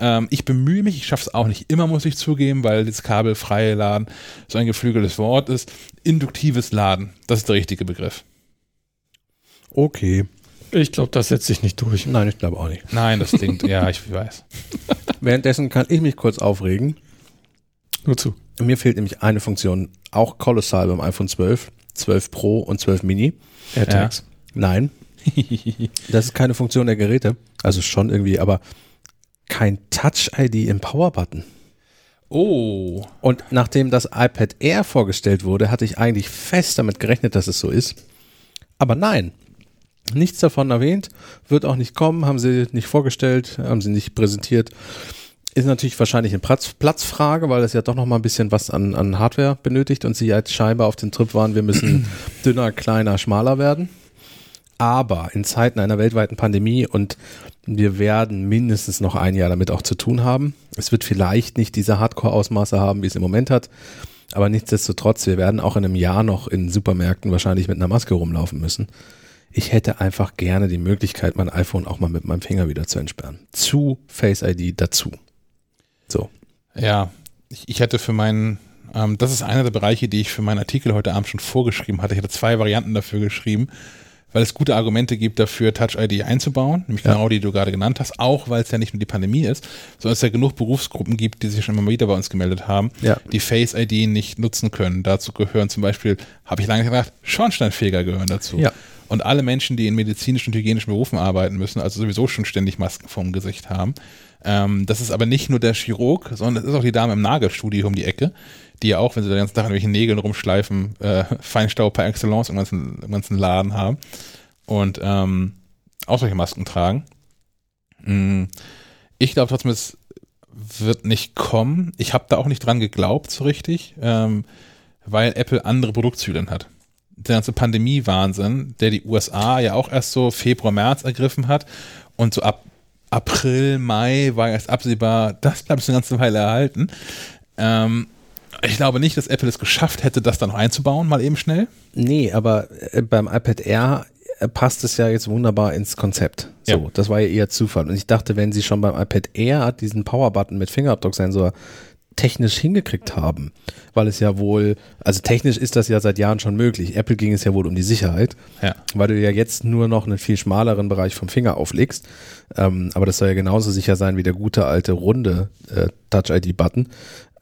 Ähm, ich bemühe mich, ich schaffe es auch nicht immer, muss ich zugeben, weil das kabelfreie Laden so ein geflügeltes Wort ist. Induktives Laden, das ist der richtige Begriff. okay. Ich glaube, das setzt sich nicht durch. Nein, ich glaube auch nicht. Nein, das klingt, ja, ich weiß. Währenddessen kann ich mich kurz aufregen. Nur zu. Mir fehlt nämlich eine Funktion, auch kolossal beim iPhone 12, 12 Pro und 12 Mini. AirTags. Nein, das ist keine Funktion der Geräte. Also schon irgendwie, aber kein Touch-ID im Power-Button. Oh, Und nachdem das iPad Air vorgestellt wurde, hatte ich eigentlich fest damit gerechnet, dass es so ist. Aber nein, nichts davon erwähnt, wird auch nicht kommen, haben sie nicht vorgestellt, haben sie nicht präsentiert. Ist natürlich wahrscheinlich eine Platz, Platzfrage, weil es ja doch noch mal ein bisschen was an, an Hardware benötigt und sie jetzt scheinbar auf dem Trip waren, wir müssen dünner, kleiner, schmaler werden. Aber in Zeiten einer weltweiten Pandemie und wir werden mindestens noch ein Jahr damit auch zu tun haben. Es wird vielleicht nicht diese Hardcore-Ausmaße haben, wie es im Moment hat. Aber nichtsdestotrotz, wir werden auch in einem Jahr noch in Supermärkten wahrscheinlich mit einer Maske rumlaufen müssen. Ich hätte einfach gerne die Möglichkeit, mein iPhone auch mal mit meinem Finger wieder zu entsperren. Zu Face ID dazu. So. Ja, ich, ich hätte für meinen, ähm, das ist einer der Bereiche, die ich für meinen Artikel heute Abend schon vorgeschrieben hatte. Ich hatte zwei Varianten dafür geschrieben, weil es gute Argumente gibt dafür, Touch ID einzubauen, nämlich Ja. genau die, die du gerade genannt hast, auch weil es ja nicht nur die Pandemie ist, sondern es ja genug Berufsgruppen gibt, die sich schon immer wieder bei uns gemeldet haben, Ja. die Face ID nicht nutzen können. Dazu gehören zum Beispiel, habe ich lange gedacht, Schornsteinfeger gehören dazu. Ja. Und alle Menschen, die in medizinischen und hygienischen Berufen arbeiten müssen, also sowieso schon ständig Masken vorm Gesicht haben. Ähm, das ist aber nicht nur der Chirurg, sondern das ist auch die Dame im Nagelstudio um die Ecke, die ja auch, wenn sie den ganzen Tag an welchen Nägeln rumschleifen, äh, Feinstaub par excellence im ganzen, im ganzen Laden haben und ähm, auch solche Masken tragen. Mm, Ich glaube trotzdem, es wird nicht kommen. Ich habe da auch nicht dran geglaubt so richtig, ähm, weil Apple andere Produktzyklen hat. Der ganze Pandemie-Wahnsinn, der die USA ja auch erst so Februar, März ergriffen hat und so ab April, Mai war erst absehbar, das bleibt so eine ganze Weile erhalten. Ähm, ich glaube nicht, dass Apple es geschafft hätte, das dann noch einzubauen, mal eben schnell. Nee, aber äh, beim iPad Air äh, passt es ja jetzt wunderbar ins Konzept. So, Ja. das war ja eher Zufall. Und ich dachte, wenn sie schon beim iPad Air diesen Power-Button mit Fingerabdrucksensor technisch hingekriegt haben, weil es ja wohl, also technisch ist das ja seit Jahren schon möglich. Apple ging es ja wohl um die Sicherheit, Ja. weil du ja jetzt nur noch einen viel schmaleren Bereich vom Finger auflegst. Ähm, aber das soll ja genauso sicher sein wie der gute alte runde äh, Touch-ID-Button.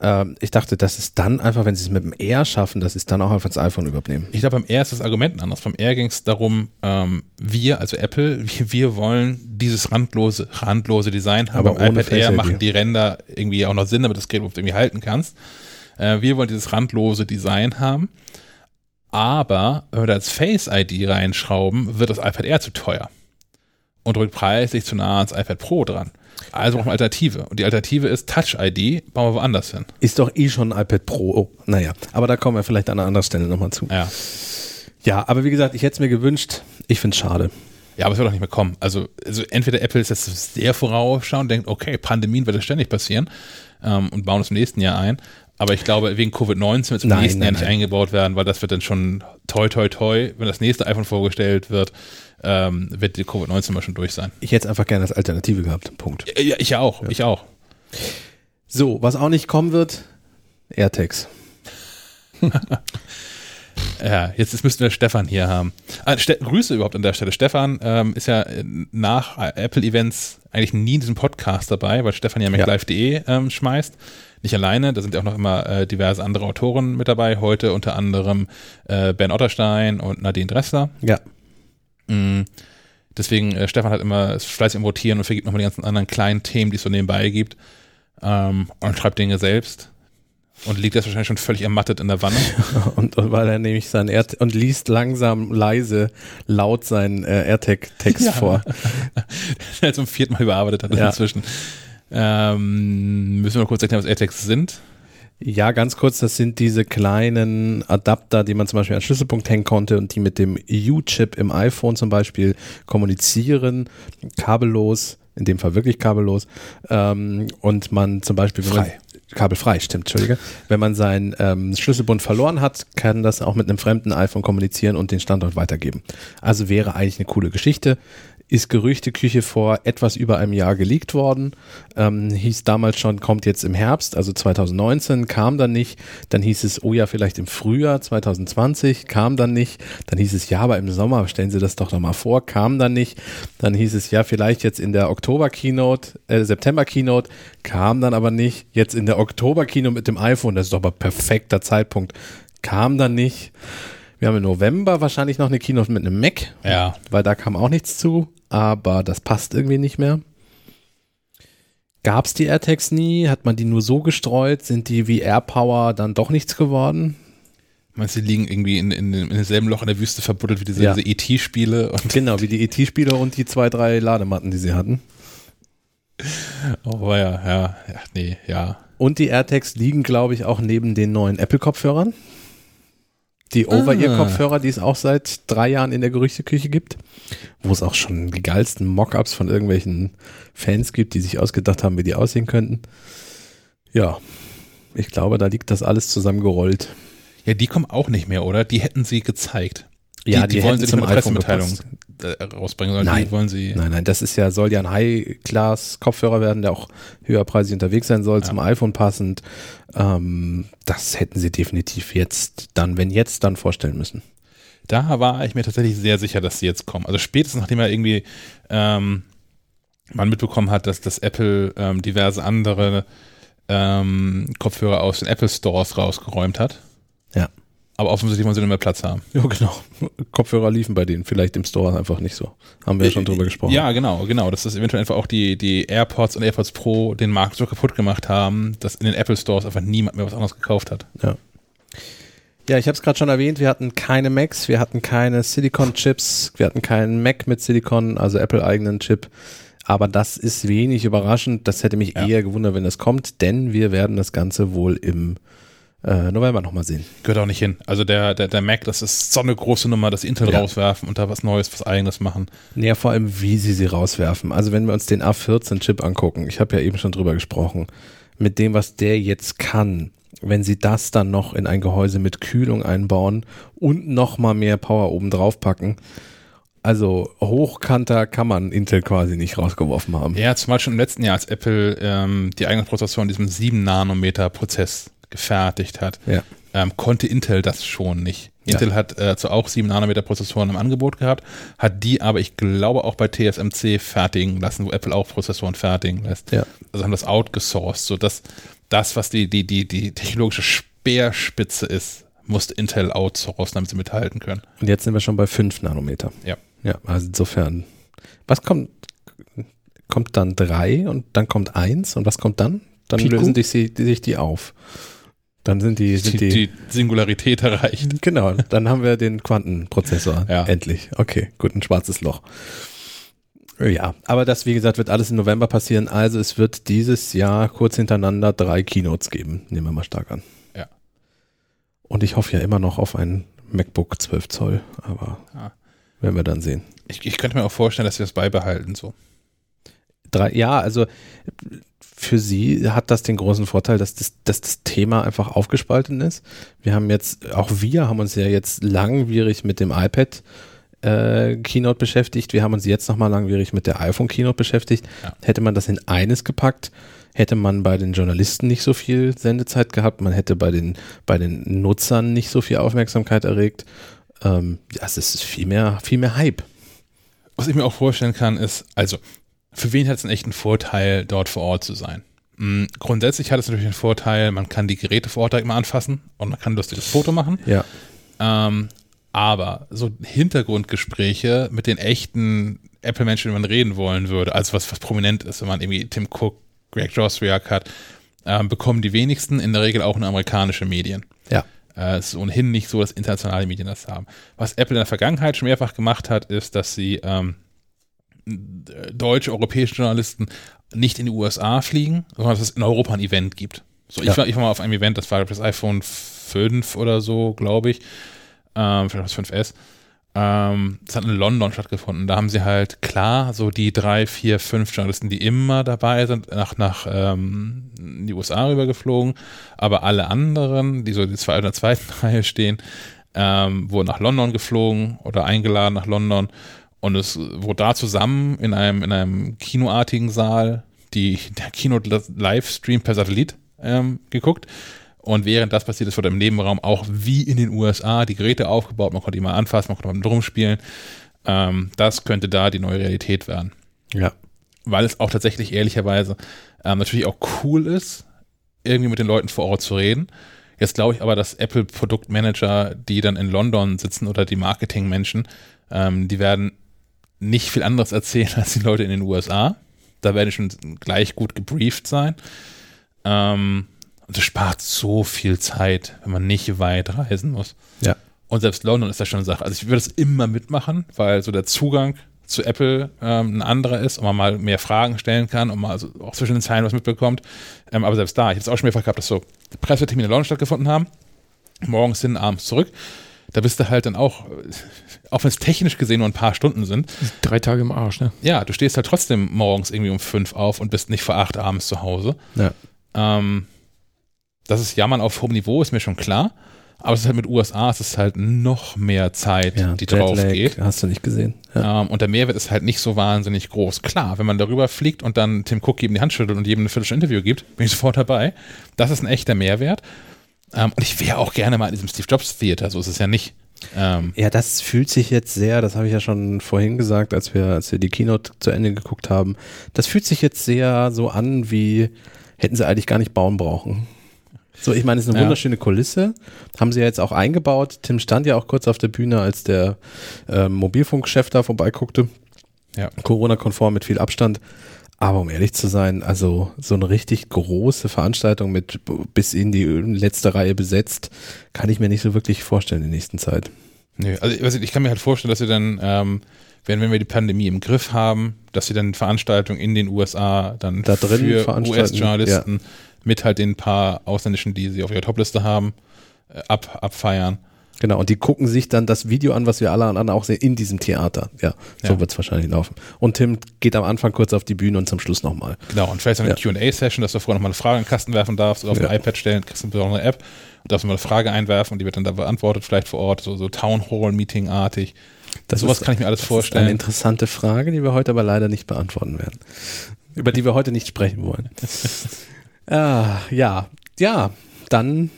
Ähm, ich dachte, dass es dann einfach, wenn sie es mit dem Air schaffen, dass sie es dann auch einfach ins iPhone übernehmen. Ich glaube, beim R ist das Argument anders. Beim R ging es darum, ähm, wir, also Apple, wir, wir wollen dieses randlose, randlose Design haben. Aber beim ohne iPad Air Face ID. machen die Ränder irgendwie auch noch Sinn, damit das Gerät irgendwie halten kannst. Äh, wir wollen dieses randlose Design haben. Aber wenn wir da jetzt Face ID reinschrauben, wird das iPad Air zu teuer. Und rückt preislich zu nah ans iPad Pro dran. Also brauchen wir Alternative. Und die Alternative ist Touch-ID, bauen wir woanders hin. Ist doch eh schon ein iPad Pro. Oh, naja, aber da kommen wir vielleicht an einer anderen Stelle nochmal zu. Ja. Ja, aber wie gesagt, ich hätte es mir gewünscht. Ich finde es schade. Ja, aber es wird doch nicht mehr kommen. Also, also entweder Apple ist jetzt sehr vorausschauend und denkt, okay, Pandemien wird das ständig passieren ähm, und bauen es im nächsten Jahr ein. Aber ich glaube, wegen Covid-19 wird es im Nein, nächsten nein, Jahr nicht nein. eingebaut werden, weil das wird dann schon toi, toi, toi, wenn das nächste iPhone vorgestellt wird, ähm, wird die Covid-19 mal schon durch sein. Ich hätte es einfach gerne als Alternative gehabt. Punkt. Ja, ich auch, ich auch. So, was auch nicht kommen wird, AirTags. Ja, jetzt, jetzt müssten wir Stefan hier haben. Ah, Ste Grüße überhaupt an der Stelle. Stefan ähm, ist ja nach Apple-Events eigentlich nie in diesem Podcast dabei, weil Stefan ja MacLive.de ähm, schmeißt. Nicht alleine, da sind ja auch noch immer äh, diverse andere Autoren mit dabei. Heute unter anderem äh, Ben Otterstein und Nadine Dressler. Ja. Mm. Deswegen, äh, Stefan hat immer fleißig am Rotieren und vergibt nochmal die ganzen anderen kleinen Themen, die es so nebenbei gibt. Ähm, und schreibt Dinge selbst. Und liegt jetzt wahrscheinlich schon völlig ermattet in der Wanne. Und, und weil er nämlich sein Air und liest langsam leise laut seinen äh, AirTag-Text Ja. vor. der zum vierten Mal überarbeitet hat Ja. inzwischen. Ähm, müssen wir noch kurz erklären, was AirTags sind? Ja, ganz kurz, das sind diese kleinen Adapter, die man zum Beispiel an den Schlüsselpunkt hängen konnte und die mit dem U-Chip im iPhone zum Beispiel kommunizieren, kabellos, in dem Fall wirklich kabellos. Ähm, und man zum Beispiel, wenn man kabelfrei, stimmt, Entschuldige. Wenn man seinen ähm, Schlüsselbund verloren hat, kann das auch mit einem fremden iPhone kommunizieren und den Standort weitergeben. Also wäre eigentlich eine coole Geschichte. Ist Gerüchteküche vor etwas über einem Jahr geleakt worden. Ähm, hieß damals schon, kommt jetzt im Herbst, also 2019, kam dann nicht. Dann hieß es, oh ja, vielleicht im Frühjahr 2020, kam dann nicht. Dann hieß es, ja, aber im Sommer, stellen Sie das doch noch mal vor, kam dann nicht. Dann hieß es, ja, vielleicht jetzt in der Oktober-Keynote, äh, September-Keynote, kam dann aber nicht. Jetzt in der Oktober-Keynote mit dem iPhone, das ist doch aber perfekter Zeitpunkt, kam dann nicht. Wir haben im November wahrscheinlich noch eine Keynote mit einem Mac, Ja. weil da kam auch nichts zu, aber das passt irgendwie nicht mehr. Gab es die AirTags nie? Hat man die nur so gestreut? Sind die wie AirPower dann doch nichts geworden? Meinst du, die liegen irgendwie in, in, in demselben Loch in der Wüste verbuddelt wie diese, Ja. diese ET-Spiele? Genau, wie die ET-Spieler und die zwei, drei Ladematten, die sie hatten. oh ja, ja, ja, nee, ja. Und die AirTags liegen, glaube ich, auch neben den neuen Apple-Kopfhörern. Die Over-Ear-Kopfhörer, die es auch seit drei Jahren in der Gerüchteküche gibt, wo es auch schon die geilsten Mockups von irgendwelchen Fans gibt, die sich ausgedacht haben, wie die aussehen könnten. Ja, ich glaube, da liegt das alles zusammengerollt. Ja, die kommen auch nicht mehr, oder? Die hätten sie gezeigt. Ja, die, die wollen sie nicht zum mit Pressemitteilung äh, rausbringen, sondern Nein. die wollen sie. Nein, nein, das ist ja, soll ja ein High-Class-Kopfhörer werden, der auch höherpreisig unterwegs sein soll, Ja. zum iPhone passend. Ähm, das hätten sie definitiv jetzt dann, wenn jetzt, dann vorstellen müssen. Da war ich mir tatsächlich sehr sicher, dass sie jetzt kommen. Also spätestens nachdem er irgendwie ähm, man mitbekommen hat, dass das Apple ähm, diverse andere ähm, Kopfhörer aus den Apple Stores rausgeräumt hat. Ja. Aber offensichtlich wollen sie nicht mehr Platz haben. Ja, genau. Kopfhörer liefen bei denen, vielleicht im Store einfach nicht so. Haben wir ja schon drüber gesprochen. Ja, genau, genau. Dass das eventuell einfach auch die, die AirPods und AirPods Pro den Markt so kaputt gemacht haben, dass in den Apple Stores einfach niemand mehr was anderes gekauft hat. Ja, ja ich habe es gerade schon erwähnt, wir hatten keine Macs, wir hatten keine Silicon-Chips, wir hatten keinen Mac mit Silicon, also Apple-eigenen Chip. Aber das ist wenig überraschend. Das hätte mich Ja. eher gewundert, wenn das kommt, denn wir werden das Ganze wohl im äh, November nochmal sehen. Gehört auch nicht hin. Also der, der, der Mac, das ist so eine große Nummer, sie Intel Ja. rauswerfen und da was Neues, was eigenes machen. Naja, vor allem, wie sie sie rauswerfen. Also wenn wir uns den A14-Chip angucken, ich habe ja eben schon drüber gesprochen, mit dem, was der jetzt kann, wenn sie das dann noch in ein Gehäuse mit Kühlung einbauen und noch mal mehr Power oben drauf packen, also hochkanter kann man Intel quasi nicht rausgeworfen haben. Ja, zum Beispiel im letzten Jahr, als Apple ähm, die eigene Prozessoren in diesem 7-Nanometer-Prozess gefertigt hat, Ja. ähm, konnte Intel das schon nicht. Ja. Intel hat äh, zwar auch 7-Nanometer-Prozessoren im Angebot gehabt, hat die aber, ich glaube, auch bei TSMC fertigen lassen, wo Apple auch Prozessoren fertigen lässt. Ja. Also haben das outgesourced, sodass das, was die, die, die, die technologische Speerspitze ist, musste Intel outsourcen, damit sie mithalten können. Und jetzt sind wir schon bei 5 Nanometer. Ja. Ja, also insofern. Was kommt? Kommt dann 3 und dann kommt 1 und was kommt dann? Dann Pico? lösen sich, die- sich die auf. Dann sind die, sind Die, die Singularität erreicht. Genau, dann haben wir den Quantenprozessor. Ja. Endlich. Okay, gut, ein schwarzes Loch. Ja, aber das, wie gesagt, wird alles im November passieren. Also es wird dieses Jahr kurz hintereinander drei Keynotes geben. Nehmen wir mal stark an. Ja. Und ich hoffe ja immer noch auf ein MacBook 12 Zoll, aber ja. werden wir dann sehen. Ich, ich könnte mir auch vorstellen, dass wir das beibehalten so. Drei, ja, also für sie hat das den großen Vorteil, dass das, dass das Thema einfach aufgespalten ist. Wir haben jetzt, auch wir haben uns ja jetzt langwierig mit dem iPad äh, Keynote beschäftigt. Wir haben uns jetzt nochmal langwierig mit der iPhone Keynote beschäftigt. Ja. Hätte man das in eines gepackt, hätte man bei den Journalisten nicht so viel Sendezeit gehabt, man hätte bei den, bei den Nutzern nicht so viel Aufmerksamkeit erregt. Ähm, ja, es ist viel mehr, viel mehr Hype. Was ich mir auch vorstellen kann, ist, also, für wen hat es einen echten Vorteil, dort vor Ort zu sein? Mhm, grundsätzlich hat es natürlich einen Vorteil, man kann die Geräte vor Ort direkt mal anfassen und man kann ein lustiges Foto machen. Ja. Ähm, aber so Hintergrundgespräche mit den echten Apple-Menschen, die man reden wollen würde, also was, was prominent ist, wenn man irgendwie Tim Cook, Greg Joswiak hat, äh, bekommen die wenigsten in der Regel auch nur amerikanische Medien. Ja. Äh, es ist ohnehin nicht so, dass internationale Medien das haben. Was Apple in der Vergangenheit schon mehrfach gemacht hat, ist, dass sie ähm, deutsche, europäische Journalisten nicht in die USA fliegen, sondern dass es in Europa ein Event gibt. So, ja. ich, war, ich war mal auf einem Event, das war das iPhone 5 oder so, glaube ich ähm, vielleicht das 5S. Ähm, das hat in London stattgefunden. Da haben sie halt klar so die drei, vier, fünf Journalisten, die immer dabei sind, nach, nach ähm, in die USA rübergeflogen. Aber alle anderen, die so die zwei oder zweiten Reihe stehen, ähm, wurden nach London geflogen oder eingeladen nach London. Und es wurde da zusammen in einem, in einem kinoartigen Saal die, der Kino-Livestream per Satellit ähm, geguckt. Und während das passiert ist, wurde im Nebenraum auch wie in den USA die Geräte aufgebaut. Man konnte die mal anfassen, man konnte mal drum spielen. Ähm, das könnte da die neue Realität werden. Ja. Weil es auch tatsächlich ehrlicherweise ähm, natürlich auch cool ist, irgendwie mit den Leuten vor Ort zu reden. Jetzt glaube ich aber, dass Apple-Produktmanager, die dann in London sitzen oder die Marketingmenschen, ähm, die werden nicht viel anderes erzählen als die Leute in den USA. Da werden die schon gleich gut gebrieft sein. Ähm, und es spart so viel Zeit, wenn man nicht weit reisen muss. Ja. Und selbst London ist da schon eine Sache. Also ich würde es immer mitmachen, weil so der Zugang zu Apple ähm, ein anderer ist und man mal mehr Fragen stellen kann und mal also auch zwischen den Zeilen was mitbekommt. Ähm, aber selbst da, ich habe es auch schon mehrfach gehabt, dass so Pressetermine in London stattgefunden haben, morgens hin, abends zurück. Da bist du halt dann auch, auch wenn es technisch gesehen nur ein paar Stunden sind. Drei Tage im Arsch, ne? Ja, du stehst halt trotzdem morgens irgendwie um fünf auf und bist nicht vor acht abends zu Hause. Ja. Ähm, das ist Jammern auf hohem Niveau, ist mir schon klar. Aber es ist halt mit USA, es ist halt noch mehr Zeit, ja, die drauf Lag geht. Hast du nicht gesehen. Ja. Ähm, und der Mehrwert ist halt nicht so wahnsinnig groß. Klar, wenn man darüber fliegt und dann Tim Cook jedem die Hand schüttelt und jedem eine Viertelstunde Interview gibt, bin ich sofort dabei. Das ist ein echter Mehrwert. Ähm, und ich wäre auch gerne mal in diesem Steve Jobs Theater, so ist es ja nicht. Ähm, ja, das fühlt sich jetzt sehr, das habe ich ja schon vorhin gesagt, als wir, als wir die Keynote zu Ende geguckt haben. Das fühlt sich jetzt sehr so an, wie hätten sie eigentlich gar nicht bauen brauchen. So, ich meine, es ist eine ja. wunderschöne Kulisse. Haben sie ja jetzt auch eingebaut. Tim stand ja auch kurz auf der Bühne, als der äh, Mobilfunkchef da vorbeiguckte. Ja. Corona-konform mit viel Abstand. Aber um ehrlich zu sein, also so eine richtig große Veranstaltung mit bis in die letzte Reihe besetzt, kann ich mir nicht so wirklich vorstellen in der nächsten Zeit. Nö, also ich kann mir halt vorstellen, dass sie dann, ähm, wenn, wenn wir die Pandemie im Griff haben, dass sie dann Veranstaltungen in den USA dann da für US-Journalisten ja mit halt den paar Ausländischen, die sie auf ihrer Topliste haben, äh, ab, abfeiern. Genau, und die gucken sich dann das Video an, was wir alle anderen auch sehen, in diesem Theater. Ja, so ja. wird es wahrscheinlich laufen. Und Tim geht am Anfang kurz auf die Bühne und zum Schluss nochmal. Genau, und vielleicht eine ja. QA-Session, dass du vorher nochmal eine Frage in den Kasten werfen darfst oder auf ja. ein iPad stellen, kriegst du eine besondere App und darfst mal eine Frage einwerfen und die wird dann da beantwortet, vielleicht vor Ort, so, so Town Hall-Meeting-artig. Das Sowas kann ich mir alles das vorstellen. Ist eine interessante Frage, die wir heute aber leider nicht beantworten werden. Über die wir heute nicht sprechen wollen. Ah, ja, ja, dann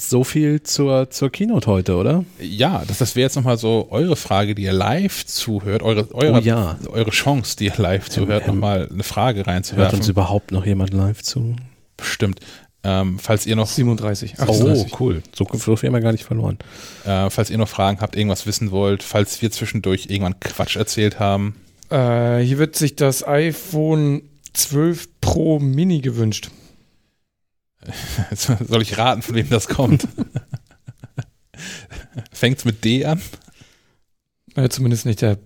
so viel zur, zur Keynote heute, oder? Ja, das, das wäre jetzt nochmal so eure Frage, die ihr live zuhört, eure, eure, oh ja. eure Chance, die ihr live zuhört, ähm, nochmal eine Frage reinzuwerfen. Hört uns überhaupt noch jemand live zu? Bestimmt. Ähm, falls ihr noch 37, 38. Oh, cool. So, so viel haben wir gar nicht verloren. Äh, falls ihr noch Fragen habt, irgendwas wissen wollt, falls wir zwischendurch irgendwann Quatsch erzählt haben. Äh, hier wird sich das iPhone 12 Pro Mini gewünscht. Soll ich raten, von wem das kommt? Fängt es mit D an? Ja, zumindest nicht der,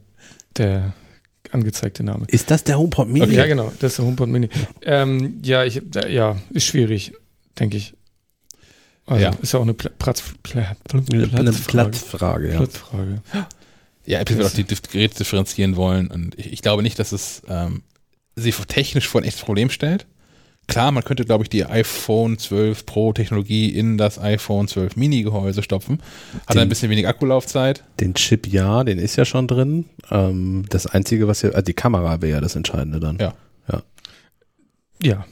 der angezeigte Name. Ist das der HomePod Mini? Okay. Ja, genau, das ist der HomePod Mini. Ähm, ja, ich, ja, ist schwierig, denke ich. Also, ja. Ist ja auch eine Platz, Platz, Platzfrage. Platzfrage, ja. Platzfrage. Ja, Apple wird auch die Geräte differenzieren wollen und ich, ich glaube nicht, dass es ähm, sie technisch vor ein echtes Problem stellt. Klar, man könnte, glaube ich, die iPhone 12 Pro Technologie in das iPhone 12 Mini Gehäuse stopfen. Hat den, ein bisschen weniger Akkulaufzeit. Den Chip ja, den ist ja schon drin. Ähm, das Einzige, was ja, also die Kamera wäre ja das Entscheidende dann. Ja. Ja. Ja,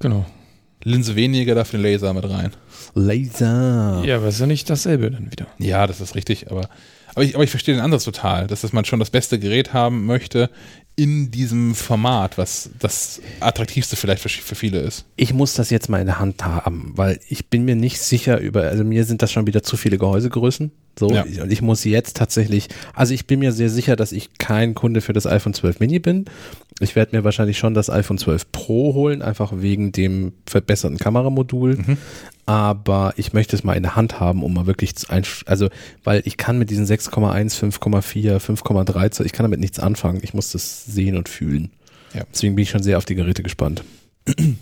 genau. Linse weniger, dafür den Laser mit rein. Laser. Ja, aber ist ja nicht dasselbe dann wieder. Ja, das ist richtig, aber, aber, ich, aber ich verstehe den Ansatz total, dass man schon das beste Gerät haben möchte in diesem Format, was das attraktivste vielleicht für, für, viele ist. Ich muss das jetzt mal in der Hand haben, weil ich bin mir nicht sicher über, also mir sind das schon wieder zu viele Gehäusegrößen. So, ja. und ich muss jetzt tatsächlich, also ich bin mir sehr sicher, dass ich kein Kunde für das iPhone 12 Mini bin. Ich werde mir wahrscheinlich schon das iPhone 12 Pro holen, einfach wegen dem verbesserten Kameramodul. Mhm. Aber ich möchte es mal in der Hand haben, um mal wirklich, zu also, weil ich kann mit diesen 6,1, 5,4, 5,3, ich kann damit nichts anfangen. Ich muss das sehen und fühlen. Ja. Deswegen bin ich schon sehr auf die Geräte gespannt.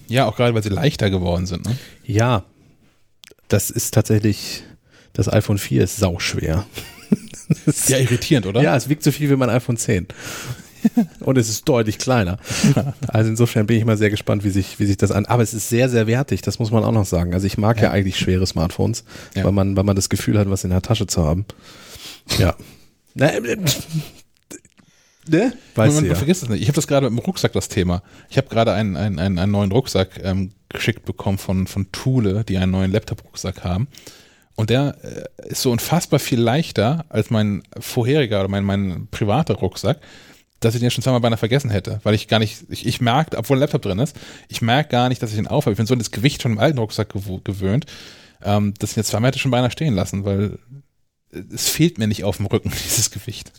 Ja, auch gerade, weil sie leichter geworden sind. Ne? Ja, das ist tatsächlich das iPhone 4 ist sauschwer. ja, irritierend, oder? Ja, es wiegt so viel wie mein iPhone 10. Und es ist deutlich kleiner. Also insofern bin ich mal sehr gespannt, wie sich, wie sich das an. Aber es ist sehr, sehr wertig, das muss man auch noch sagen. Also ich mag ja, ja eigentlich schwere Smartphones, ja. weil man, weil man das Gefühl hat, was in der Tasche zu haben. Ja. Ne? Ne? Weißt man, man, vergisst es nicht. Ich habe das gerade mit dem Rucksack das Thema. Ich habe gerade einen, einen, einen, einen neuen Rucksack ähm, geschickt bekommen von, von Thule, die einen neuen Laptop-Rucksack haben. Und der äh, ist so unfassbar viel leichter als mein vorheriger oder mein, mein privater Rucksack, dass ich den schon zweimal beinahe vergessen hätte, weil ich gar nicht, ich, ich merke, obwohl ein Laptop drin ist, ich merke gar nicht, dass ich den aufhabe. Ich bin so an das Gewicht schon im alten Rucksack gewöhnt, ähm, dass ich jetzt zweimal hätte schon beinahe stehen lassen, weil es fehlt mir nicht auf dem Rücken, dieses Gewicht.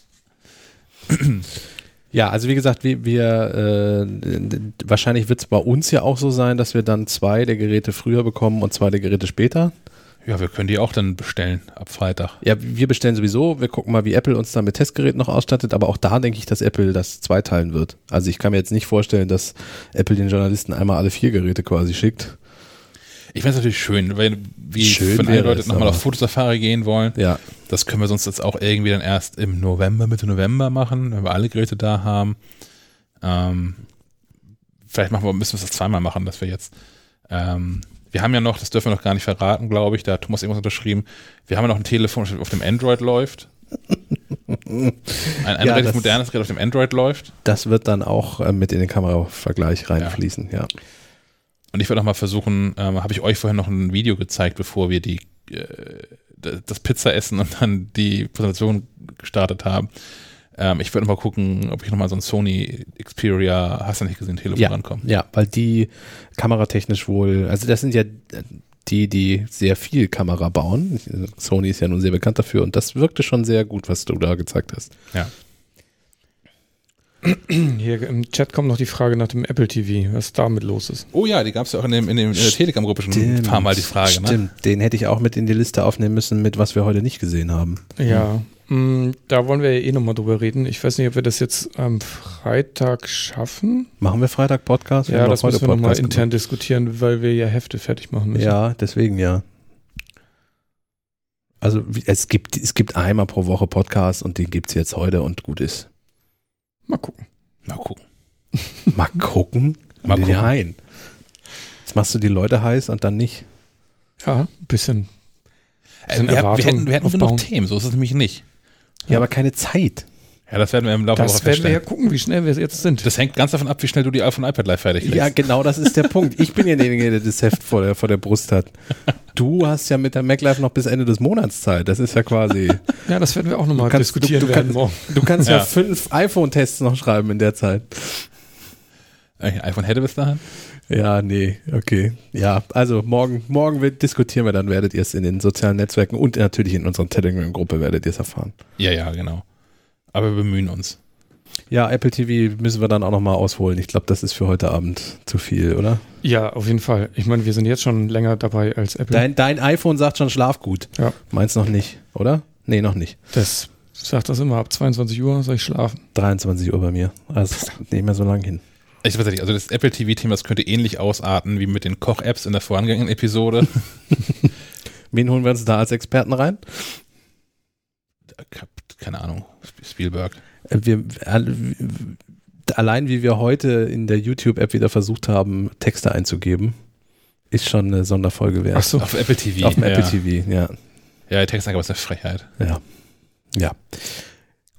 Ja, also wie gesagt, wir, wir äh, wahrscheinlich wird es bei uns ja auch so sein, dass wir dann zwei der Geräte früher bekommen und zwei der Geräte später. Ja, wir können die auch dann bestellen ab Freitag. Ja, wir bestellen sowieso. Wir gucken mal, wie Apple uns dann mit Testgeräten noch ausstattet. Aber auch da denke ich, dass Apple das zweiteilen wird. Also ich kann mir jetzt nicht vorstellen, dass Apple den Journalisten einmal alle vier Geräte quasi schickt. Ich finde es natürlich schön, weil wie schön wenn Leute nochmal auf Fotosafari gehen wollen. Ja. Das können wir sonst jetzt auch irgendwie dann erst im November, Mitte November machen, wenn wir alle Geräte da haben. Ähm, vielleicht machen wir, müssen wir es zweimal machen, dass wir jetzt ähm, wir haben ja noch, das dürfen wir noch gar nicht verraten, glaube ich, da hat Thomas irgendwas unterschrieben, wir haben ja noch ein Telefon, das auf dem Android läuft. Ein, ein ja, relativ das, modernes Gerät auf dem Android läuft. Das wird dann auch äh, mit in den Kameravergleich reinfließen, ja. ja. Und ich würde auch mal versuchen, ähm, habe ich euch vorhin noch ein Video gezeigt, bevor wir die äh, das Pizza essen und dann die Präsentation gestartet haben. Ähm, ich würde mal gucken, ob ich nochmal so ein Sony Xperia, hast du nicht gesehen, Telefon ja, rankomme. Ja, weil die kameratechnisch wohl, also das sind ja die, die sehr viel Kamera bauen. Sony ist ja nun sehr bekannt dafür und das wirkte schon sehr gut, was du da gezeigt hast. Ja. Hier im Chat kommt noch die Frage nach dem Apple TV, was damit los ist. Oh ja, die gab es ja auch in, dem, in, dem, in der Telegram-Gruppe schon ein paar Mal die Frage. Ne? Stimmt, ne? den hätte ich auch mit in die Liste aufnehmen müssen, mit was wir heute nicht gesehen haben. Ja, Mm, da wollen wir ja eh nochmal drüber reden. Ich weiß nicht, ob wir das jetzt am Freitag schaffen. Machen wir Freitag Podcast? Wir ja, das müssen wir nochmal intern diskutieren, weil wir ja Hefte fertig machen müssen. Ja, deswegen ja. Also es gibt, es gibt einmal pro Woche Podcast und den gibt es jetzt heute und gut ist. Mal gucken. Mal gucken. Mal gucken? Mal gucken. Rein. Jetzt machst du die Leute heiß und dann nicht. Ja, ein bisschen. bisschen äh, wir, wir, hätten, wir hätten genug Themen, so ist es nämlich nicht. Ja, aber keine Zeit. Ja, das werden wir im Laufe der Woche feststellen. Das werden wir ja gucken, wie schnell wir jetzt sind. Das hängt ganz davon ab, wie schnell du die iPhone iPad live fertig kriegst. Ja, genau, das ist der Punkt. Ich bin ja derjenige, der das Heft vor der, vor der Brust hat. Du hast ja mit der Mac Live noch bis Ende des Monats Zeit. Das ist ja quasi. Ja, das werden wir auch nochmal diskutieren du, du werden morgen. Du kannst ja, ja fünf iPhone-Tests noch schreiben in der Zeit. Ein iPhone hätte bis dahin? Ja, nee, okay. Ja, also morgen, morgen wird, diskutieren wir, dann werdet ihr es in den sozialen Netzwerken und natürlich in unserer Telegram-Gruppe werdet ihr es erfahren. Ja, ja, genau. Aber wir bemühen uns. Ja, Apple TV müssen wir dann auch nochmal ausholen. Ich glaube, das ist für heute Abend zu viel, oder? Ja, auf jeden Fall. Ich meine, wir sind jetzt schon länger dabei als Apple. Dein, dein iPhone sagt schon Schlaf gut. Ja. Meins noch nicht, oder? Nee, noch nicht. Das Ich sag das immer, ab 22 Uhr soll ich schlafen. 23 Uhr bei mir. Also nicht mehr so lang hin. Ich weiß nicht, also das Apple TV-Thema, das könnte ähnlich ausarten wie mit den Koch-Apps in der vorangegangenen Episode. Wen holen wir uns da als Experten rein? Keine Ahnung, Spielberg. Äh, wir, allein wie wir heute in der YouTube-App wieder versucht haben, Texte einzugeben, ist schon eine Sonderfolge wert. Ach so, auf Apple TV. Auf dem ja. Apple TV, ja. Ja, die Textangabe ist eine Frechheit. Ja. Ja.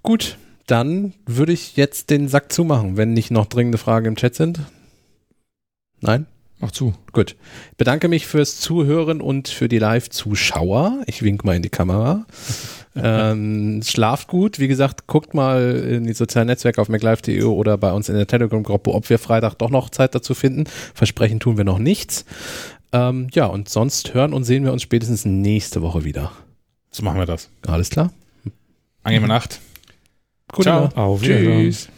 Gut, dann würde ich jetzt den Sack zumachen, wenn nicht noch dringende Fragen im Chat sind. Nein? Mach zu. Gut. Ich bedanke mich fürs Zuhören und für die Live-Zuschauer. Ich wink mal in die Kamera. ähm, schlaft gut. Wie gesagt, guckt mal in die sozialen Netzwerke auf MacLive.de oder bei uns in der Telegram-Gruppe, ob wir Freitag doch noch Zeit dazu finden. Versprechen tun wir noch nichts. Ähm, ja, und sonst hören und sehen wir uns spätestens nächste Woche wieder. So machen wir das. Alles klar. Angenehme Nacht. Gute Ciao. Auf Tschüss.